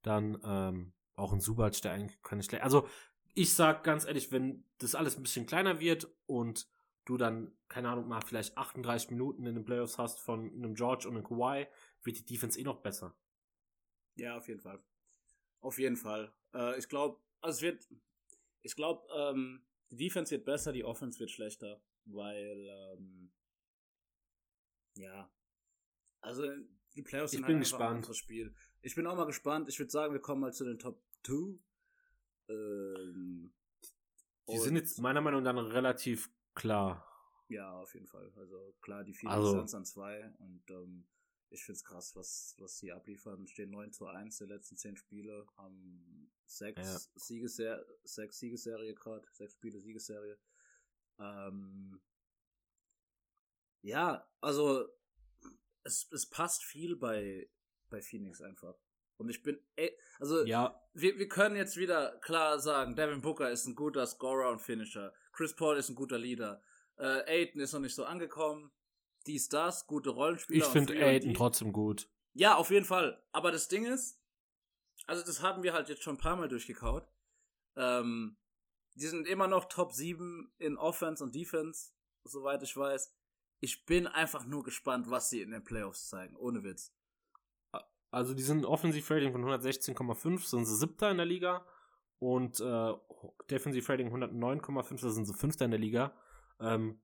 [SPEAKER 2] Dann ähm, auch ein Subac, der eigentlich keine schlecht. Also ich sag ganz ehrlich, wenn das alles ein bisschen kleiner wird und du dann, keine Ahnung, mal vielleicht 38 Minuten in den Playoffs hast von einem George und einem Kawhi, wird die Defense eh noch besser.
[SPEAKER 3] Ja, auf jeden Fall. Auf jeden Fall. Äh, ich glaube, also es wird, ich glaube, ähm, die Defense wird besser, die Offense wird schlechter, weil, ähm, ja, also die Playoffs
[SPEAKER 2] ich sind bin gespannt. ein anderes
[SPEAKER 3] Spiel. Ich bin auch mal gespannt. Ich würde sagen, wir kommen mal zu den Top 2. Ähm,
[SPEAKER 2] die sind jetzt meiner Meinung nach relativ klar.
[SPEAKER 3] Ja, auf jeden Fall. Also klar, die Phoenix also, Suns an zwei und ähm, ich find's krass, was, was sie abliefern. Stehen 9 zu 1 der letzten 10 Spiele, haben sechs, ja. Siegesser sechs Siegesserie gerade, sechs Spiele Siegesserie. Ähm, ja, also es, es passt viel bei, bei Phoenix einfach. Und ich bin, ey, also,
[SPEAKER 2] ja.
[SPEAKER 3] wir, wir können jetzt wieder klar sagen, Devin Booker ist ein guter Scorer und Finisher. Chris Paul ist ein guter Leader. Äh, Aiden ist noch nicht so angekommen dies, das, gute Rollenspieler.
[SPEAKER 2] Ich finde Aiden trotzdem gut.
[SPEAKER 3] Ja, auf jeden Fall. Aber das Ding ist, also das haben wir halt jetzt schon ein paar Mal durchgekaut. Ähm, die sind immer noch Top 7 in Offense und Defense, soweit ich weiß. Ich bin einfach nur gespannt, was sie in den Playoffs zeigen, ohne Witz.
[SPEAKER 2] Also die sind Offensive-Rating von 116,5, sind sie siebter in der Liga. Und äh, Defensive-Rating 109,5, da sind sie fünfter in der Liga. Ähm,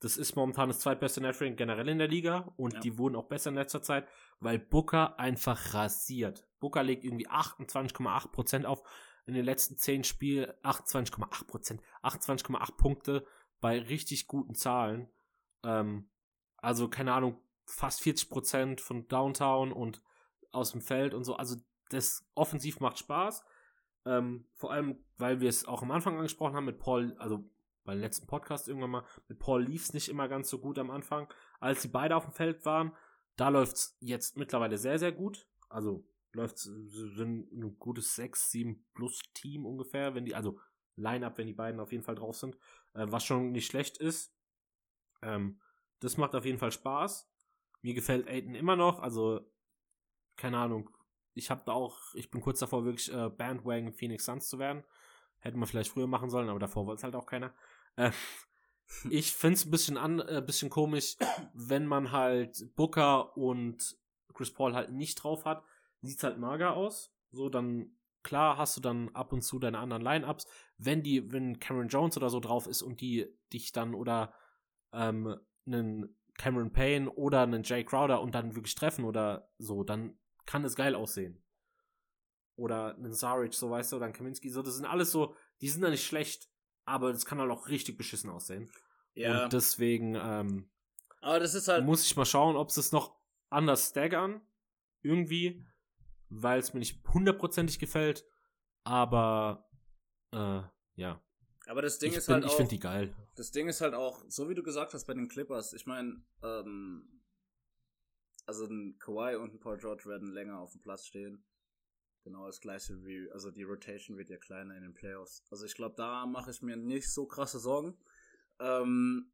[SPEAKER 2] das ist momentan das zweitbeste Netrating generell in der Liga und ja. die wurden auch besser in letzter Zeit, weil Booker einfach rasiert. Booker legt irgendwie 28,8% auf in den letzten 10 Spielen, 28,8%, 28,8 Punkte bei richtig guten Zahlen. Ähm, also keine Ahnung, fast 40% von Downtown und aus dem Feld und so. Also das offensiv macht Spaß. Ähm, vor allem, weil wir es auch am Anfang angesprochen haben mit Paul, also beim letzten Podcast irgendwann mal, mit Paul lief es nicht immer ganz so gut am Anfang. Als sie beide auf dem Feld waren, da läuft es jetzt mittlerweile sehr, sehr gut. Also läuft sind ein gutes 6, 7 plus Team ungefähr, wenn die, also Line-Up, wenn die beiden auf jeden Fall drauf sind, äh, was schon nicht schlecht ist. Ähm, das macht auf jeden Fall Spaß. Mir gefällt Aiden immer noch, also keine Ahnung. Ich habe da auch, ich bin kurz davor, wirklich äh, Bandwagon Phoenix Suns zu werden. Hätten wir vielleicht früher machen sollen, aber davor wollte es halt auch keiner. Äh, ich finde es ein bisschen, an, äh, bisschen komisch, wenn man halt Booker und Chris Paul halt nicht drauf hat. Sieht's halt mager aus. So, dann, klar hast du dann ab und zu deine anderen Line-Ups. Wenn die, wenn Cameron Jones oder so drauf ist und die dich dann oder ähm, einen Cameron Payne oder einen Jay Crowder und dann wirklich treffen oder so, dann kann es geil aussehen. Oder einen Saric, so weißt du, oder einen Kaminski, so, das sind alles so, die sind da nicht schlecht, aber das kann halt auch richtig beschissen aussehen. Ja. Und deswegen, ähm,
[SPEAKER 3] aber das ist halt.
[SPEAKER 2] Muss ich mal schauen, ob sie es noch anders staggern. Irgendwie. Weil es mir nicht hundertprozentig gefällt. Aber, äh, ja.
[SPEAKER 3] Aber das Ding
[SPEAKER 2] ich
[SPEAKER 3] ist
[SPEAKER 2] bin,
[SPEAKER 3] halt auch.
[SPEAKER 2] Ich finde die geil.
[SPEAKER 3] Das Ding ist halt auch, so wie du gesagt hast bei den Clippers, ich meine, ähm, also ein Kawhi und ein Paul George werden länger auf dem Platz stehen. Genau das gleiche wie, also die Rotation wird ja kleiner in den Playoffs. Also ich glaube, da mache ich mir nicht so krasse Sorgen. Ähm,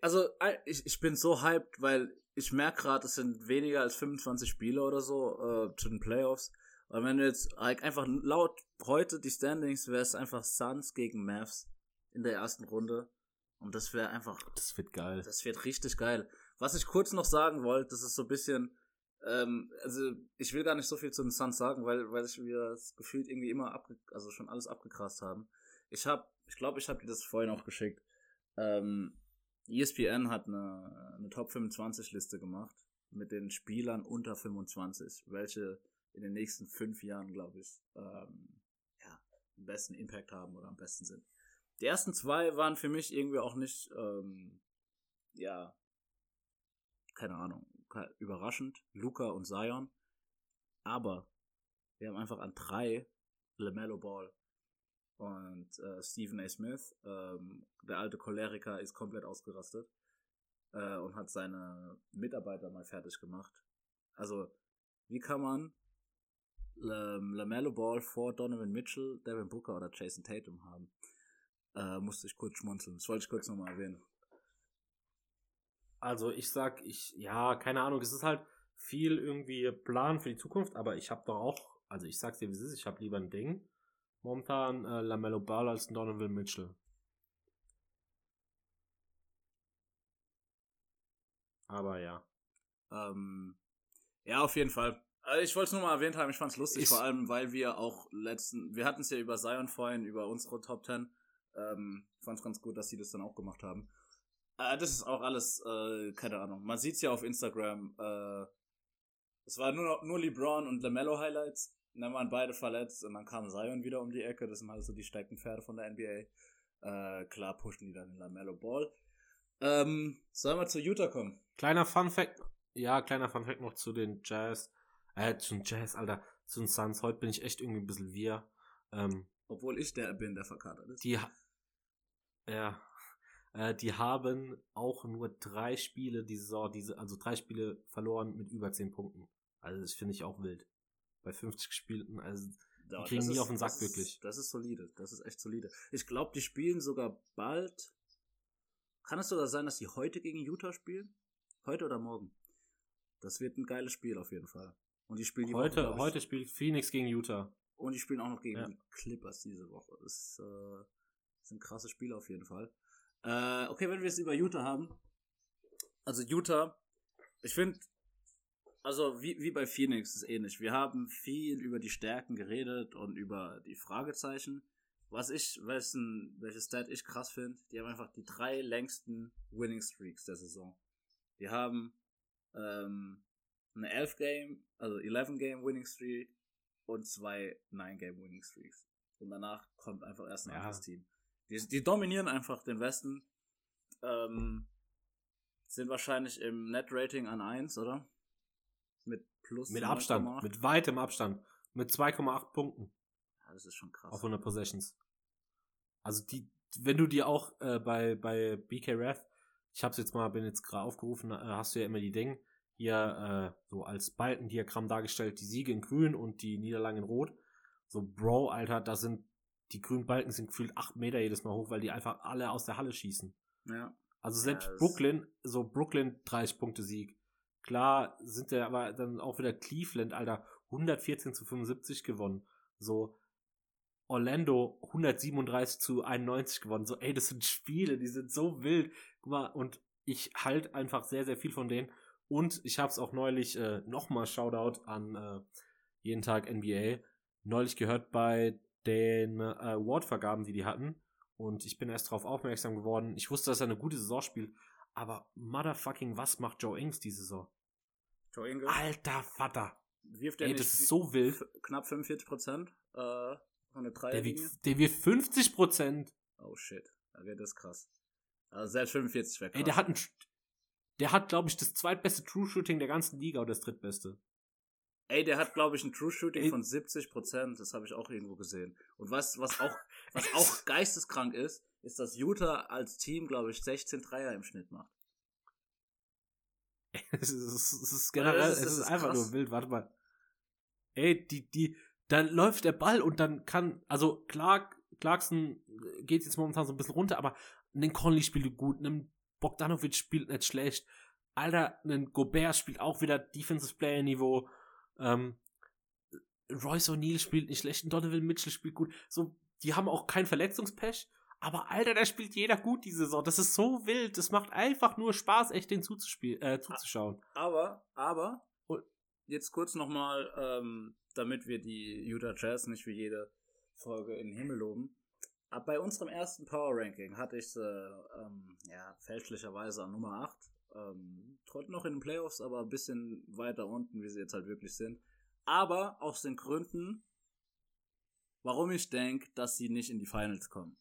[SPEAKER 3] also ich, ich bin so hyped, weil ich merke gerade, es sind weniger als 25 Spiele oder so äh, zu den Playoffs. Und wenn du jetzt einfach laut heute die Standings wäre es einfach Suns gegen Mavs in der ersten Runde. Und das wäre einfach.
[SPEAKER 2] Das wird geil.
[SPEAKER 3] Das wird richtig geil. Was ich kurz noch sagen wollte, das ist so ein bisschen. Ähm, also ich will gar nicht so viel zu den Suns sagen, weil weil ich mir das gefühlt irgendwie immer abge also schon alles abgekrast haben. Ich habe, ich glaube, ich habe dir das vorhin auch geschickt. Ähm, ESPN hat eine, eine Top 25 Liste gemacht mit den Spielern unter 25, welche in den nächsten fünf Jahren, glaube ich, ähm, ja, den besten Impact haben oder am besten sind. Die ersten zwei waren für mich irgendwie auch nicht, ähm, ja, keine Ahnung, überraschend. Luca und Zion. Aber wir haben einfach an drei LaMelo Ball und äh, Stephen A. Smith. Ähm, der alte Choleriker ist komplett ausgerastet äh, und hat seine Mitarbeiter mal fertig gemacht. Also, wie kann man ähm, LaMelo Ball vor Donovan Mitchell, Devin Booker oder Jason Tatum haben? Äh, musste ich kurz schmunzeln. Das wollte ich kurz nochmal erwähnen.
[SPEAKER 2] Also ich sag, ich, ja, keine Ahnung, es ist halt viel irgendwie Plan für die Zukunft, aber ich habe doch auch, also ich sag's dir, wie es ist, ich habe lieber ein Ding. Momentan äh, Lamello Ball als Donovan Mitchell. Aber ja.
[SPEAKER 3] Ähm, ja, auf jeden Fall. Also ich wollte es nur mal erwähnt haben, ich fand es lustig, ich vor allem, weil wir auch letzten, wir hatten es ja über Zion vorhin, über unsere Top 10. Ähm, fand es ganz gut, dass sie das dann auch gemacht haben. Äh, das ist auch alles, äh, keine Ahnung. Man sieht es ja auf Instagram. Äh, es war nur, nur LeBron und LaMelo Highlights. Und dann waren beide verletzt und dann kam Zion wieder um die Ecke. Das sind halt so die Steckenpferde von der NBA. Äh, klar pushen die dann den LaMelo Ball. Ähm, sollen wir zu Utah kommen?
[SPEAKER 2] Kleiner Fun Fact. Ja, kleiner Fun Fact noch zu den Jazz. Äh, zu den Jazz, Alter. Zu den Suns. Heute bin ich echt irgendwie ein bisschen wir. Ähm,
[SPEAKER 3] Obwohl ich der bin, der verkatert ist.
[SPEAKER 2] Die, ja, äh, die haben auch nur drei Spiele diese Saison, diese, also drei Spiele verloren mit über zehn Punkten. Also das finde ich auch wild. Bei 50 gespielten, also die kriegen nie ist, auf den Sack
[SPEAKER 3] das
[SPEAKER 2] wirklich.
[SPEAKER 3] Ist, das ist solide, das ist echt solide. Ich glaube, die spielen sogar bald. Kann es sogar sein, dass die heute gegen Utah spielen? Heute oder morgen? Das wird ein geiles Spiel auf jeden Fall. Und die spielen die
[SPEAKER 2] heute, Woche, heute spielt Phoenix gegen Utah.
[SPEAKER 3] Und die spielen auch noch gegen ja. die Clippers diese Woche. Das äh, sind krasse Spiele auf jeden Fall. Äh, okay, wenn wir es über Utah haben. Also Utah, ich finde, also wie, wie bei Phoenix ist ähnlich. Wir haben viel über die Stärken geredet und über die Fragezeichen. Was ich, wessen, welches Stat ich krass finde, die haben einfach die drei längsten Winning Streaks der Saison. Die haben ähm, eine 11 Game, also 11 Game Winning Streak und zwei 9 Game Winning Streaks. Und danach kommt einfach erst ein ja. anderes Team. Die, die dominieren einfach den Westen. Ähm, Sind wahrscheinlich im Net-Rating an 1, oder? Mit plus.
[SPEAKER 2] Mit Abstand,
[SPEAKER 3] 9,8.
[SPEAKER 2] mit weitem Abstand. Mit 2,8 Punkten
[SPEAKER 3] Ja, das ist schon krass.
[SPEAKER 2] auf 100 Possessions. Also die, wenn du dir auch äh, bei, bei BK Ref, ich hab's jetzt mal, bin jetzt gerade aufgerufen, äh, hast du ja immer die Dinge hier äh, so als Balkendiagramm dargestellt, die Siege in grün und die Niederlagen in rot. So, Bro, Alter, da sind, die grünen Balken sind gefühlt 8 Meter jedes Mal hoch, weil die einfach alle aus der Halle schießen.
[SPEAKER 3] ja.
[SPEAKER 2] Also selbst
[SPEAKER 3] Ja,
[SPEAKER 2] Brooklyn, so Brooklyn 30 Punkte Sieg. Klar sind der aber dann auch wieder Cleveland, Alter, 114 zu 75 gewonnen. So Orlando 137 zu 91 gewonnen. So, ey, das sind Spiele, die sind so wild. Guck mal, und ich halt einfach sehr, sehr viel von denen. Und ich habe es auch neulich äh, nochmal Shoutout an äh, jeden Tag NBA neulich gehört bei den äh, Award-Vergaben, die die hatten. Und ich bin erst darauf aufmerksam geworden. Ich wusste, dass er eine gute Saison spielt. Aber motherfucking, was macht Joe Ings die Saison?
[SPEAKER 3] Joe Ingles
[SPEAKER 2] Alter Vater.
[SPEAKER 3] wirft er
[SPEAKER 2] Ey,
[SPEAKER 3] nicht
[SPEAKER 2] das ist so wild.
[SPEAKER 3] knapp 45 Prozent äh, von der
[SPEAKER 2] Der wiegt, der wirft 50 Prozent.
[SPEAKER 3] Oh shit. Okay, das ist krass. Also selbst 45 wäre krass.
[SPEAKER 2] Ey, der hat ein, der hat, glaube ich, das zweitbeste True Shooting der ganzen Liga oder das drittbeste.
[SPEAKER 3] Ey, der hat, glaube ich, ein True Shooting
[SPEAKER 2] Ey.
[SPEAKER 3] von 70 Prozent. Das habe ich auch irgendwo gesehen. Und was, was auch, was auch geisteskrank ist, ist, dass Utah als Team, glaube ich, 16 Dreier im Schnitt macht.
[SPEAKER 2] Es ist, es ist generell,
[SPEAKER 3] das ist-
[SPEAKER 2] es ist, einfach
[SPEAKER 3] krass.
[SPEAKER 2] nur wild. Warte mal. Ey, die, die, dann läuft der Ball und dann kann, also Clark, Clarkson geht jetzt momentan so ein bisschen runter, aber ein Conley spielt gut, ein Bogdanovic spielt nicht schlecht. Alter, ein Gobert spielt auch wieder Defensive Player Niveau. Ähm, Royce O'Neal spielt nicht schlecht, ein Donovan Mitchell spielt gut. So, die haben auch kein Verletzungspech. Aber Alter, da spielt jeder gut diese Saison. Das ist so wild. Das macht einfach nur Spaß, echt den äh, zuzuschauen.
[SPEAKER 3] Aber, aber, jetzt kurz nochmal, ähm, damit wir die Utah Jazz nicht wie jede Folge in den Himmel loben. Ab bei unserem ersten Power Ranking hatte ich sie, ähm, ja, fälschlicherweise an Nummer 8. Ähm, trotzdem noch in den Playoffs, aber ein bisschen weiter unten, wie sie jetzt halt wirklich sind. Aber aus den Gründen, warum ich denke, dass sie nicht in die Finals kommen.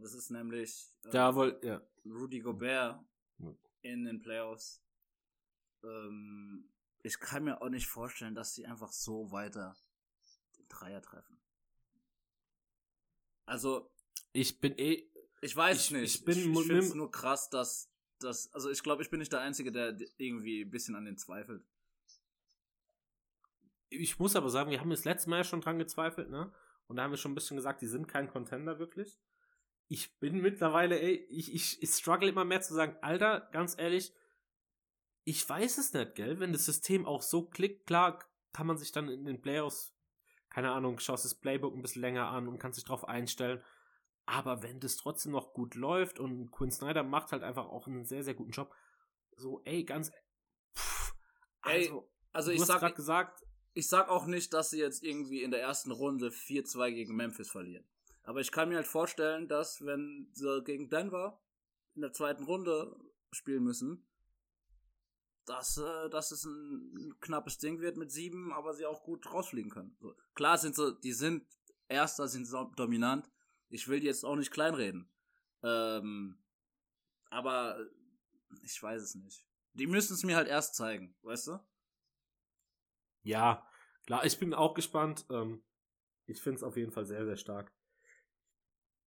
[SPEAKER 3] Das ist nämlich äh,
[SPEAKER 2] Da wohl, ja.
[SPEAKER 3] Rudy Gobert
[SPEAKER 2] Ja.
[SPEAKER 3] in den Playoffs. Ähm, ich kann mir auch nicht vorstellen, dass sie einfach so weiter den Dreier treffen. Also,
[SPEAKER 2] Ich bin eh,
[SPEAKER 3] ich weiß
[SPEAKER 2] Ich-
[SPEAKER 3] nicht.
[SPEAKER 2] ich bin
[SPEAKER 3] ich, ich finde es nur krass, dass, dass also ich glaube, ich bin nicht der Einzige, der irgendwie ein bisschen an den zweifelt.
[SPEAKER 2] ich muss aber sagen, wir haben das letzte Mal ja schon dran gezweifelt, ne? Und da haben wir schon ein bisschen gesagt, die sind kein Contender wirklich. Ich bin mittlerweile, ey, ich, ich, ich struggle immer mehr zu sagen, Alter, ganz ehrlich, ich weiß es nicht, gell? Wenn das System auch so klickt, klar, kann man sich dann in den Playoffs, keine Ahnung, schaust das Playbook ein bisschen länger an und kannst sich drauf einstellen. Aber wenn das trotzdem noch gut läuft und Quinn Snyder macht halt einfach auch einen sehr, sehr guten Job, so, ey, ganz, pff,
[SPEAKER 3] Ey,
[SPEAKER 2] also,
[SPEAKER 3] Also ich sag,
[SPEAKER 2] gesagt,
[SPEAKER 3] ich sag auch nicht, dass sie jetzt irgendwie in der ersten Runde 4-2 gegen Memphis verlieren. Aber ich kann mir halt vorstellen, dass wenn sie gegen Denver in der zweiten Runde spielen müssen, dass, äh, dass es ein knappes Ding wird mit sieben, aber sie auch gut rausfliegen können. So. Klar sind sie, die sind Erster, sind so dominant. Ich will die jetzt auch nicht kleinreden. Ähm, aber ich weiß es nicht. Die müssen es mir halt erst zeigen, weißt du?
[SPEAKER 2] Ja, klar, ich bin auch gespannt. Ähm, ich finde es auf jeden Fall sehr, sehr stark.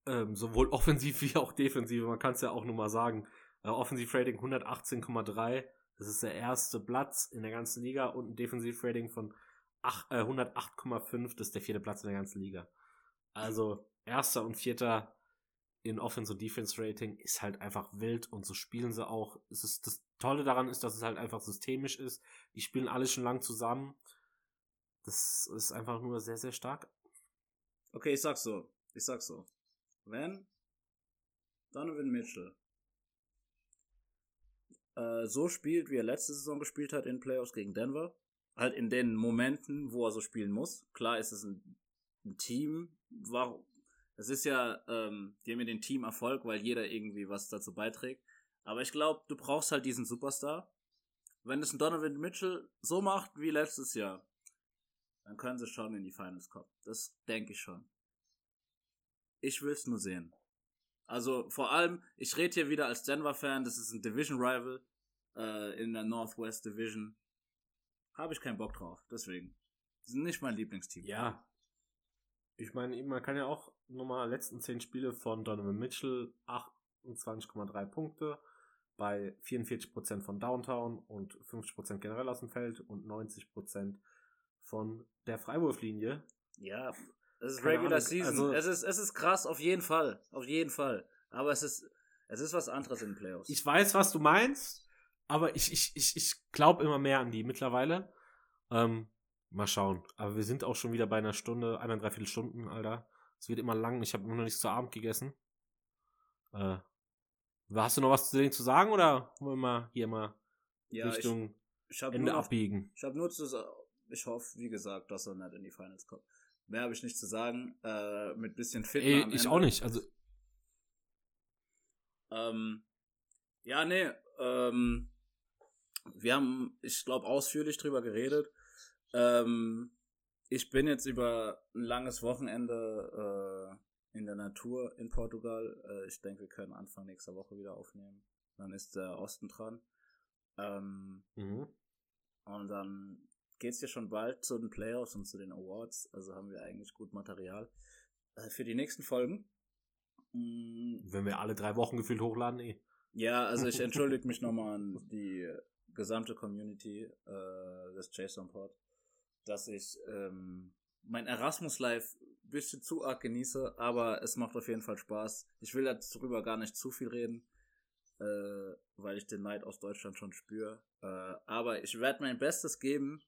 [SPEAKER 2] Ähm, sowohl offensiv wie auch defensiv. Man kann es ja auch nur mal sagen. Äh, Offensiv-Rating 118,3. Das ist der erste Platz in der ganzen Liga und ein Defensiv-Rating von äh, 108,5. Das ist der vierte Platz in der ganzen Liga. Also erster und vierter in Offense- und Defense-Rating ist halt einfach wild und so spielen sie auch. Es ist, das Tolle daran ist, dass es halt einfach systemisch ist. Die spielen alle schon lang zusammen. Das ist einfach nur sehr, sehr stark.
[SPEAKER 3] Okay, ich sag's so. Ich sag's so. Wenn Donovan Mitchell äh, so spielt, wie er letzte Saison gespielt hat in Playoffs gegen Denver, halt in den Momenten, wo er so spielen muss. Klar ist es ein, ein Team. Warum? Es ist ja, ähm, die haben ja den Teamerfolg, weil jeder irgendwie was dazu beiträgt. Aber ich glaube, du brauchst halt diesen Superstar. Wenn es ein Donovan Mitchell so macht wie letztes Jahr, dann können sie schon in die Finals kommen. Das denke ich schon. Ich will's nur sehen. Also vor allem, ich rede hier wieder als Denver-Fan, das ist ein Division-Rival äh, in der Northwest Division. Habe ich keinen Bock drauf, deswegen. Die sind nicht mein Lieblingsteam.
[SPEAKER 2] Ja. Ich meine, man kann ja auch nochmal letzten zehn Spiele von Donovan Mitchell 28,3 Punkte bei 44% von Downtown und 50% generell aus dem Feld und 90% von der Freiwurflinie.
[SPEAKER 3] Ja, es ist Regular
[SPEAKER 2] Ahnung,
[SPEAKER 3] Season.
[SPEAKER 2] also-
[SPEAKER 3] es, ist, es ist krass, auf jeden Fall. Auf jeden Fall. Aber es ist, es ist was anderes in den Playoffs.
[SPEAKER 2] Ich weiß, was du meinst, aber ich, ich, ich, ich glaube immer mehr an die mittlerweile. Ähm, mal schauen. Aber wir sind auch schon wieder bei einer Stunde, einer dreiviertel Stunden, Alter. Es wird immer lang. Ich habe immer noch nichts zu Abend gegessen. Äh, hast du noch was zu denen zu sagen oder wollen wir mal hier mal
[SPEAKER 3] ja, ich,
[SPEAKER 2] Richtung
[SPEAKER 3] ich habe
[SPEAKER 2] Ende
[SPEAKER 3] nur,
[SPEAKER 2] abbiegen?
[SPEAKER 3] ich hab nur zu sagen, ich hoffe, wie gesagt, dass er nicht in die Finals kommt. Mehr habe ich nicht zu sagen. Äh, mit bisschen Fitner
[SPEAKER 2] Ey, ich
[SPEAKER 3] Ende.
[SPEAKER 2] auch nicht. Also,
[SPEAKER 3] Ähm, ja, nee, ähm, wir haben, ich glaube, ausführlich drüber geredet. Ähm, ich bin jetzt über ein langes Wochenende äh, in der Natur in Portugal. Äh, ich denke, wir können Anfang nächster Woche wieder aufnehmen. Dann ist der Osten dran. Ähm,
[SPEAKER 2] mhm.
[SPEAKER 3] und dann geht's ja schon bald zu den Playoffs und zu den Awards. Also haben wir eigentlich gut Material äh, für die nächsten Folgen. Mm,
[SPEAKER 2] wenn wir alle drei Wochen gefühlt hochladen, eh.
[SPEAKER 3] ja, also ich entschuldige mich nochmal an die gesamte Community äh, des JSON Pod, dass ich ähm, mein Erasmus Live ein bisschen zu arg genieße, aber es macht auf jeden Fall Spaß. Ich will darüber gar nicht zu viel reden, äh, weil ich den Neid aus Deutschland schon spüre. Äh, aber ich werde mein Bestes geben,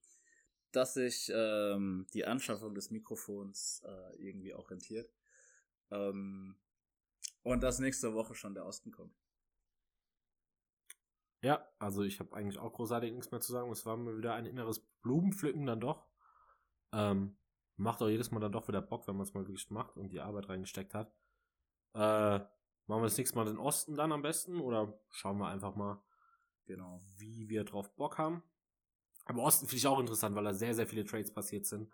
[SPEAKER 3] dass sich ähm, die Anschaffung des Mikrofons äh, irgendwie auch rentiert. Ähm, und dass nächste Woche schon der Osten kommt.
[SPEAKER 2] Ja, also ich habe eigentlich auch großartig nichts mehr zu sagen. Es war mir wieder ein inneres Blumenpflücken dann doch. Ähm, macht auch jedes Mal dann doch wieder Bock, wenn man es mal wirklich macht und die Arbeit reingesteckt hat. Äh, machen wir das nächste Mal den Osten dann am besten oder schauen wir einfach mal,
[SPEAKER 3] Genau.
[SPEAKER 2] wie wir drauf Bock haben. Aber Osten finde ich auch interessant, weil da sehr, sehr viele Trades passiert sind.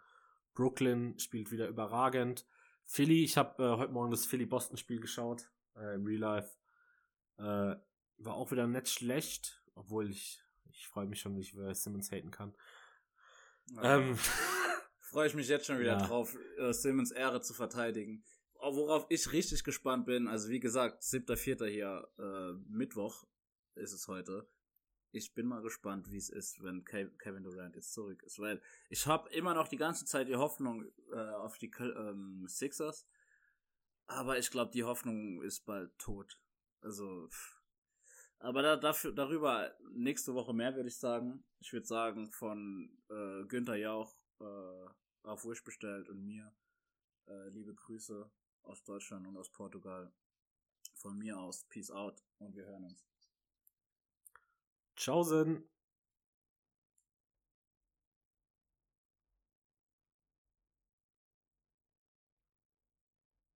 [SPEAKER 2] Brooklyn spielt wieder überragend. Philly, ich habe äh, heute Morgen das Philly-Boston-Spiel geschaut, äh, im Real Life. Äh, war auch wieder nicht schlecht, obwohl ich, ich freue mich schon, wie ich über Simmons haten kann. Ähm,
[SPEAKER 3] Freue ich mich jetzt schon wieder
[SPEAKER 2] Ja.
[SPEAKER 3] drauf, äh, Simmons Ehre zu verteidigen. Worauf ich richtig gespannt bin, also wie gesagt, 7.4. hier, äh, Mittwoch ist es heute. Ich bin mal gespannt, wie es ist, wenn Ke- Kevin Durant jetzt zurück ist, weil ich habe immer noch die ganze Zeit die Hoffnung äh, auf die ähm, Sixers, aber ich glaube, die Hoffnung ist bald tot. Also, pff. aber da, dafür, darüber nächste Woche mehr, würde ich sagen. Ich würde sagen, von äh, Günther Jauch äh, auf Wish bestellt und mir äh, liebe Grüße aus Deutschland und aus Portugal. Von mir aus, Peace out und wir hören uns.
[SPEAKER 2] Tschaußen.